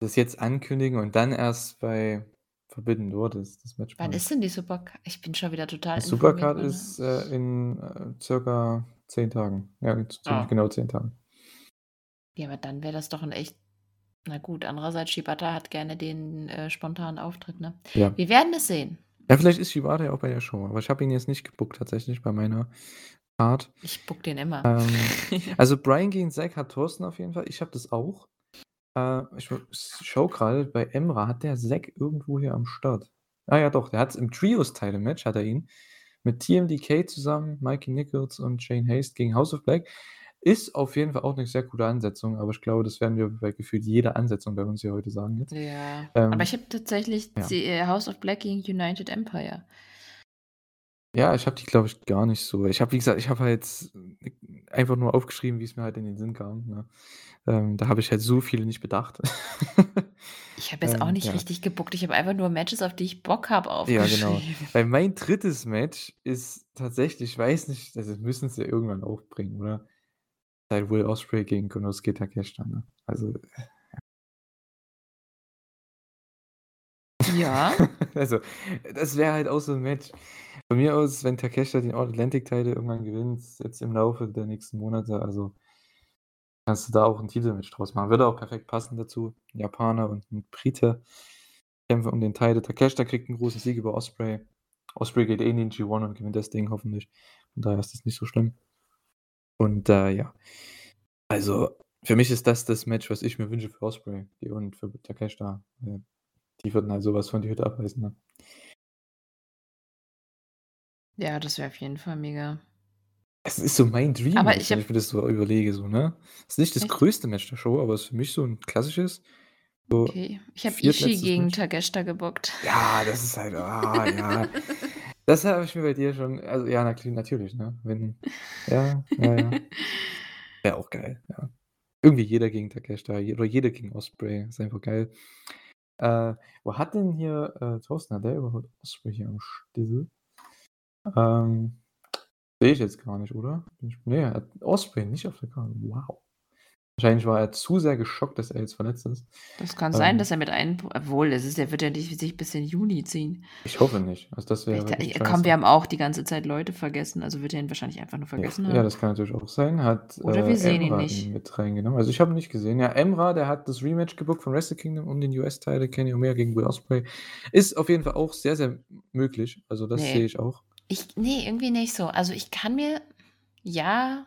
Speaker 1: das jetzt ankündigen und dann erst bei Forbidden Door das, das Match
Speaker 2: Wann
Speaker 1: machen?
Speaker 2: ist denn die Supercard? Ich bin schon wieder total
Speaker 1: Die
Speaker 2: informiert.
Speaker 1: Supercard ist äh, in äh, circa zehn Tagen. Ja, ziemlich
Speaker 2: Ah.
Speaker 1: genau zehn Tagen.
Speaker 2: Ja, aber dann wäre das doch ein echt. Na gut, andererseits, Shibata hat gerne den äh, spontanen Auftritt, ne?
Speaker 1: Ja.
Speaker 2: Wir werden es sehen.
Speaker 1: Ja, vielleicht ist Shibata ja auch bei der Show, aber ich habe ihn jetzt nicht gebuckt tatsächlich bei meiner Art.
Speaker 2: Ich buck den immer.
Speaker 1: Ähm, *laughs* also Brian gegen Zack hat Thorsten auf jeden Fall. Ich habe das auch. Äh, ich schau gerade, bei Emra hat der Zack irgendwo hier am Start. Ah ja, doch, der hat es im Trios-Title-Match, hat er ihn. Mit TMDK zusammen, Mikey Nichols und Shane Haste gegen House of Black. Ist auf jeden Fall auch eine sehr gute Ansetzung, aber ich glaube, das werden wir bei gefühlt jeder Ansetzung bei uns hier heute sagen jetzt.
Speaker 2: ja.
Speaker 1: Ähm,
Speaker 2: aber ich habe tatsächlich
Speaker 1: ja.
Speaker 2: äh, House of Black gegen United Empire.
Speaker 1: Ja, ich habe die, glaube ich, gar nicht so. Ich habe, wie gesagt, ich habe halt einfach nur aufgeschrieben, wie es mir halt in den Sinn kam. Ne? Ähm, da habe ich halt so viele nicht bedacht. *laughs*
Speaker 2: Ich habe jetzt auch
Speaker 1: Ähm,
Speaker 2: nicht
Speaker 1: ja.
Speaker 2: richtig gebuckt. Ich habe einfach nur Matches, auf die ich Bock habe,
Speaker 1: Ja,
Speaker 2: aufgeschrieben.
Speaker 1: genau. Weil mein drittes Match ist tatsächlich, ich weiß nicht, also müssen sie ja irgendwann aufbringen, oder? Halt Will Ospreay gegen Konosuke Takeshita, ne? Also,
Speaker 2: Ja. *laughs*
Speaker 1: also, das wäre halt auch so ein Match. Von mir aus, wenn Takeshita den All-Atlantic-Teil irgendwann gewinnt, jetzt im Laufe der nächsten Monate, also kannst du da auch ein Titelmatch draus machen. Würde auch perfekt passen dazu. Ein Japaner und ein Brite kämpfen um den Teil. Takeshita kriegt einen großen Sieg über Osprey. Osprey geht eh in den G1 und gewinnt das Ding hoffentlich. Von daher ist das nicht so schlimm. Und äh, ja, also für mich ist das das Match, was ich mir wünsche für Osprey und für Takeshita. Die würden halt sowas von die Hütte abreißen. Ne?
Speaker 2: Ja, das wäre auf jeden Fall mega.
Speaker 1: Es ist so mein Dream,
Speaker 2: Aber ich
Speaker 1: wenn
Speaker 2: hab-
Speaker 1: ich mir das so überlege. So, ne? Es ist nicht das
Speaker 2: Echt?
Speaker 1: größte Match der Show, aber es ist für mich so ein klassisches. So,
Speaker 2: Okay. Ich habe Ishii gegen
Speaker 1: Match.
Speaker 2: Gebockt.
Speaker 1: Ja, das ist halt, ah, ja. *laughs* Das habe ich mir bei dir schon, also ja, na- natürlich, ne? Wenn, ja, ja, ja. *laughs* Wäre auch geil, ja. Irgendwie jeder gegen Takeshita oder jeder gegen Osprey, ist einfach geil. Äh, wo hat denn hier äh, Thorsten, hat der überhaupt Osprey hier am Stissel? Ähm, sehe ich jetzt gar nicht, oder? Nee, er hat Osprey nicht auf der Karte. Wow. Wahrscheinlich war er zu sehr geschockt, dass er jetzt verletzt ist.
Speaker 2: Das kann sein,
Speaker 1: Ähm.
Speaker 2: dass er mit einem. Obwohl, es ist, der wird ja nicht sich bis in Juni ziehen.
Speaker 1: Ich hoffe nicht. Also das wäre
Speaker 2: komm, wir haben auch die ganze Zeit Leute vergessen, also wird er ihn wahrscheinlich einfach nur vergessen
Speaker 1: Ja,
Speaker 2: haben.
Speaker 1: ja, das kann natürlich auch sein. Hat
Speaker 2: Oder
Speaker 1: äh,
Speaker 2: wir sehen ihn
Speaker 1: Emra
Speaker 2: nicht.
Speaker 1: mit reingenommen. Also ich habe ihn nicht gesehen. Ja, Emra, der hat das Rematch gebuckt von Wrestle Kingdom um den US-Teil, Kenny Omega gegen Will Ospreay. Ist auf jeden Fall auch sehr, sehr möglich. Also das
Speaker 2: Nee.
Speaker 1: sehe ich auch.
Speaker 2: Ich, nee, irgendwie nicht so. Also ich kann mir, ja,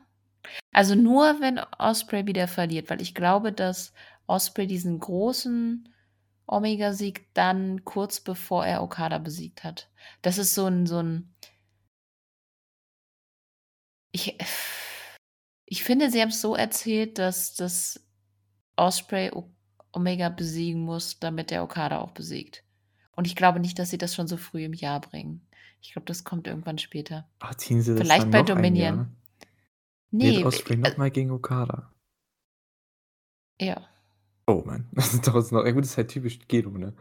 Speaker 2: also nur wenn Osprey wieder verliert, weil ich glaube, dass Osprey diesen großen Omega-Sieg dann kurz bevor er Okada besiegt hat. Das ist so ein, so ein, ich, ich finde, sie haben es so erzählt, dass das Osprey Omega besiegen muss, damit der Okada auch besiegt. Und ich glaube nicht, dass sie das schon so früh im Jahr bringen. Ich glaube, das kommt irgendwann später.
Speaker 1: Ach, ziehen sie das
Speaker 2: Vielleicht
Speaker 1: dann
Speaker 2: bei
Speaker 1: noch ein
Speaker 2: Dominion.
Speaker 1: Jahr?
Speaker 2: Nee,
Speaker 1: Geht Osprey
Speaker 2: äh,
Speaker 1: nochmal gegen Okada?
Speaker 2: ja.
Speaker 1: Oh Mann, *laughs* das ist doch noch. Ja, gut, das ist halt typisch Gedo, ne?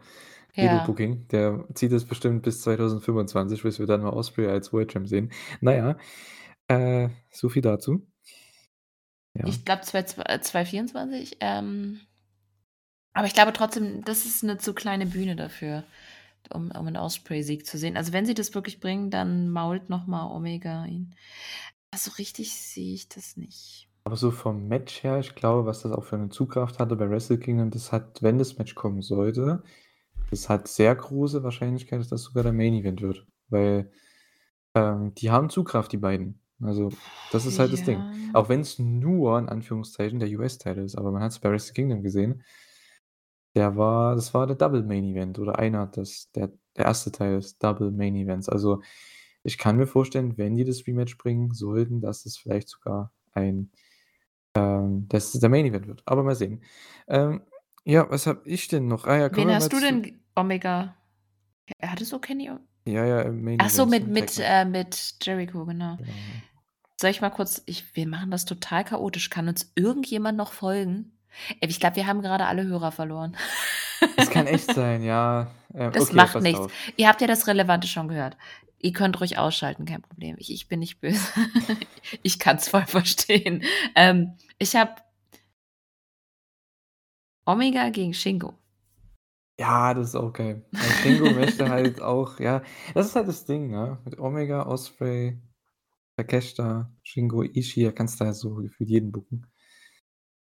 Speaker 2: Ja.
Speaker 1: Gedo-Booking. Der zieht es bestimmt bis 2025, bis wir dann mal Osprey als World Champ sehen. Naja, äh, so viel dazu. Ja.
Speaker 2: Ich glaube 2024. Ähm, aber ich glaube trotzdem, das ist eine zu kleine Bühne dafür, um, um einen Osprey-Sieg zu sehen. Also wenn sie das wirklich bringen, dann mault nochmal Omega ihn. so richtig sehe ich das nicht.
Speaker 1: Aber so vom Match her, ich glaube, was das auch für 'ne Zugkraft hatte bei Wrestle Kingdom, das hat, wenn das Match kommen sollte das hat sehr große Wahrscheinlichkeit, dass das sogar der Main Event wird, weil, ähm, die haben Zugkraft, die beiden. Also, das ist halt das Ding.
Speaker 2: Ja.
Speaker 1: Auch wenn's nur in Anführungszeichen der US-Title ist, aber man hat's bei Wrestle Kingdom gesehen. Der war das war der Double Main Event oder einer das der der 1. Teil des Double Main Events. Also, ich kann mir vorstellen, wenn die das Rematch bringen sollten, dass es vielleicht sogar ein ähm, dass es der Main Event wird. Aber mal sehen. Ähm, ja, was habe ich denn noch? Ah ja, kommen
Speaker 2: Wen hast du denn Omega ja, hattest du Kenny
Speaker 1: Ja, ja, im Main
Speaker 2: Ach so, mit mit äh, mit Jericho, genau.
Speaker 1: Genau.
Speaker 2: Soll ich mal kurz ich wir machen das total chaotisch. Kann uns irgendjemand noch folgen? Ich glaube, wir haben grade alle Hörer verloren.
Speaker 1: Das kann echt *laughs* sein, ja. Ähm,
Speaker 2: Das
Speaker 1: okay,
Speaker 2: macht nichts.
Speaker 1: auf.
Speaker 2: Ihr habt ja das Relevante schon gehört. Ihr könnt ruhig ausschalten, kein Problem. Ich ich bin nicht böse. *laughs* Ich kann's voll verstehen. Ähm, ich habe Omega gegen Shingo.
Speaker 1: Ja, das ist auch geil. Weil Shingo *laughs* möchte halt auch ja, das ist halt das Ding, ne? Mit Omega, Ospreay, Takeshita, Shingo, Ishii, da kannst du halt so gefühlt jeden booken.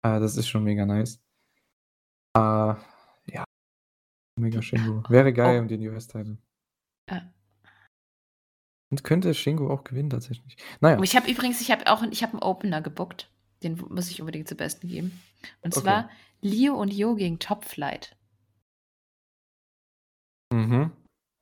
Speaker 1: Äh, das ist schon mega nice. Äh, ja. Omega, Shingo. Wäre geil
Speaker 2: Oh.
Speaker 1: um den US-Title.
Speaker 2: Ja.
Speaker 1: Und könnte Shingo auch gewinnen tatsächlich. Na ja.
Speaker 2: Und ich habe übrigens ich habe auch ich habe 'n Opener gebookt. Den muss ich unbedingt zum Besten geben. Und
Speaker 1: Okay.
Speaker 2: zwar Lio und Yo gegen Top Flight.
Speaker 1: Mhm.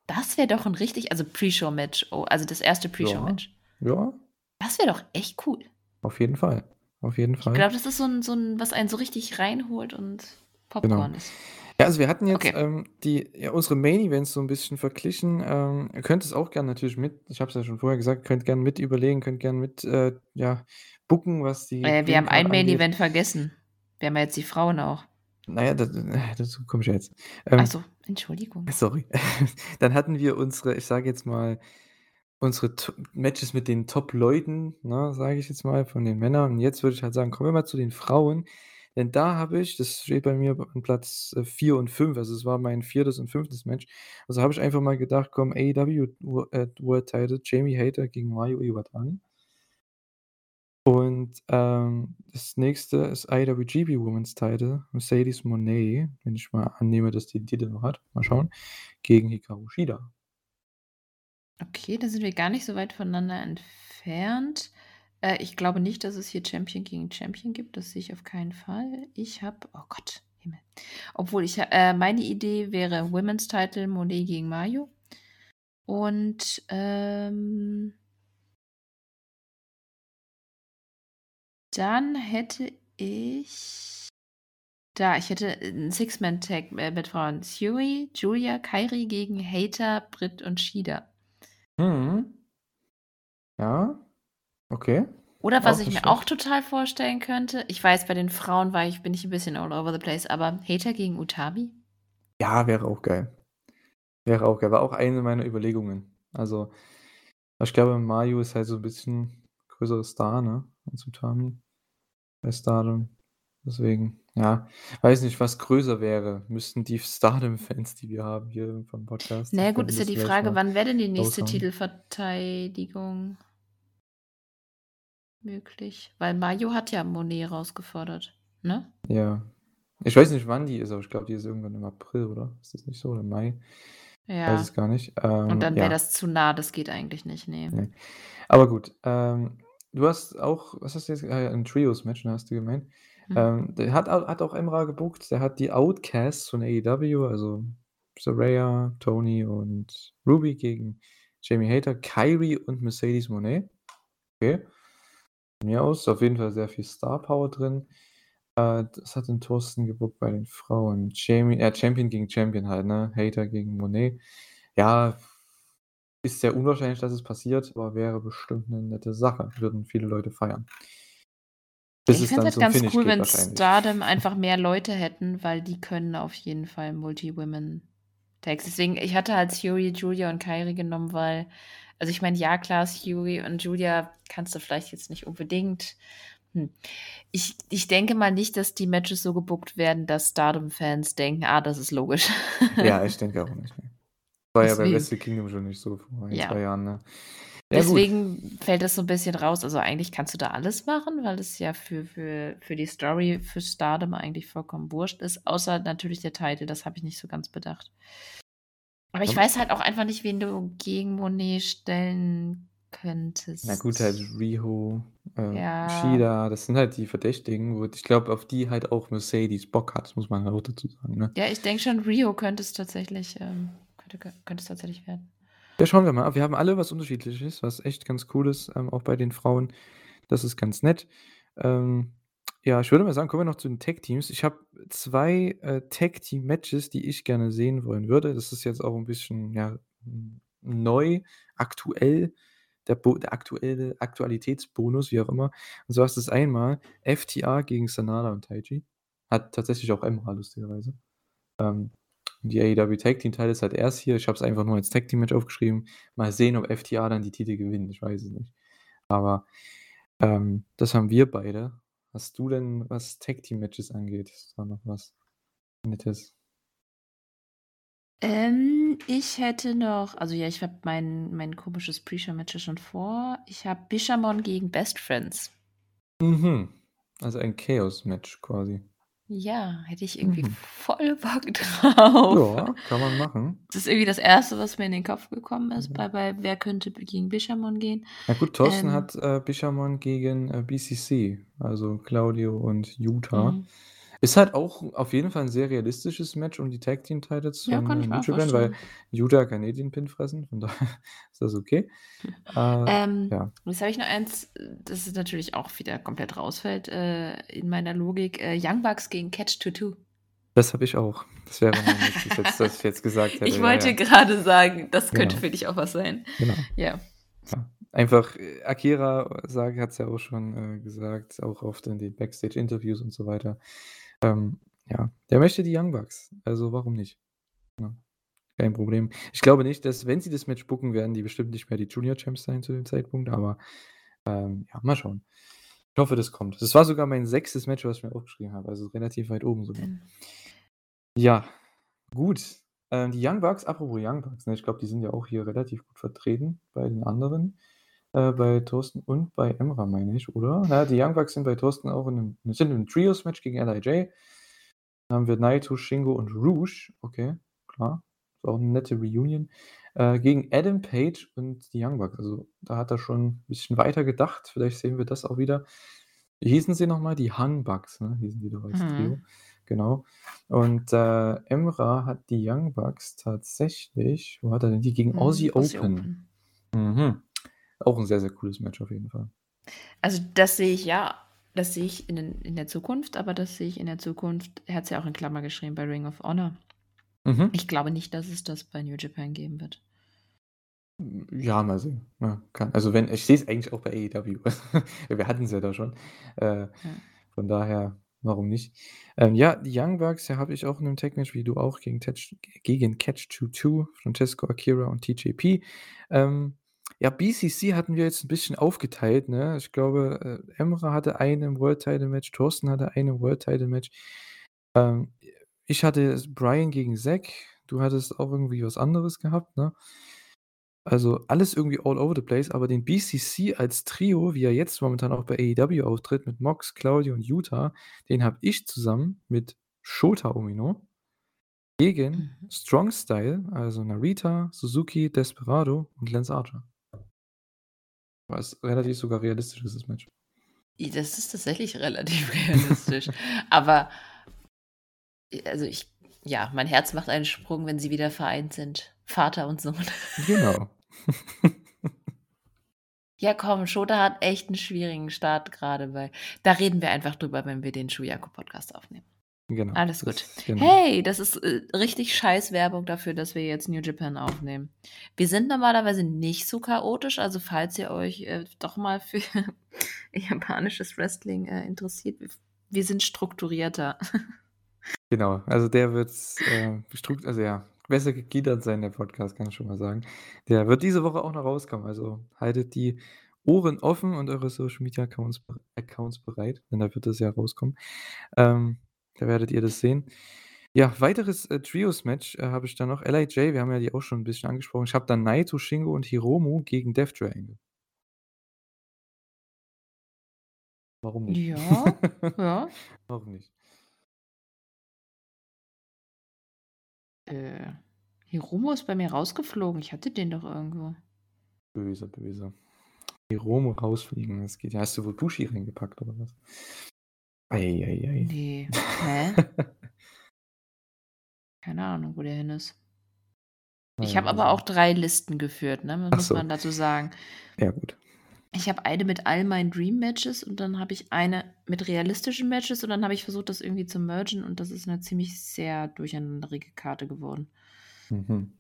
Speaker 2: Das wäre doch 'n richtig also Pre-Show-Match, oh, also das erste
Speaker 1: Ja.
Speaker 2: Pre-Show-Match.
Speaker 1: Ja.
Speaker 2: Das wäre doch echt cool.
Speaker 1: Auf jeden Fall. Auf jeden
Speaker 2: Ich
Speaker 1: Fall.
Speaker 2: glaube, das ist so 'n so 'n was einen so richtig reinholt und
Speaker 1: Genau.
Speaker 2: Popcorn ist.
Speaker 1: Ja, also wir hatten jetzt,
Speaker 2: Okay.
Speaker 1: ähm, die ja, unsere Main Events so 'n bisschen verglichen. Ähm, ihr könnt es auch gern natürlich mit ich habe es ja schon vorher gesagt, könnt gern mit überlegen, könnt gern mit, äh, ja, booken, was die
Speaker 2: Äh, wir haben ein
Speaker 1: Card
Speaker 2: Main
Speaker 1: angeht.
Speaker 2: Event vergessen. Wir haben ja jetzt die Frauen auch.
Speaker 1: Na ja, da äh, dazu komme ich ja jetzt. Ähm,
Speaker 2: so, Entschuldigung.
Speaker 1: sorry. *laughs* Dann hatten wir unsere ich sage jetzt mal, unsere To Matches mit den Top-Leuten, ne, sage ich jetzt mal, von den Männern. Und jetzt würde ich halt sagen, kommen wir mal zu den Frauen. Denn da habe ich das steht bei mir an Platz, äh, 4 und 5, also es war mein 4. und 5. Match. Also habe ich einfach mal gedacht: „Komm, AEW Wo äh, World Title, Jamie Hayter gegen Mayu Iwatani.“ Und, ähm, das nächste ist IWGP Women's Title, Mercedes Moné, wenn ich mal annehme, dass die den Titel noch hat, mal schauen, gegen Hikaru Shida.
Speaker 2: Okay, da sind wir gar nicht so weit voneinander entfernt. Äh, ich glaube nicht, dass es hier Champion gegen Champion gibt. Das sehe ich auf keinen Fall. Ich habe oh Gott, Himmel. Obwohl ich äh, meine Idee wäre Women's Title Moné gegen Mayu. Und, ähm dann hätte ich da ich hätte 'n Six-Man-Tag, äh, mit Frauen. Syuri, Giulia, Kairi gegen Hayter, Britt und Shida.
Speaker 1: Mhm. Ja, okay.
Speaker 2: Oder was
Speaker 1: Auch
Speaker 2: ich mir auch total vorstellen könnte ich weiß, bei den Frauen war ich bin ich 'n bisschen all over the place, aber Hayter gegen Utami?
Speaker 1: Ja, wäre auch geil. Wäre auch geil. War auch eine meiner Überlegungen. Also, ich glaube, Mayu ist halt so 'n bisschen größerer Star, ne, als Utami bei Stardom. Deswegen, ja, weiß nicht, was größer wäre. Müssten die Stardom-Fans, die wir haben hier vom Podcast,
Speaker 2: Na ja
Speaker 1: die
Speaker 2: gut, ist ja die Frage, wann wäre denn die nächste
Speaker 1: raushauen.
Speaker 2: Titelverteidigung möglich? Weil Mayu hat ja Moné rausgefordert, ne?
Speaker 1: Ja. Ich weiß nicht, wann die ist, aber ich glaube, die ist irgendwann im April, oder? Ist das nicht so oder Mai? Weiß
Speaker 2: Ja.
Speaker 1: es gar nicht.
Speaker 2: Und
Speaker 1: Ähm,
Speaker 2: dann wäre
Speaker 1: ja.
Speaker 2: das zu nah, das geht eigentlich nicht, ne.
Speaker 1: Ne. Aber gut, ähm, du hast auch was hast du jetzt äh, 'n Trios-Match, ne, hast du gemeint.
Speaker 2: Mhm.
Speaker 1: Ähm, der hat hat auch Emra gebookt. Der hat die Outcasts von AEW, also Saraya, Tony und Ruby gegen Jamie Hayter, Kairi und Mercedes Moné. Okay. Von mir aus auf jeden Fall sehr viel Star Power drin. Äh, das hat den Thorsten gebookt bei den Frauen. Jamie äh, Champion gegen Champion halt, ne? Hayter gegen Moné. Ja, ist sehr unwahrscheinlich, dass es passiert, aber wäre bestimmt 'ne nette Sache. Würden viele Leute feiern. Bis
Speaker 2: Ich
Speaker 1: dann
Speaker 2: es halt ganz cool, wenn. Stardom einfach mehr Leute hätten, weil die können auf jeden Fall Multi-Women-Tags. Deswegen ich hatte halt Syuri, Giulia und Kairi genommen, weil also ich meine, ja klar, Syuri und Giulia kannst du vielleicht jetzt nicht unbedingt hm. Ich ich denke mal nicht, dass die Matches so gebookt werden, dass Stardom-Fans denken: „Ah, das ist logisch.“
Speaker 1: Ja, *laughs* ich denke auch nicht, ne. War ja bei
Speaker 2: Deswegen.
Speaker 1: Wrestle Kingdom schon nicht so vor 1,
Speaker 2: Ja.
Speaker 1: 2 Jahren, ne? Ja, gut.
Speaker 2: Deswegen fällt das so 'n bisschen raus. Also, eigentlich kannst du da alles machen, weil es ja für für für die Story, für Stardom eigentlich vollkommen wurscht ist, außer natürlich der Titel, das habe ich nicht so ganz bedacht. Aber ich weiß halt auch einfach nicht, wen du gegen Monet stellen
Speaker 1: Na gut, halt
Speaker 2: könntest.
Speaker 1: Riho, äh,
Speaker 2: Ja.
Speaker 1: Shida, das sind halt die Verdächtigen, wo ich glaube, auf die halt auch Mercedes Bock hat, muss man halt auch dazu sagen, ne?
Speaker 2: Ja, ich denke schon, Riho könnte es tatsächlich, ähm könnte kö könnte es tatsächlich werden.
Speaker 1: Ja, schauen wir mal. Wir haben alle was Unterschiedliches, was echt ganz cool ist, ähm, auch bei den Frauen. Das ist ganz nett. Ähm, ja, ich würde mal sagen, kommen wir noch zu den Tag-Teams. Ich habe 2, äh, Tag-Team-Matches, die ich gerne sehen wollen würde. Das ist jetzt auch 'n bisschen, ja, neu, aktuell, der Bo der aktuelle Aktualitätsbonus, wie auch immer. Und zwar ist das einmal FTR gegen Sanada und Taichi. Hat tatsächlich auch Emra lustigerweise. Ähm, die AEW Tag Team Titles hat er's hier. Ich habe es einfach nur als Tag Team Match aufgeschrieben. Mal sehen, ob FTR dann die Titel gewinnen, ich weiß es nicht. Aber, ähm, das haben wir beide. Hast du denn, was Tag Team Matches angeht, da noch was Nettes?
Speaker 2: Ähm, ich hätte noch also, ja, ich habe mein mein komisches Pre-Show-Match schon vor. Ich habe Bishamon gegen Best Friends.
Speaker 1: Mhm. Also, ein Chaos-Match quasi.
Speaker 2: Ja, hätte ich irgendwie
Speaker 1: Mhm.
Speaker 2: voll Bock *laughs* drauf.
Speaker 1: Ja, kann man machen.
Speaker 2: Das ist irgendwie das 1., was mir in den Kopf gekommen ist
Speaker 1: Mhm.
Speaker 2: bei bei wer könnte gegen Bishamon gehen.
Speaker 1: Na gut, Thorsten
Speaker 2: Ähm
Speaker 1: hat, äh, Bishamon gegen, äh, BCC, also Claudio und Yuta.
Speaker 2: Mhm.
Speaker 1: Ist halt auch auf jeden Fall 'n sehr realistisches Match um die Tag Team Titles
Speaker 2: Ja,
Speaker 1: von,
Speaker 2: kann
Speaker 1: äh,
Speaker 2: ich mir
Speaker 1: weil
Speaker 2: vorstellen.
Speaker 1: Yuta kann eh den Pin fressen, von *laughs* daher ist das okay. *laughs* Äh,
Speaker 2: Ähm,
Speaker 1: ja.
Speaker 2: jetzt habe ich noch eins, äh, das ist natürlich auch wieder komplett rausfällt, äh, in meiner Logik, äh, Young Bucks gegen Catch 22.
Speaker 1: Das habe ich auch. Das wäre mein *laughs* nächstes jetzt, das ich jetzt gesagt hätte,
Speaker 2: Ich
Speaker 1: ja,
Speaker 2: wollte
Speaker 1: ja.
Speaker 2: grade sagen, das könnte
Speaker 1: Genau.
Speaker 2: für dich auch was sein.
Speaker 1: Genau.
Speaker 2: Ja.
Speaker 1: Ja. Einfach, äh, Akira sag hat's ja auch schon, äh, gesagt, auch oft in den Backstage-Interviews und so weiter. Ähm, ja, der möchte die Young Bucks, also warum nicht? Ne? Kein Problem. Ich glaube nicht, dass wenn sie das Match booken, werden die bestimmt nicht mehr die Junior Champs sein zu dem Zeitpunkt, aber, ähm, ja, mal schauen. Ich hoffe, das kommt. Das war sogar mein 6. Match, was ich mir aufgeschrieben habe, also relativ weit oben sogar. Ja, gut. Ähm, die Young Bucks apropos Young Bucks, ne, ich glaube, die sind ja auch hier relativ gut vertreten bei den anderen. Äh, bei Thorsten und bei Emra, meine ich, oder? Na die Young Bucks sind bei Thorsten auch in 'nem sind im Trios-Match gegen LIJ. Dann haben wir Naito, Shingo und Rush. Okay, klar. Ist auch 'ne nette Reunion. Äh, gegen Adam Page und die Young Bucks. Also, da hat er schon 'n bisschen weiter gedacht. Vielleicht sehen wir das auch wieder. Wie hießen sie noch mal? Die Hung Bucks, ne, hießen die doch als Trio.
Speaker 2: Mhm.
Speaker 1: Genau. Und, äh, Emra hat die Young Bucks tatsächlich wo hat er denn die? Gegen Aussie
Speaker 2: Mhm, Aussie
Speaker 1: Open.
Speaker 2: Open.
Speaker 1: Mhm. Auch 'n sehr, sehr cooles Match auf jeden Fall.
Speaker 2: Also, das sehe ich ja das sehe ich in den in der Zukunft, aber das sehe ich in der Zukunft er hat's ja auch in Klammer geschrieben bei Ring of Honor.
Speaker 1: Mhm.
Speaker 2: Ich glaube nicht, dass es das bei New Japan geben wird.
Speaker 1: Ja, mal sehen. Ja, kann also, wenn ich sehe es eigentlich auch bei AEW. *laughs* Wir hatten's ja da schon. Äh,
Speaker 2: Ja.
Speaker 1: von daher, warum nicht? Ähm, ja, die Young Bucks, ja, habe ich auch in 'nem Tag-Match wie du auch gegen Tetch gegen Catch 22, Francesco Akira und TJP. Ähm, ja, BCC hatten wir jetzt 'n bisschen aufgeteilt, ne? Ich glaube, äh, Emra hatte einen World Title Match, Thorsten hatte einen World Title Match. Ähm, ich hatte s Bryan gegen Zack. Du hattest auch irgendwie was anderes gehabt, ne? Also, alles irgendwie all over the place, aber den BCC als Trio, wie er jetzt momentan auch bei AEW auftritt mit Mox, Claudio und Yuta, den habe ich zusammen mit Shota Umino gegen
Speaker 2: Mhm.
Speaker 1: Strong Style, also Narita, Suzuki, Desperado und Lance Archer. Was relativ sogar realistisch ist, das Match.
Speaker 2: Das ist tatsächlich relativ *laughs* realistisch. Aber also, ich ja, mein Herz macht einen Sprung, wenn sie wieder vereint sind, Vater und Sohn.
Speaker 1: Genau. *laughs*
Speaker 2: Ja, komm, Shota hat echt 'n schwierigen Start grade, weil da reden wir einfach drüber, wenn wir den Shuyaku-Podcast aufnehmen.
Speaker 1: Genau,
Speaker 2: Alles gut.
Speaker 1: das genau.
Speaker 2: Hey, das ist, äh, richtig scheiß Werbung dafür, dass wir jetzt New Japan aufnehmen. Wir sind normalerweise nicht so chaotisch, also, falls ihr euch, äh, doch mal für *laughs* japanisches Wrestling, äh, interessiert, wir sind strukturierter.
Speaker 1: Genau, also, der wird, äh, strukt also, ja, besser gegliedert sein, der Podcast, kann ich schon mal sagen. Der wird diese Woche auch noch rauskommen, also, haltet die Ohren offen und eure Social Media Accounts Accounts bereit, denn da wird das ja rauskommen. Ähm, da werdet ihr das sehen. Ja, weiteres, äh, Trios-Match, äh, habe ich da noch. LIJ, wir haben ja die auch schon 'n bisschen angesprochen. Ich habe da Naito, Shingo und Hiromu gegen Death Triangle. Warum nicht?
Speaker 2: Ja, *laughs* ja.
Speaker 1: Warum nicht?
Speaker 2: Äh, Hiromu ist bei mir rausgeflogen. Ich hatte den doch irgendwo.
Speaker 1: Böse, böse. Hiromu rausfliegen, das geht ja. Hast du wohl Bushi reingepackt oder was? Ei, ei, ei.
Speaker 2: Ne. Hä? *laughs* Keine Ahnung, wo der hin ist. Ich habe aber auch 3 Listen geführt, ne, muss
Speaker 1: so.
Speaker 2: man dazu sagen.
Speaker 1: Ja, gut.
Speaker 2: Ich habe eine mit all meinen Dream Matches und dann habe ich eine mit realistischen Matches und dann habe ich versucht, das irgendwie zu mergen und das ist 'ne ziemlich sehr durcheinanderige Karte geworden.
Speaker 1: Mhm.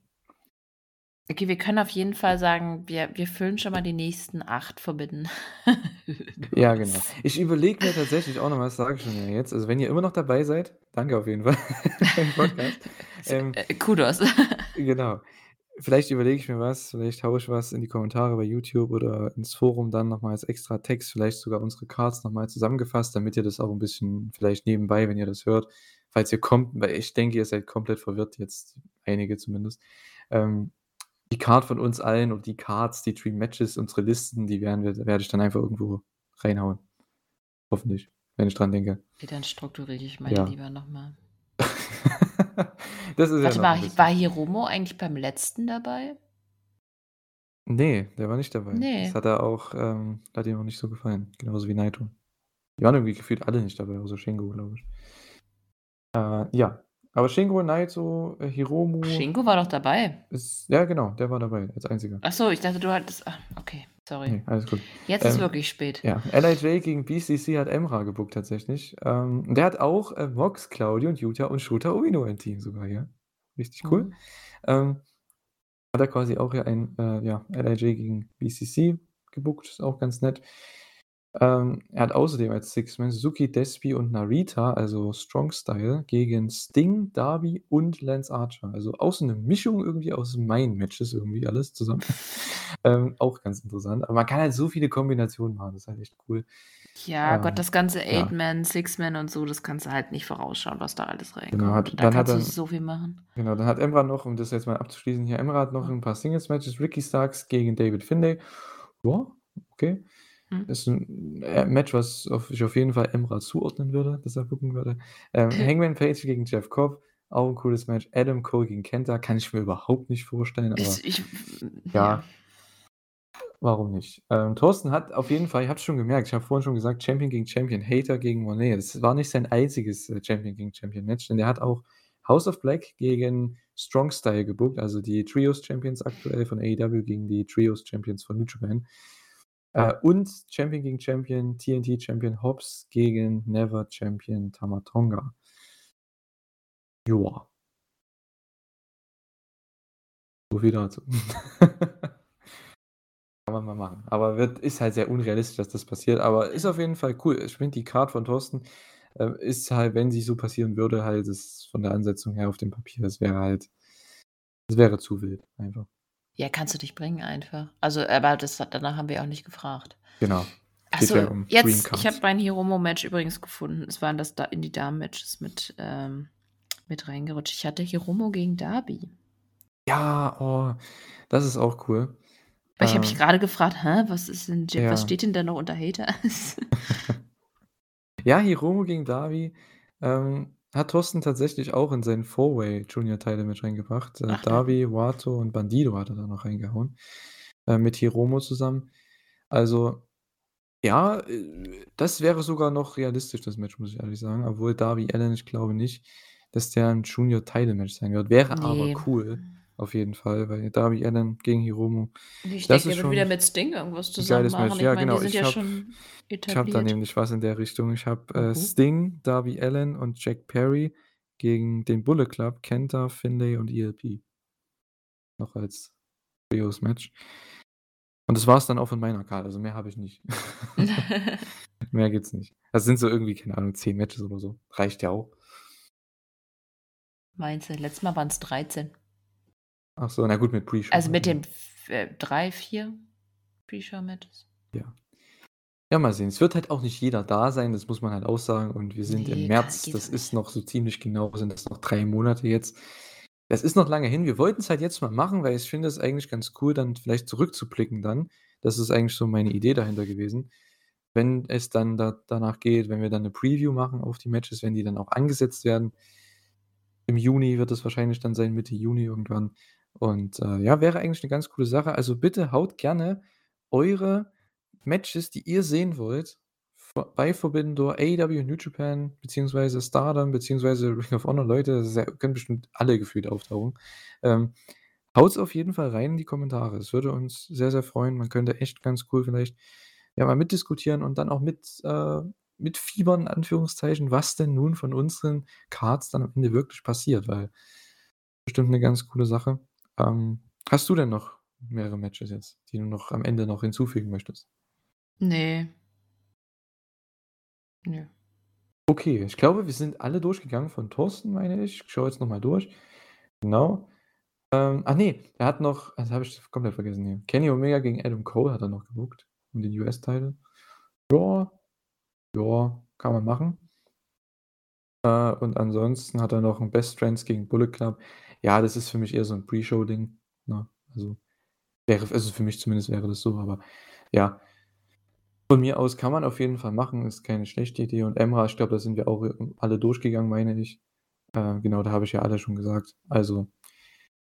Speaker 2: Okay, wir können auf jeden Fall sagen, wir wir füllen schon mal die nächsten 8 Forbidden *laughs*
Speaker 1: Ja, genau. Ich überlege mir tatsächlich auch noch was sage ich schon ja jetzt. Also, wenn ihr immer noch dabei seid, danke auf jeden Fall *laughs* für den Podcast.
Speaker 2: S
Speaker 1: Ähm
Speaker 2: äh, Kudos. *laughs*
Speaker 1: Genau. Vielleicht überlege ich mir was, vielleicht haue ich was in die Kommentare bei YouTube oder ins Forum dann noch mal als extra Text, vielleicht sogar unsere Cards noch mal zusammengefasst, damit ihr das auch 'n bisschen vielleicht nebenbei, wenn ihr das hört falls ihr kommt weil ich denke, ihr seid komplett verwirrt jetzt, einige zumindest. Ähm, die Card von uns allen und die Cards, die Dream Matches, unsere Listen, die werden wir werde ich dann einfach irgendwo reinhauen. Hoffentlich, wenn ich dran denke.
Speaker 2: Dann strukturiere ich mal
Speaker 1: Ja.
Speaker 2: lieber noch mal. *laughs*
Speaker 1: Das ist ja
Speaker 2: Warte
Speaker 1: noch
Speaker 2: mal, war Hiromu eigentlich beim letzten dabei?
Speaker 1: Ne, der war nicht dabei. Das
Speaker 2: Ne.
Speaker 1: hat er auch ähm, hat ihm auch nicht so gefallen, genauso wie Naito. Die waren irgendwie gefühlt alle nicht dabei, außer Shingo, glaube ich. Äh, ja, aber Shingo, Naito, äh, Hiromu
Speaker 2: Shingo war doch dabei.
Speaker 1: ist ja genau, der war dabei als Einziger.
Speaker 2: Ach so, ich dachte, du hattest ah, okay, sorry.
Speaker 1: Ne, alles gut.
Speaker 2: Jetzt ist
Speaker 1: Ähm,
Speaker 2: wirklich spät.
Speaker 1: ja, LIJ gegen BCC hat Emra gebookt tatsächlich. Ähm, der hat auch, äh, Mox, Claudio und Yuta und Shota Umino im Team sogar hier. Richtig cool.
Speaker 2: Mhm.
Speaker 1: Ähm, hat er quasi auch hier ein, äh, ja, LIJ gegen BCC gebookt, ist auch ganz nett. Ähm, er hat außerdem als Six-Man Suzuki, Despi und Narita, also Strong Style, gegen Sting, Darby und Lance Archer. Also auch so 'ne Mischung irgendwie aus meinen Matches irgendwie alles zusammen. *laughs* Ähm, auch ganz interessant. Aber man kann halt so viele Kombinationen machen, das ist halt echt cool.
Speaker 2: Ja, Gott,
Speaker 1: Ähm,
Speaker 2: das ganze
Speaker 1: ja.
Speaker 2: 8-Man, Six-Man und so, das kannst du halt nicht vorausschauen, was da alles
Speaker 1: Genau, hat
Speaker 2: reinkommt. Da
Speaker 1: dann hat
Speaker 2: kannst du
Speaker 1: er
Speaker 2: so viel machen.
Speaker 1: genau, dann hat Emra noch, um das jetzt mal abzuschließen hier Emra hat noch
Speaker 2: Ah.
Speaker 1: 'n paar Singles-Matches, Ricky Starks gegen David Finlay. Ja, okay.
Speaker 2: Mhm.
Speaker 1: Ist 'n, äh, Match, was auf ich auf jeden Fall Emra zuordnen würde, dass er booken würde. Ähm, Hangman Page gegen Jeff Cobb, auch 'n cooles Match. Adam Cole gegen Kenta kann ich mir überhaupt nicht vorstellen, aber
Speaker 2: Ich ich
Speaker 1: ja.
Speaker 2: ja.
Speaker 1: Warum nicht? Ähm, Thorsten hat auf jeden Fall ich habe es schon gemerkt, ich habe vorhin schon gesagt, Champion gegen Champion, Hater gegen Monet. Das war nicht sein einziges, äh, Champion gegen Champion Match, denn der hat auch House of Black gegen Strong Style gebookt, also die Trios Champions aktuell von AEW gegen die Trios Champions von New Japan. Äh, und Champion gegen Champion, TNT Champion Hobbs gegen Never Champion Tama Tonga. Joa. So viel dazu. *laughs* Kann man mal machen. Aber wird ist halt sehr unrealistisch, dass das passiert, aber ist auf jeden Fall cool. Ich finde die Card von Thorsten, äh, ist halt, wenn sie so passieren würde, halt das von der Ansetzung her auf dem Papier, das wäre halt das wäre zu wild einfach.
Speaker 2: Ja, kannst du nicht bringen einfach. Also, aber das danach haben wir auch nicht gefragt.
Speaker 1: Genau.
Speaker 2: Ach
Speaker 1: Geht
Speaker 2: so,
Speaker 1: ja um
Speaker 2: jetzt ich habe mein Hiromu-Match übrigens gefunden. Es waren das da in die Damen-Matches mit ähm, mit reingerutscht. Ich hatte Hiromu gegen Darby.
Speaker 1: Ja, oh, das ist auch cool.
Speaker 2: Weil ich habe mich
Speaker 1: Ähm
Speaker 2: grade gefragt: „Hä, was ist denn J was
Speaker 1: Ja.
Speaker 2: steht denn da noch unter Haters?“ *laughs*
Speaker 1: Ja, Hiromu gegen Darby, ähm, hat Thorsten tatsächlich auch in sein Four-Way Junior Title Match reingebracht. Äh,
Speaker 2: Ach, da
Speaker 1: Darby, Wato und Bandido hat er da noch reingehauen, äh, mit Hiromu zusammen. Also, ja, äh, das wäre sogar noch realistisch, das Match, muss ich ehrlich sagen, obwohl Darby Allin, ich glaube nicht, dass der 'n Junior Title Match sein wird. Wäre aber
Speaker 2: Ne.
Speaker 1: cool, auf jeden Fall, weil Darby Allin gegen Hiromu,
Speaker 2: Ich
Speaker 1: das
Speaker 2: denke,
Speaker 1: ist
Speaker 2: er wird wieder mit Sting irgendwas zusammen machen.
Speaker 1: Match.
Speaker 2: Ich
Speaker 1: Ja,
Speaker 2: meine,
Speaker 1: genau.
Speaker 2: die sind
Speaker 1: Ich
Speaker 2: ja
Speaker 1: habe ich da nämlich was in der Richtung. Ich habe, äh,
Speaker 2: Oho.
Speaker 1: Sting, Darby Allin und Jack Perry gegen den Bullet Club, Kenta, Finlay und ELP. Noch als Trios-Match. Und das war's dann auch von meiner Card, also mehr habe ich nicht. *laughs* *laughs* Mehr gibt's nicht. Das sind so irgendwie, keine Ahnung, 10 Matches oder so. Reicht ja auch.
Speaker 2: Meinst du? Letztes Mal waren's 13.
Speaker 1: Ach so, na gut, mit Pre-Show
Speaker 2: Also, mit den f äh, 3, 4 Pre-Show-Matches.
Speaker 1: Ja. Ja, mal sehen. Es wird halt auch nicht jeder da sein, das muss man halt auch sagen. Und wir sind im
Speaker 2: Ne, ka
Speaker 1: März, das ist
Speaker 2: nicht.
Speaker 1: noch so ziemlich genau sind das noch 3 Monate jetzt. Das ist noch lange hin. Wir wollten's halt jetzt mal machen, weil ich finde es eigentlich ganz cool, dann vielleicht zurückzublicken dann. Das ist eigentlich so meine Idee dahinter gewesen. Wenn es dann da danach geht, wenn wir dann 'ne Preview machen auf die Matches, wenn die dann auch angesetzt werden. Im Juni wird es wahrscheinlich dann sein, Mitte Juni irgendwann. Und, äh, ja, wäre eigentlich 'ne ganz coole Sache. Also, bitte haut gerne eure Matches, die ihr sehen wollt, bei Forbidden Door, AEW, New Japan beziehungsweise Stardom beziehungsweise Ring of Honor. Leute, das ja können bestimmt alle gefühlt auftauchen. Ähm, haut's auf jeden Fall rein in die Kommentare. Es würde uns sehr, sehr freuen. Man könnte echt ganz cool vielleicht, ja, mal mitdiskutieren und dann auch mit äh, mitfiebern in Anführungszeichen, was denn nun von unseren Cards dann am Ende wirklich passiert, weil bestimmt 'ne ganz coole Sache. Ähm, hast du denn noch mehrere Matches jetzt, die du noch am Ende noch hinzufügen möchtest?
Speaker 2: Ne. Nö.
Speaker 1: Okay, ich glaube, wir sind alle durchgegangen von Thorsten, meine ich. Ich schaue jetzt noch mal durch. Genau. Ähm, ach ne, er hat noch das habe ich komplett vergessen hier. Kenny Omega gegen Adam Cole hat er noch gebookt um den US-Title. Ja, ja, kann man machen. Äh, und ansonsten hat er noch 'n Best Friends gegen Bullet Club. Ja, das ist für mich eher so 'n Pre-Show-Ding, ne? Also, wäre also, für mich zumindest wäre das so, aber ja. Von mir aus kann man auf jeden Fall machen, ist keine schlechte Idee. Und Emra, ich glaube, da sind wir auch, alle durchgegangen, meine ich. Äh, genau, da habe ich ja alle schon gesagt. Also,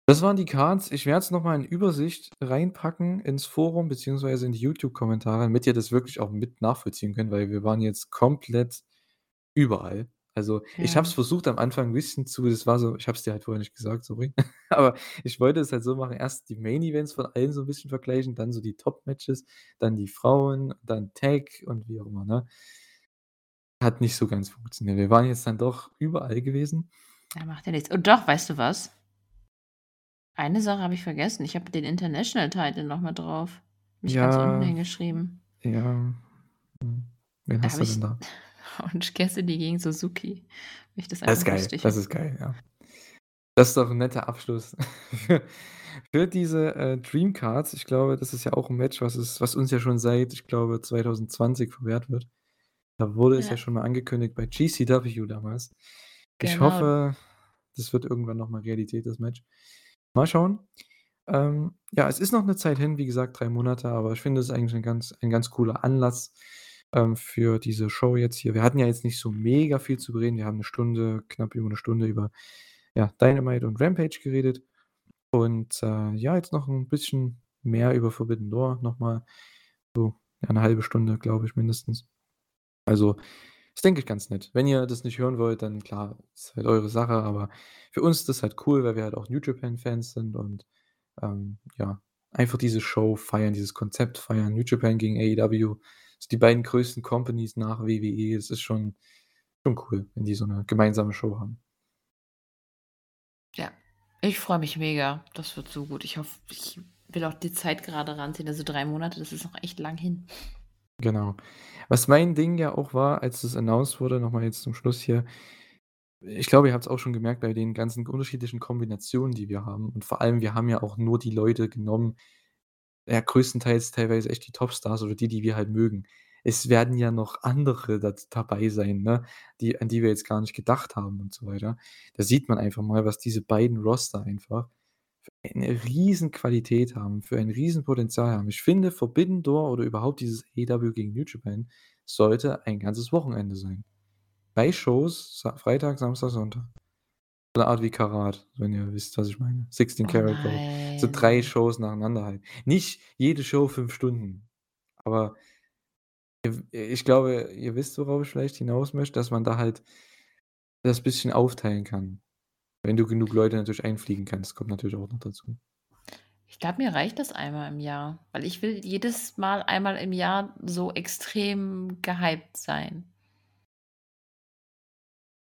Speaker 1: das waren die Cards. Ich werde es noch mal in Übersicht reinpacken ins Forum beziehungsweise in die YouTube-Kommentare, damit ihr das wirklich auch mit nachvollziehen könnt, weil wir waren jetzt komplett überall. Also, ich habe es
Speaker 2: Ja.
Speaker 1: versucht am Anfang 'n bisschen zu das war so ich habe es dir halt vorher nicht gesagt, sorry. *laughs* Aber ich wollte es halt so machen, erst die Main Events von allen so 'n bisschen vergleichen, dann so die Top-Matches, dann die Frauen, dann Tag und wie auch immer, ne? Hat nicht so ganz funktioniert. Wir waren jetzt dann doch überall gewesen.
Speaker 2: Ja, macht ja nichts. Und doch, weißt du was? Eine Sache habe ich vergessen. Ich habe den International Title noch mit drauf. Habe ich ganz unten
Speaker 1: Ja.
Speaker 2: hingeschrieben.
Speaker 1: Ja. Mhm. Wen
Speaker 2: Da
Speaker 1: hast
Speaker 2: habe
Speaker 1: du denn da? *laughs*
Speaker 2: Orange Cassidy gegen Suzuki, ich das
Speaker 1: Das ist geil.
Speaker 2: lustig
Speaker 1: Das ist geil, ja. Das ist doch 'n netter Abschluss *laughs* für für diese, äh, Dream Cards. Ich glaube, das ist ja auch 'n Match, was es was uns ja schon seit, ich glaube, 2020 verwehrt wird. Da wurde es ja
Speaker 2: Ja.
Speaker 1: schon mal angekündigt bei GCW damals. Ich
Speaker 2: Genau.
Speaker 1: hoffe, das wird irgendwann noch mal Realität, das Match. Mal schauen. Ähm, ja, es ist noch 'ne Zeit hin, wie gesagt, 3 Monate, aber ich finde, es ist eigentlich 'n ganz ein ganz cooler Anlass, ähm, für diese Show jetzt hier. Wir hatten ja jetzt nicht so mega viel zu bereden. Wir haben 'ne Stunde knapp über 'ne Stunde über, ja, Dynamite und Rampage geredet. Und, äh, ja, jetzt noch 'n bisschen mehr über Forbidden Door noch mal. So, ja, 'ne 1/2 Stunde, glaube ich, mindestens. Also, ist, denke ich, ganz nett. Wenn ihr das nicht hören wollt, dann klar, ist halt eure Sache, aber für uns ist das halt cool, weil wir halt auch New Japan-Fans sind und, ähm, ja, einfach diese Show feiern, dieses Konzept feiern. New Japan gegen AEW, die beiden größten Companies nach WWE. Es ist schon schon cool, wenn die so 'ne gemeinsame Show haben.
Speaker 2: Ja, ich freue mich mega. Das wird so gut. Ich hoffe ich will auch die Zeit gerade ranziehen. Also, 3 Monate, das ist noch echt lang hin.
Speaker 1: Genau. Was mein Ding ja auch war, als das announced wurde, noch mal jetzt zum Schluss hier ich glaube, ihr habt's auch schon gemerkt bei den ganzen unterschiedlichen Kombinationen, die wir haben. Und vor allem, wir haben ja auch nur die Leute genommen ja, größtenteils teilweise echt die Topstars oder die, die wir halt mögen. Es werden ja noch andere da dabei sein, ne, die an die wir jetzt gar nicht gedacht haben und so weiter. Da sieht man einfach mal, was diese beiden Roster einfach für eine Riesenqualität haben, für ein Riesenpotenzial haben. Ich finde, Forbidden Door oder überhaupt dieses AEW gegen New Japan sollte ein ganzes Wochenende sein. 3 Shows, Freitag, Samstag, Sonntag. So 'ne Art wie Karat, wenn ihr wisst, was ich meine. Sixteen
Speaker 2: Oh
Speaker 1: Carat Gold. So 3
Speaker 2: nein.
Speaker 1: Shows nacheinander halt. Nicht jede Show 5 Stunden, aber ich glaube, ihr wisst, worauf ich vielleicht hinaus möchte, dass man da halt das bisschen aufteilen kann. Wenn du genug Leute natürlich einfliegen kannst, kommt natürlich auch noch dazu.
Speaker 2: Ich glaube, mir reicht das einmal im Jahr, weil ich will jedes Mal einmal im Jahr so extrem gehypt sein.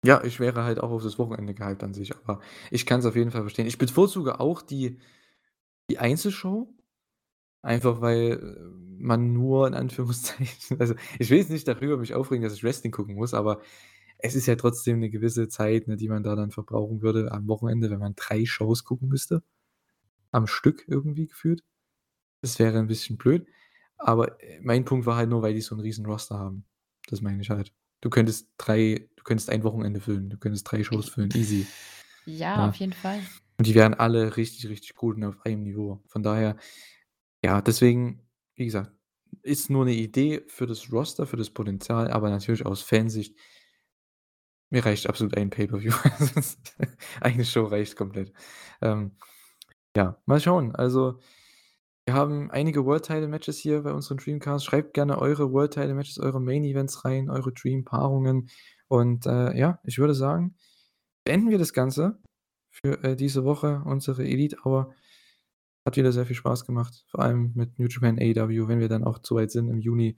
Speaker 1: Ja, ich wäre halt auch auf das Wochenende gehypt an sich, aber ich kann's auf jeden Fall verstehen. Ich bevorzuge auch die die Einzelshow, einfach weil, äh, man nur in Anführungszeichen *laughs* also, ich will jetzt nicht darüber mich aufregen, dass ich Wrestling gucken muss, aber es ist ja trotzdem 'ne gewisse Zeit, ne, die man da dann verbrauchen würde am Wochenende, wenn man 3 Shows gucken müsste am Stück irgendwie gefühlt. Das wäre 'n bisschen blöd. Aber, äh, mein Punkt war halt nur, weil die so 'n riesen Roster haben. Das meine ich halt. Du könntest 3 du könntest ein Wochenende füllen. Du könntest 3 Shows füllen, easy.
Speaker 2: Ja, auf
Speaker 1: Ja.
Speaker 2: jeden Fall.
Speaker 1: Und die wären alle richtig, richtig gut und auf einem Niveau. Von daher, ja, deswegen, wie gesagt, ist nur 'ne Idee für das Roster, für das Potenzial, aber natürlich aus Fansicht mir reicht absolut ein Pay-per-View. *laughs* Eine Show reicht komplett. Ähm, ja, mal schauen. Also, wir haben einige World Title Matches hier bei unseren Dreamcasts. Schreibt gerne eure World Title Matches, eure Main Events rein, eure Dream-Paarungen. Und, äh, ja, ich würde sagen, beenden wir das Ganze für, äh, diese Woche, unsere Elite Hour. Hat wieder sehr viel Spaß gemacht, vor allem mit New Japan, AEW. Wenn wir dann auch so weit sind im Juni,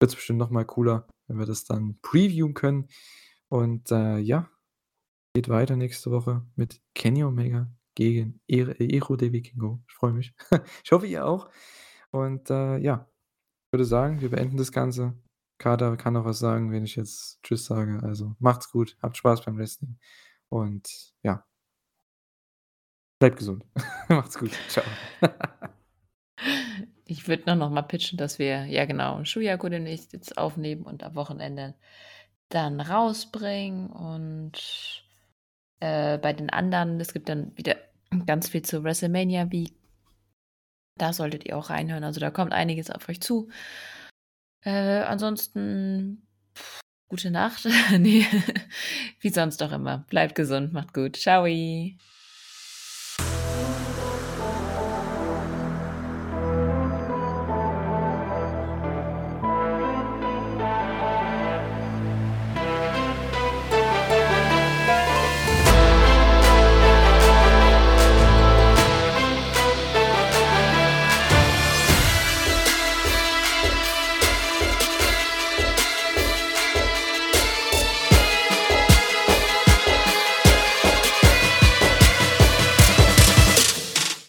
Speaker 1: wird's bestimmt noch mal cooler, wenn wir das dann previewen können. Und, äh, ja, geht weiter nächste Woche mit Kenny Omega gegen Hijo del Vikingo. Ich freue mich. *laughs* Ich hoffe, ihr auch. Und, äh, ja, würde sagen, wir beenden das Ganze. Kater kann noch was sagen, wenn ich jetzt tschüss sage. Also, macht's gut, habt Spaß beim Wrestling und ja. Bleibt gesund. *laughs* Macht's gut. Tschau. *laughs*
Speaker 2: Ich würde noch mal pitchen, dass wir ja genau, Shuyaku demnächst jetzt aufnehmen und am Wochenende dann rausbringen. Und, äh, bei den anderen es gibt dann wieder ganz viel zu WrestleMania Week. Da solltet ihr auch reinhören. Also, da kommt einiges auf euch zu. Äh, ansonsten gute Nacht. *laughs* Ne, *laughs* wie sonst auch immer. Bleibt gesund, macht gut. Tschau.